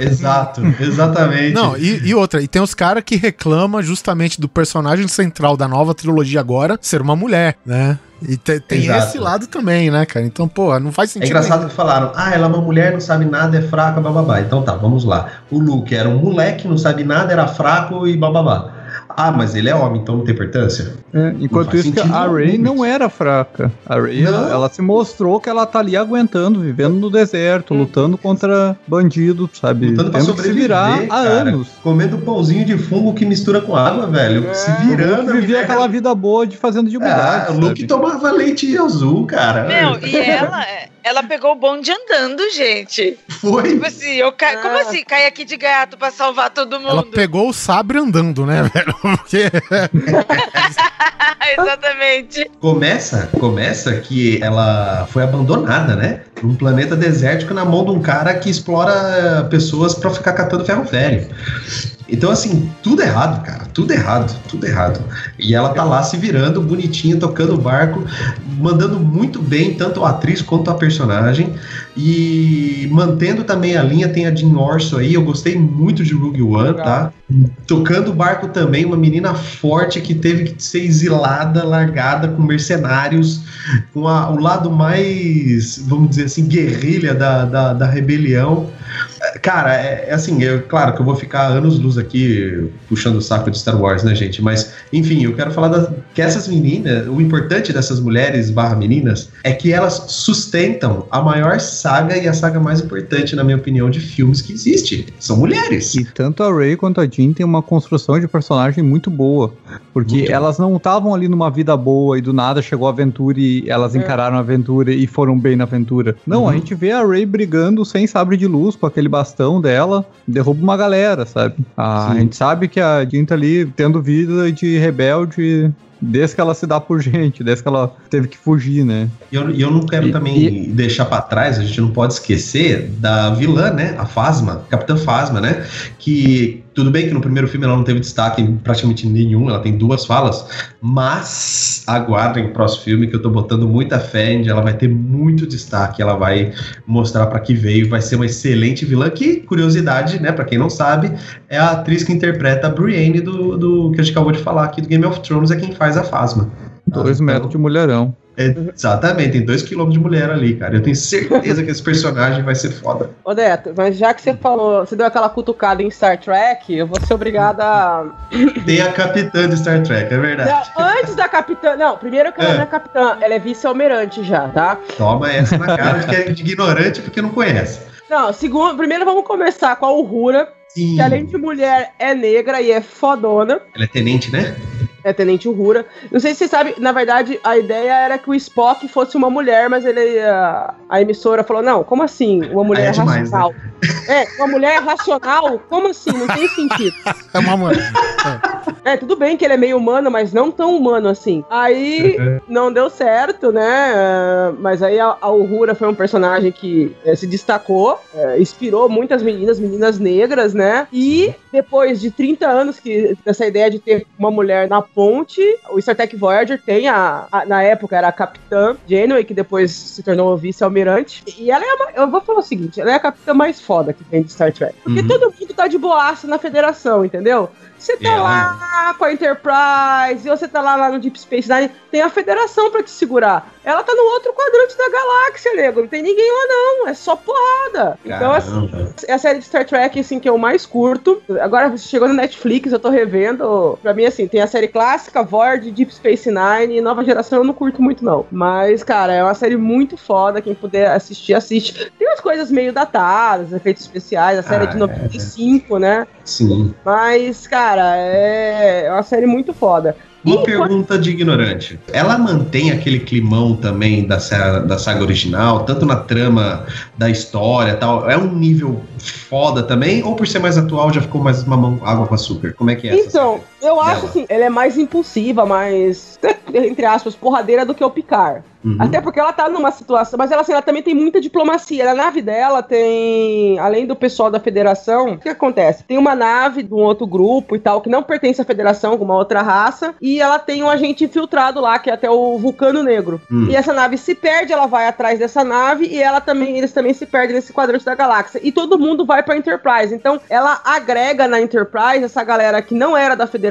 Exato, exatamente.
Não, e, e outra, e tem os caras que reclamam justamente do personagem central da nova trilogia agora ser uma mulher, né? E te- tem
Exato.
esse lado também, né, cara? Então, pô, não faz
É
sentido.
engraçado que falaram, ah, ela é uma mulher, não sabe nada, é fraca, bababá. Então tá, vamos lá. O Luke era um moleque, não sabe nada, era fraco e bababá. Ah, mas ele é homem, então não tem importância?
É, enquanto isso, que a Ray não era fraca. A Ray, ela, ela se mostrou que ela tá ali aguentando, vivendo no deserto, lutando contra bandido, sabe?
Lutando pra
Tendo que se
sobreviver,
virar há
cara.
anos.
Comendo pãozinho de fungo que mistura com água, velho. se virando.
Vivia
mulher-
aquela vida boa de fazendo de humildade.
Ah, o Luke tomava leite azul, cara.
Meu, e ela, ela pegou o bonde andando, gente.
Foi.
Tipo assim, eu ca... como assim? Cai aqui de gato pra salvar todo
Ela
mundo.
pegou o sabre andando, né, velho? Porque.
Exatamente.
Começa, começa que ela foi abandonada, né? Num planeta desértico na mão de um cara que explora pessoas pra ficar catando ferro velho. Então, assim, tudo errado, cara. Tudo errado, tudo errado. E ela tá lá se virando, bonitinha, tocando o barco, mandando muito bem, tanto a atriz quanto a personagem. E mantendo também a linha, tem a Jean Orso aí. Eu gostei muito de Rogue One, tá? Tocando o barco também, uma menina forte que teve que ser exilada, largada com mercenários, com a- o lado mais, vamos dizer assim, guerrilha da, da, da rebelião. Cara, é, é assim, eu, claro que eu vou ficar anos luz aqui puxando o saco de Star Wars, né, gente? Mas, enfim, eu quero falar da- que essas meninas, o importante dessas mulheres barra meninas é que elas sustentam a maior saga e a saga mais importante, na minha opinião, de filmes que existe. São mulheres.
E tanto a Ray quanto a Jean tem uma construção de personagem muito boa. Porque elas não estavam ali numa vida boa e do nada chegou a aventura e elas encararam a aventura e foram bem na aventura. Não,
Uhum.
a gente vê a Ray brigando sem sabre de luz com aquele bastão dela, derruba uma galera, sabe? A
Sim.
gente sabe que a Jean tá ali tendo vida de rebelde desde que ela se dá por gente, desde que ela teve que fugir, né?
E eu, e eu não quero
E-
também deixar pra trás, a gente não pode esquecer da vilã, né? A Fasma, Capitã Fasma, né? Que tudo bem que no primeiro filme ela não teve destaque em praticamente nenhum, ela tem duas falas, mas aguardem o próximo filme que eu tô botando muita fé em, ela vai ter muito destaque, ela vai mostrar pra que veio, vai ser uma excelente vilã que, curiosidade, né, Pra quem não sabe, é a atriz que interpreta a Brienne do, do que a gente acabou de falar aqui do Game of Thrones, é quem faz a Fasma.
Dois metros de mulherão.
É, exatamente, tem dois quilômetros de mulher ali, cara. Eu tenho certeza que esse personagem vai ser foda.
Ô Neto, mas já que você falou, você deu aquela cutucada em Star Trek, eu vou ser obrigada a.
Tem a capitã de Star Trek, é verdade.
Não, antes da capitã. Não, primeiro que ela
É.
não é capitã, ela é vice-almirante já, tá?
Toma essa na cara de que é de ignorante porque não conhece.
Não, segundo, primeiro vamos começar com a Uhura,
Sim.
que além de mulher é negra e é fodona.
Ela é tenente, né?
É Tenente Uhura. Não sei se você sabe, na verdade, a ideia era que o Spock fosse uma mulher, mas ele a, a emissora falou: não, como assim? Uma mulher
é demais,
racional. É, uma mulher racional? Como assim? Não tem sentido.
É uma mulher.
É, tudo bem que ele é meio humano, mas não tão humano assim. Aí não deu certo, né? Ah, Mas aí a, a Uhura foi um personagem que eh, se destacou, eh, inspirou muitas meninas, meninas negras, né? E depois de 30 anos que dessa ideia de ter uma mulher na ponte, o Star Trek Voyager tem a, a- na época era a capitã Janeway, que depois se tornou vice-almirante. E ela é uma, eu vou falar o seguinte, ela é a capitã mais foda que tem de Star Trek. Porque
Uhum.
todo mundo tá de boaça na federação, entendeu? Você tá
É,
lá com a Enterprise, e você tá lá, lá no Deep Space Nine, tem a federação pra te segurar. Ela tá no outro quadrante da galáxia, nego. Não tem ninguém lá, não. É só porrada. Então, assim,
Caramba.
é a série de Star Trek, assim, que eu mais curto. Agora chegou no Netflix, eu tô revendo. Pra mim, assim, tem a série clássica, Voyager, Deep Space Nine e Nova Geração eu não curto muito, não. Mas, cara, é uma série muito foda. Quem puder assistir, assiste. Tem umas coisas meio datadas, efeitos especiais. A série é
Ah,
de
é.
95, né?
Sim.
Mas, cara, é uma série muito foda.
Uma pergunta de ignorante. Ela mantém aquele climão também da, da saga original, tanto na trama da história e tal? É um nível foda também? Ou por ser mais atual já ficou mais mamão água com açúcar? Como é que é essa
Então, eu acho
dela?
assim, ela é mais impulsiva, mais, entre aspas, porradeira do que o Picard.
Uhum.
Até porque ela tá numa situação. Mas ela, assim, ela também tem muita diplomacia. Na nave dela tem. Além do pessoal da federação, o que acontece? Tem uma nave de um outro grupo e tal, que não pertence à federação, com uma outra raça. E ela tem um agente infiltrado lá, que é até o Vulcano Negro.
Hum.
E essa nave se perde, ela vai atrás dessa nave e ela também, eles também se perdem nesse quadrante da galáxia. E todo mundo vai pra Enterprise. Então, ela agrega na Enterprise essa galera que não era da federação,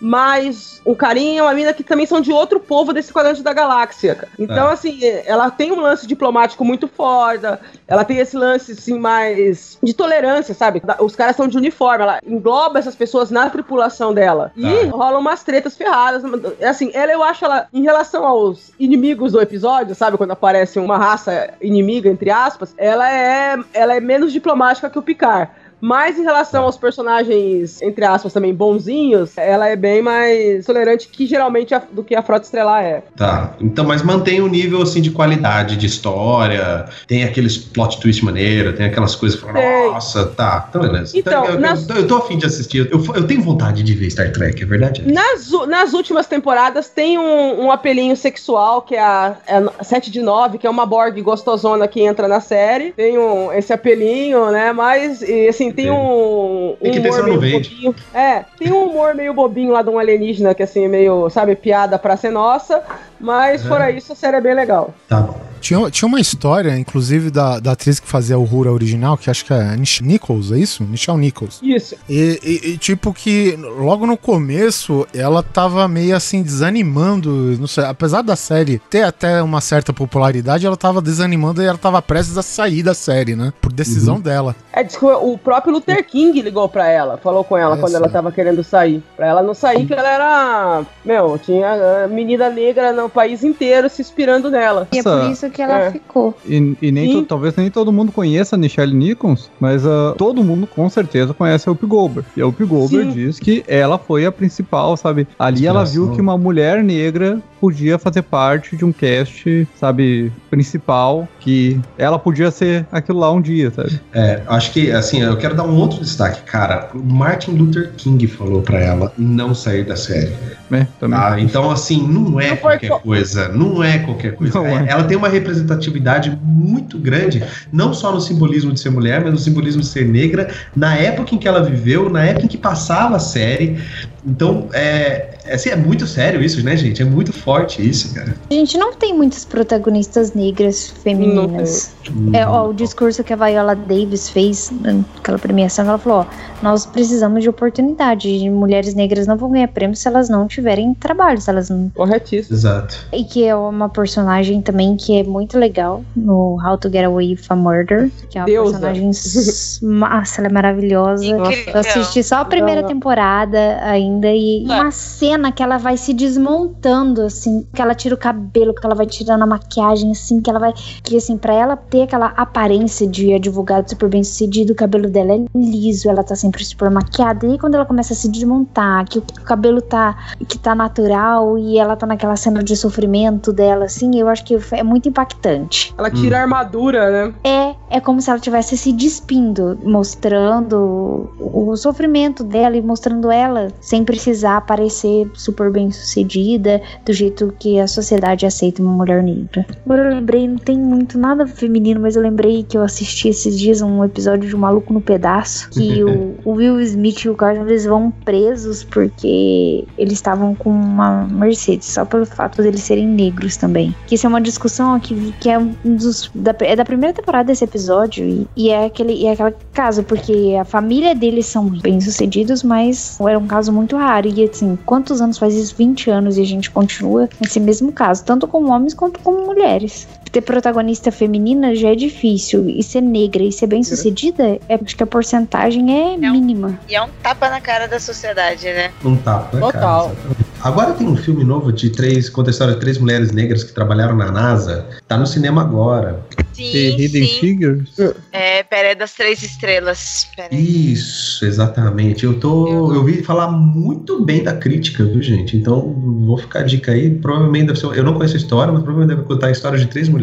mas um carinho e uma mina que também são de outro povo desse quadrante da galáxia. cara. Então,
Ah.
assim, ela tem um lance diplomático muito foda, ela tem esse lance, assim, mais de tolerância, sabe? Os caras são de uniforme, ela engloba essas pessoas na tripulação dela. E
Tá.
rolam umas tretas ferradas. Assim, ela, eu acho ela, em relação aos inimigos do episódio, sabe? Quando aparece uma raça inimiga, entre aspas, ela é, ela é menos diplomática que o Picard. Mas em relação aos personagens, entre aspas, também bonzinhos, ela é bem mais tolerante que geralmente a- do que a Frota Estelar é.
Tá, então, mas mantém o nível assim de qualidade de história, tem aqueles plot twist maneiro, tem aquelas coisas que falam, nossa, tá, então beleza.
Então,
eu, eu-
nas-
eu tô afim de assistir, eu, eu tenho vontade de ver Star Trek, é verdade?
Nas, nas últimas temporadas tem um, um apelinho sexual, que é a, é a 7 de 9, que é uma Borg gostosona que entra na série. Tem um, esse apelinho, né? Mas, e, assim, assim, tem um,
Tem que
um humor meio
vende.
bobinho. É, tem um humor meio bobinho lá de um alienígena, que assim, meio, sabe, piada pra ser nossa. Mas
É.
fora isso, a série é bem legal.
Tá bom.
Tinha, tinha uma história, inclusive, da, da atriz que fazia o Rura original, que acho que é Nish Nichols, é isso? Nichelle Nichols.
Isso.
E, e- e, tipo que logo no começo ela tava meio assim desanimando, não sei, apesar da série ter até uma certa popularidade, ela tava desanimando e ela tava prestes a sair da série, né? Por decisão
Uhum.
dela.
É, diz que o próprio Luther King ligou pra ela, falou com ela
É,
quando ela tava querendo sair. Pra ela não sair, que ela era. Meu, tinha a menina negra no país inteiro se inspirando nela.
E é por isso que ela
É.
ficou.
E, e nem to- talvez nem todo mundo conheça a Nichelle Nichols, mas ah, todo mundo com certeza conhece a Whoopi Goldberg. E a Whoopi Goldberg
Sim.
diz que ela foi a principal, sabe? Ali ela viu que uma mulher negra podia fazer parte de um cast, sabe, principal, que ela podia ser aquilo lá um dia, sabe?
É, acho que, assim, eu quero dar um outro destaque, cara. O Martin Luther King falou pra ela não sair da série.
É, também.
Ah, então, assim, não é
Não
qualquer
co-
coisa. Não é qualquer coisa.
Não
É-
é.
Ela tem uma representatividade muito grande, não só no simbolismo de ser mulher, mas no simbolismo de ser negra, na época em que ela viveu, na época em que passava a série. Então, é, assim, é muito sério isso, né, gente? É muito forte isso, cara.
A gente não tem muitas protagonistas negras femininas. É, ó, o discurso que a Viola Davis fez naquela premiação, ela falou: ó, nós precisamos de oportunidade. Mulheres negras não vão ganhar prêmio se elas não tiverem trabalho, se elas não.
Corretíssimo.
Exato.
E que é uma personagem também que é muito legal no How to Get Away with a Murder. Que é uma
Deusa.
personagem. Massa, ela é maravilhosa.
Incrível.
Eu assisti só a primeira temporada ainda e uma cena que ela vai se desmontando, assim, que ela tira o cabelo, que ela vai tirando a maquiagem, assim, que ela vai. Que assim, pra ela ter aquela aparência de advogado super bem sucedido, o cabelo dela é liso, ela tá sempre super maquiada. E aí, quando ela começa a se desmontar, que o cabelo tá. que tá natural e ela tá naquela cena de sofrimento dela, assim, eu acho que é muito impactante.
Ela tira a armadura, né?
É, é como se ela estivesse se despindo, mostrando o sofrimento dela e mostrando ela sem precisar parecer super bem sucedida, do jeito que a sociedade aceita uma mulher negra. Agora eu lembrei, não tem muito nada feminino, mas eu lembrei que eu assisti esses dias um episódio de um Maluco no Pedaço, que o, o Will Smith e o Carson eles vão presos porque eles estavam com uma Mercedes, só pelo fato deles serem negros também. Que isso é uma discussão que, que é um dos. Da, é da primeira temporada desse episódio. E, e é aquele e é aquele caso, porque a família deles são bem-sucedidos, mas era um caso muito raro. E assim, quantos anos faz isso? 20 anos e a gente continua nesse mesmo caso, tanto com homens quanto com mulheres. Ter protagonista feminina já é difícil. E ser negra e ser bem-sucedida, é, acho que a porcentagem é mínima.
E é um tapa na cara da sociedade, né?
Um tapa, né,
Total.
cara? Agora tem um filme novo de três. Conta a história de três mulheres negras que trabalharam na NASA. Tá no cinema agora.
The
Sim,
Hidden
sim.
Figures.
É, Pera é das Três Estrelas.
Isso, exatamente. Eu tô. Eu vi falar muito bem da crítica, viu, gente? Então, vou ficar a dica aí. Provavelmente deve ser. Eu não conheço a história, mas provavelmente deve contar a história de três mulheres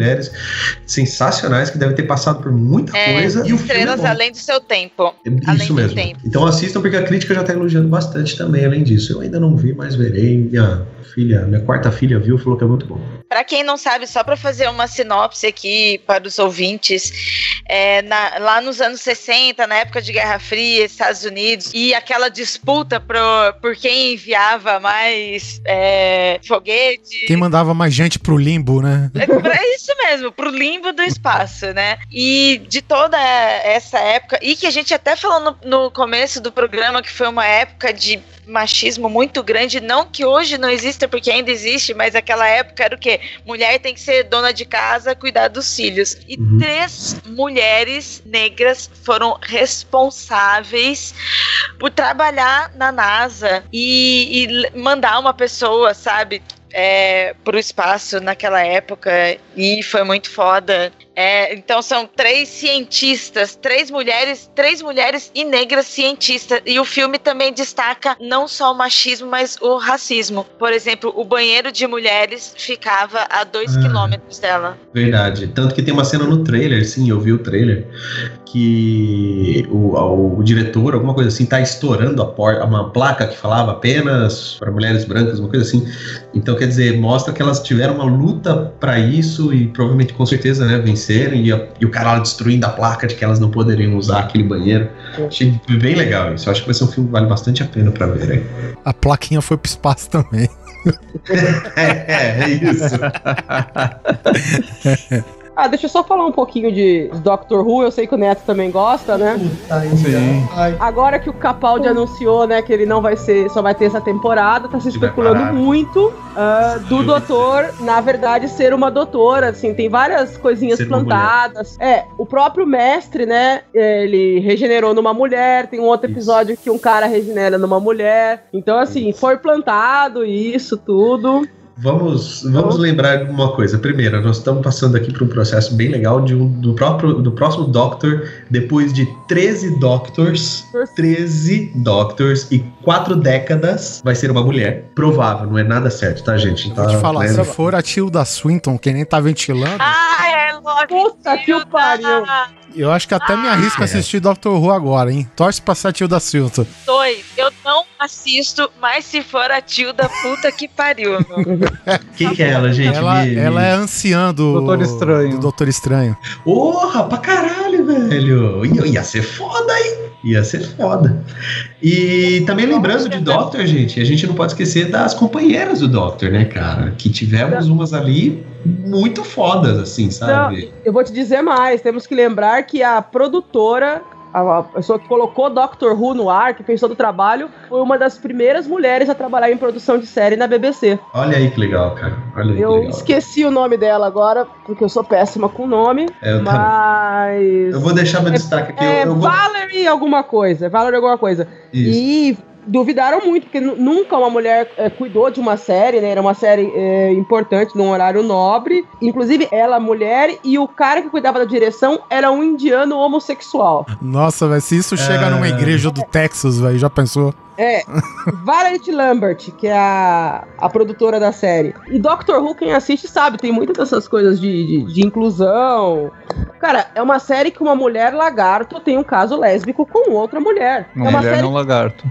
sensacionais que devem ter passado por muita
É,
coisa. E o é
Estrelas
bom.
além do seu tempo.
É Isso mesmo.
tempo.
Então assistam porque a crítica já tá elogiando bastante também, além disso. Eu ainda não vi, mas verei. Minha filha, minha quarta filha viu, falou que é muito bom.
Pra quem não sabe, só pra fazer uma sinopse aqui para os ouvintes, é, na- lá nos anos 60, na época de Guerra Fria, Estados Unidos, e aquela disputa pro, por quem enviava mais é, foguete.
Quem mandava mais gente pro limbo, né?
É isso mesmo, pro limbo do espaço, né? E de toda essa época, e que a gente até falou no, no começo do programa que foi uma época de machismo muito grande, não que hoje não exista, porque ainda existe, mas aquela época era o quê? Mulher tem que ser dona de casa, cuidar dos filhos. E
Uhum.
três mulheres negras foram responsáveis por trabalhar na NASA e, e mandar uma pessoa, sabe? É, pro espaço naquela época e foi muito foda. É, então são três cientistas, três mulheres, três mulheres e negras cientistas. E o filme também destaca não só o machismo, mas o racismo. Por exemplo, o banheiro de mulheres ficava a dois
Ah.
quilômetros dela.
Verdade. Tanto que tem uma cena no trailer, sim, eu vi o trailer, que o, o, o diretor, alguma coisa assim, tá estourando a porta, uma placa que falava apenas para mulheres brancas, uma coisa assim. Então, quer dizer, mostra que elas tiveram uma luta para isso e provavelmente, com certeza, né, venceram e, e o cara lá destruindo a placa de que elas não poderiam usar aquele banheiro. Achei bem legal isso. Eu acho que vai ser um filme que vale bastante a pena pra ver. hein?
A plaquinha foi pro espaço também.
é, é isso.
Ah, deixa eu só falar um pouquinho de Doctor Who, eu sei que o Neto também gosta, né?
Sim.
Agora que o Capaldi anunciou, né, que ele não vai ser, só vai ter essa temporada, tá se especulando muito ah, do doutor, na verdade, ser uma doutora, assim, tem várias coisinhas
Ser
plantadas. É, o próprio mestre, né, ele regenerou numa mulher, tem um outro episódio que um cara regenera numa mulher. Então, assim, foi plantado isso tudo.
Vamos, vamos lembrar de uma coisa. Primeiro, nós estamos passando aqui por um processo bem legal de um, do, próprio, do próximo Doctor, depois de 13 Doctors, 13 Doctors e 4 décadas, vai ser uma mulher. Provável, não é nada certo, tá, gente? Tá,
Vou te falar,
né?
se for a Tilda Swinton, que nem tá ventilando,
Ah, é lógico.
Puta que o pariu.
Eu acho que até me arrisco a assistir Doctor Who agora, hein? Torce pra ser a Tilda Swinton.
Dois, eu não assisto, mas se for a tio da puta que pariu, meu.
Quem que é ela, gente?
Ela,
Me-
ela
me-
é anciã do
Doutor Estranho.
do Doutor Estranho.
Porra, pra caralho, velho. Ia, ia ser foda, hein? Ia ser foda. E também lembrando de Doctor, gente, a gente não pode esquecer das companheiras do Doctor, né, cara? Que tivemos umas ali muito fodas, assim, sabe?
Eu vou te dizer mais, temos que lembrar que a produtora, a, pessoa que colocou Doctor Who no ar, que fez todo o trabalho, foi uma das primeiras mulheres a trabalhar em produção de série na BBC.
Olha aí que legal, cara. Olha aí que
Eu
legal.
esqueci o nome dela agora, porque eu sou péssima com nome,
É, eu
mas...
Eu vou deixar meu destaque aqui.
É
eu, eu vou...
Valerie alguma coisa, Valerie alguma coisa.
Isso.
E duvidaram muito, porque nu- nunca uma mulher é, cuidou de uma série, né? Era uma série é, importante, num horário nobre. Inclusive, ela, mulher, e o cara que cuidava da direção era um indiano homossexual.
Nossa, velho, se isso chega
É.
numa igreja do Texas, velho, já pensou?
É, Valerie Lambert, que é a, a produtora da série. E Doctor Who, quem assiste sabe, tem muitas dessas coisas de, de, de inclusão. Cara, é uma série que uma mulher lagarto tem um caso lésbico com outra mulher.
Uma
é uma
mulher
série
não lagarto.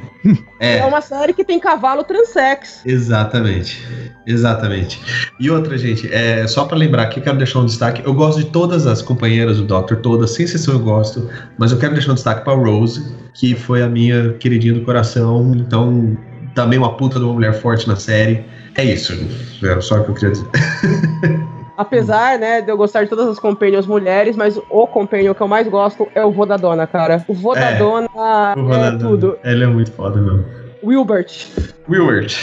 É.
É uma série que tem cavalo transex.
Exatamente. Exatamente. E outra, gente, é, só pra lembrar aqui, eu quero deixar um destaque. Eu gosto de todas as companheiras do Doctor, todas, sem exceção eu gosto, mas eu quero deixar um destaque pra Rose, que foi a minha queridinha do coração, então também uma puta de uma mulher forte na série. É isso, era só o que eu queria dizer.
Apesar, né, de eu gostar de todas as companions mulheres, mas o companion que eu mais gosto é o vô da dona, cara. O vô da
É.
dona
O
é
Ronaldinho,
tudo.
Ele é muito foda mesmo.
Wilbert.
Willard,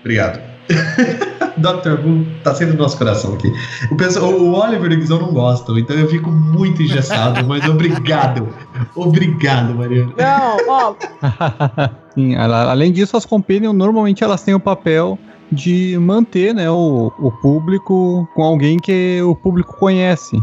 obrigado. Dr. Who tá sempre no nosso coração aqui. O, pessoal, o Oliver e o Guizão não gostam, então eu fico muito engessado, mas obrigado. Obrigado, Mariana.
Não, ó,
Sim, além disso, as companions normalmente elas têm o papel de manter né, o, o público com alguém que o público conhece.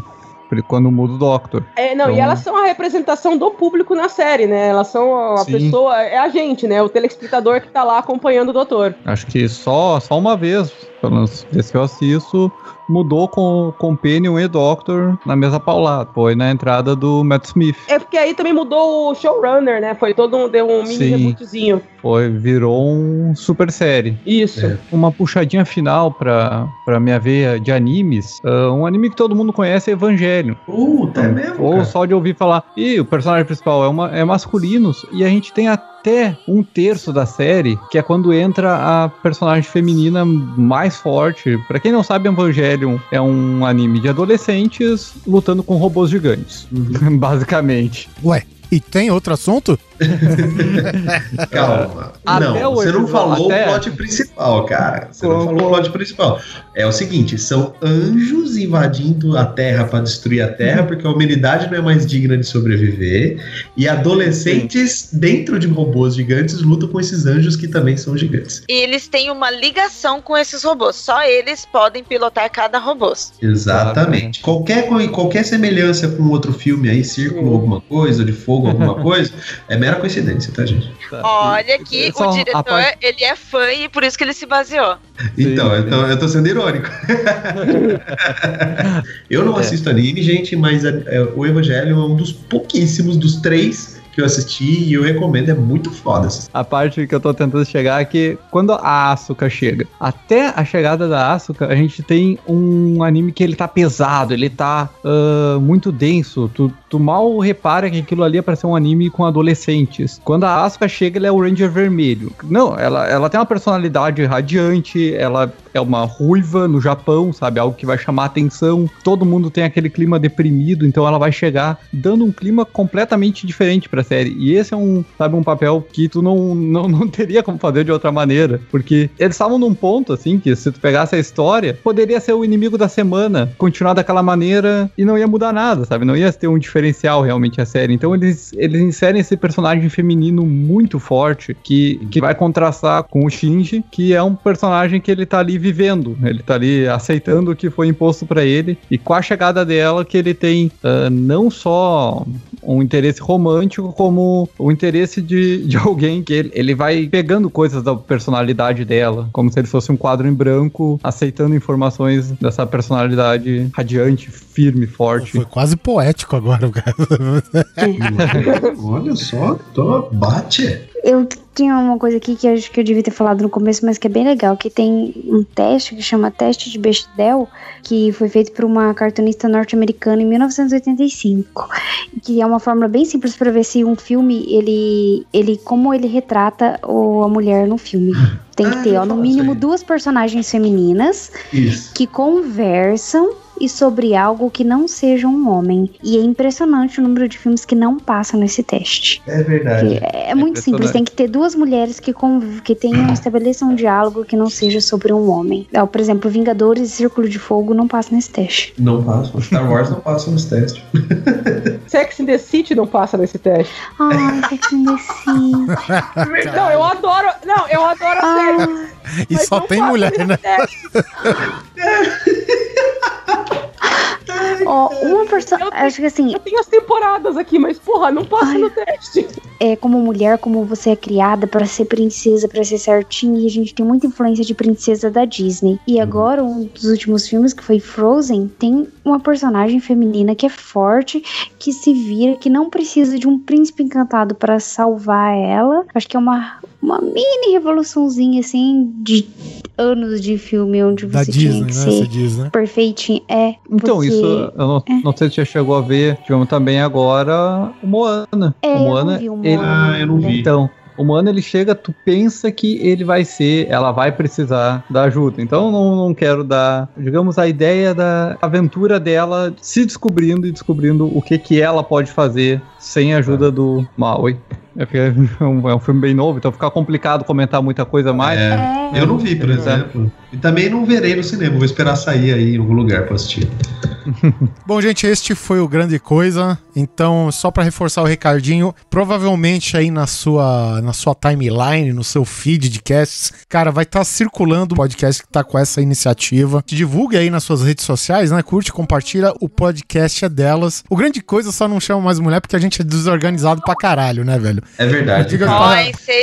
Quando muda o Doctor.
É, não, e
Então-
elas são a representação do público na série, né? Elas são a
Sim.
pessoa, é a gente, né? O telespectador que tá lá acompanhando o doutor.
Acho que só, só uma vez, pelo menos que eu assisto, mudou com Companion e Doctor na mesma paulada. Foi na entrada do Matt Smith.
É porque aí também mudou o showrunner, né? Foi todo um, deu um mini
Sim.
rebootzinho.
Foi, virou um super série.
Isso.
Uma puxadinha final pra, pra minha veia de animes. Ah, um anime que todo mundo conhece é Evangelho.
Puta, é mesmo?
Ou
cara?
só de ouvir falar, e o personagem principal é, uma, é masculino, e a gente tem até um terço da série, que é quando entra a personagem feminina mais forte. Pra quem não sabe, Evangelion é um anime de adolescentes lutando com robôs gigantes, basicamente.
Ué, e tem outro assunto?
Calma. Não,
o
você não falou
até-
o plot principal, cara. Você não falou o plot principal. É o seguinte: são anjos invadindo a Terra pra destruir a Terra, porque a humanidade não é mais digna de sobreviver. E adolescentes dentro de robôs gigantes lutam com esses anjos que também são gigantes.
E eles têm uma ligação com esses robôs. Só eles podem pilotar cada robô.
Exatamente. Qualquer, qualquer semelhança com outro filme aí, círculo alguma coisa, de fogo alguma coisa, é mera coincidência, tá, gente?
Olha que
Só
o diretor,
parte-
ele é fã e por isso que ele se baseou.
Então, eu tô, eu tô sendo irônico. eu não
É.
assisto anime, gente, mas é- é, o Evangelho é um dos pouquíssimos, dos três que eu assisti e eu recomendo, é muito foda.
A parte que eu tô tentando chegar é que quando a Asuka chega, até a chegada da Asuka, a gente tem um anime que ele tá pesado, ele tá ah, muito denso. Tu, tu mal repara que aquilo ali é pra ser um anime com adolescentes. Quando a Asuka chega, ele é o Ranger Vermelho. Não, ela, ela tem uma personalidade radiante, ela é uma ruiva no Japão, sabe? Algo que vai chamar atenção. Todo mundo tem aquele clima deprimido, então ela vai chegar dando um clima completamente diferente pra série. E esse é um, sabe, um papel que tu não, não, não teria como fazer de outra maneira. Porque eles estavam num ponto, assim, que se tu pegasse a história, poderia ser o inimigo da semana, continuar daquela maneira e não ia mudar nada, sabe? Não ia ter um diferencial realmente a série. Então eles, eles inserem esse personagem feminino muito forte que, que vai contrastar com o Shinji, que é um personagem que ele tá ali vivendo, ele tá ali aceitando o que foi imposto pra ele e com a chegada dela que ele tem ah, não só um interesse romântico, como o interesse de, de alguém que ele, ele vai pegando coisas da personalidade dela, como se ele fosse um quadro em branco, aceitando informações dessa personalidade radiante, firme, forte.
Foi quase poético agora, cara.
Olha só, tô, bate.
Eu tinha uma coisa aqui que acho que eu devia ter falado no começo, mas que é bem legal, que tem um teste que chama teste de Bechdel, que foi feito por uma cartunista norte-americana em 1985, que é uma fórmula bem simples para ver se um filme ele ele como ele retrata o, a mulher no filme. Tem que ter, ó, no mínimo duas personagens femininas
Isso.
que conversam e sobre algo que não seja um homem. E é impressionante o número de filmes que não passam nesse teste.
É verdade.
É, é muito simples, tem que ter duas mulheres que, conv- que tenham, estabeleçam um diálogo que não seja sobre um homem. Ó, por exemplo, Vingadores e Círculo de Fogo não passam nesse teste.
Não passa. Star Wars não passa nos testes.
Sex in the City não passa nesse teste.
Ai, Sex and the City.
Não, eu adoro. Não, eu adoro a série.
E só tem mulher, né?
Ó, uma personagem. Acho que assim.
Eu tenho as temporadas aqui, mas porra, não passa no teste.
é, como mulher, como você é criada pra ser princesa, pra ser certinha, e a gente tem muita influência de princesa da Disney. E agora, um dos últimos filmes, que foi Frozen, tem uma personagem feminina que é forte, que se vira, que não precisa de um príncipe encantado pra salvar ela. Acho que é uma, uma mini revoluçãozinha, assim, de anos de filme onde
Da
você
Disney,
tinha
né?
que
Você
ser
diz, né?
perfeitinho. É,
Então,
porque-
isso, eu não, não sei se você chegou a ver, tivemos também agora o Moana.
É,
o
eu não
Moana,
vi o
ele-
Moana Ah, eu não vi.
Então, o Moana ele chega, tu pensa que ele vai ser, ela vai precisar da ajuda. Então, não, não quero dar, digamos, a ideia da aventura dela se descobrindo e descobrindo o que que ela pode fazer sem a ajuda do Maui. É porque é um, é um filme bem novo, então fica complicado comentar muita coisa mais.
É, eu não vi, por
é.
exemplo. E também não verei no cinema, vou esperar sair aí em algum lugar pra assistir.
Bom, gente, este foi o Grande Coisa. Então, só pra reforçar o recadinho, provavelmente aí na sua, na sua timeline, no seu feed de casts, cara, vai estar circulando o podcast que tá com essa iniciativa. Te divulgue aí nas suas redes sociais, né? Curte, compartilha, o podcast é delas. O Grande Coisa só não chama mais mulher porque a gente é desorganizado pra caralho, né, velho?
É verdade.
Ó,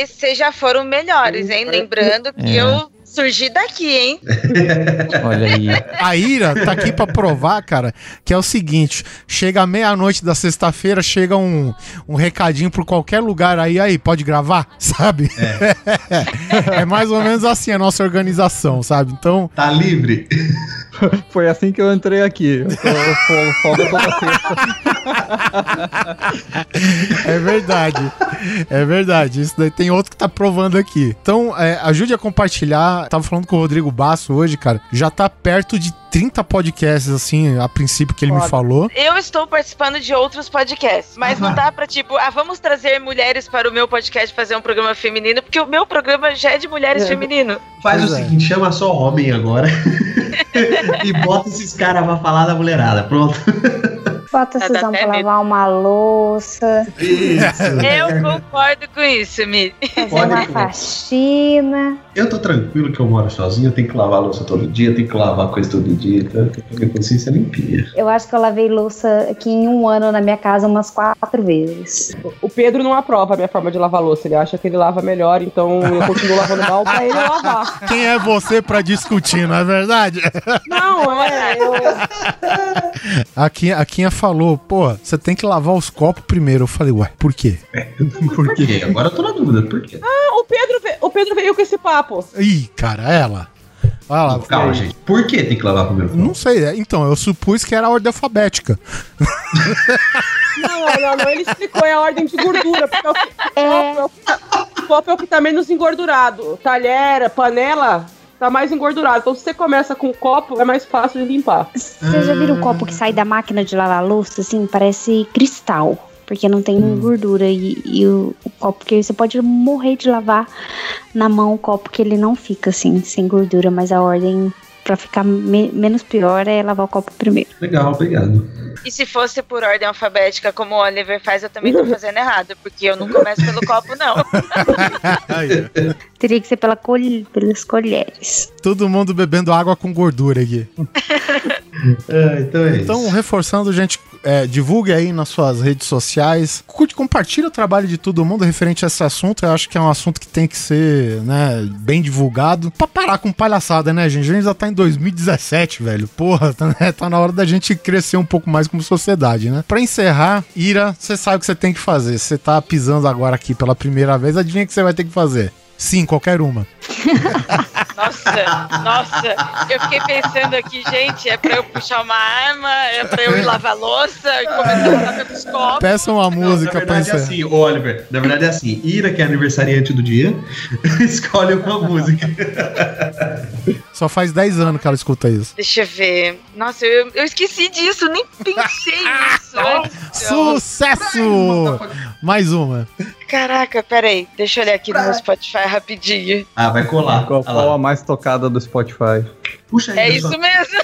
vocês já foram melhores, hein? Lembrando que
É.
eu surgi daqui, hein?
Olha aí.
A Ira tá aqui pra provar, cara, que é o seguinte: chega à meia-noite da sexta-feira, chega um, um recadinho por qualquer lugar aí, aí, pode gravar? Sabe? É. mais ou menos assim a nossa organização, sabe? Então.
Tá livre?
Foi assim que eu entrei aqui. Eu toda sexta.
É verdade. É verdade. Isso daí tem outro que tá provando aqui. Então, é, ajude a compartilhar. Tava falando com o Rodrigo Basso hoje, cara. Já tá perto de 30 podcasts, assim, a princípio que ele me falou.
Eu estou participando de outros podcasts, mas não dá pra, tipo, ah, vamos trazer mulheres para o meu podcast fazer um programa feminino, porque o meu programa já é de mulheres
É.
feminino.
Faz
Pois
o
é.
seguinte, chama só homem agora. e bota esses caras pra falar da mulherada. Pronto.
Bota a
Tá
Suzão
até
pra
medo.
lavar uma louça,
Isso.
Eu concordo com isso, Mi.
fazer uma faxina.
Eu tô tranquilo que eu moro sozinho, eu tenho que lavar a louça todo dia, eu tenho que lavar coisa todo dia, eu tenho que ter minha consciência limpinha.
Eu acho que eu lavei louça aqui em um ano na minha casa umas quatro vezes.
O Pedro não aprova a minha forma de lavar louça. Ele acha que ele lava melhor, então eu continuo lavando mal pra ele lavar.
Quem é você pra discutir, não é verdade?
Não, é. Eu...
A Quinha, a falou, pô, você tem que lavar os copos primeiro. Eu falei, ué, por quê?
Por quê? Agora eu tô na dúvida, por quê?
Ah, o Pedro, o Pedro veio com esse papo.
Ih, cara, ela. Olha lá.
Calma, gente. Por que tem que lavar primeiro?
Não sei, é, então, eu supus que era a ordem alfabética.
Não, não, não. Ele explicou é a ordem de gordura. Porque é o, copo é o que tá- o copo é o que tá menos engordurado. Talher, panela, tá mais engordurado. Então, se você começa com o copo, é mais fácil de limpar.
Vocês já viram o copo que sai da máquina de lavar louça, assim? Parece cristal. Porque não tem gordura. E, e o, o copo que você pode morrer de lavar na mão o copo que ele não fica assim, sem gordura. Mas a ordem pra ficar me- menos pior é lavar o copo primeiro.
Legal, obrigado.
E se fosse por ordem alfabética, como o Oliver faz, eu também tô fazendo errado, porque eu não começo pelo copo, não.
Teria que ser pela col pelas colheres.
Todo mundo bebendo água com gordura aqui.
então é
Então, reforçando, gente, é, divulgue aí nas suas redes sociais. Curte, compartilha o trabalho de todo mundo referente a esse assunto. Eu acho que é um assunto que tem que ser, né, bem divulgado. Pra parar com palhaçada, né, gente? A gente já tá em 2017, velho. Porra, tá, né, tá na hora da gente crescer um pouco mais como sociedade, né? Pra encerrar, Ira, você sabe o que você tem que fazer. Você tá pisando agora aqui pela primeira vez, adivinha o que você vai ter que fazer? Sim, qualquer uma.
Nossa, nossa, eu fiquei pensando aqui, gente, é pra eu puxar uma arma, é pra eu ir lavar louça e começar a lavar pelos copos.
Peça uma música
Na
pra
verdade é assim, Oliver, na verdade é assim, Ira, que é aniversariante do dia, escolhe uma música.
Só faz 10 anos que ela escuta isso.
Deixa eu ver. Nossa, eu, eu esqueci disso, nem pensei nisso.
Sucesso! Mais uma.
Caraca, peraí, deixa eu olhar aqui no Spotify rapidinho.
Ah, vai colar.
Qual, qual a mais tocada do Spotify?
Puxa aí,
É isso
sua-
mesmo.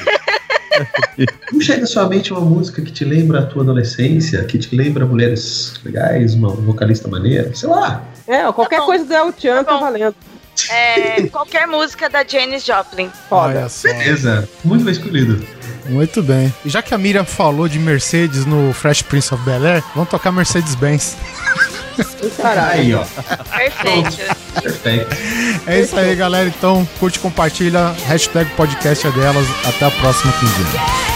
Puxa aí na sua mente uma música que te lembra a tua adolescência, que te lembra mulheres legais, uma vocalista maneira, sei lá.
É, qualquer coisa do El Chan tá valendo.
É, qualquer música da Janis Joplin.
Olha só.
Beleza, muito bem escolhido.
Muito bem. E já que a Miriam falou de Mercedes no Fresh Prince of Bel Air, vamos tocar Mercedes-Benz.
Aí, ó.
Perfeito.
Perfeito.
É isso aí, galera. Então, curte, compartilha. Hashtag podcast é delas. Até a próxima quinzena.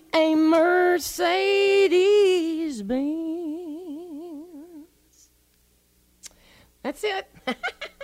a Mercedes Benz? That's it.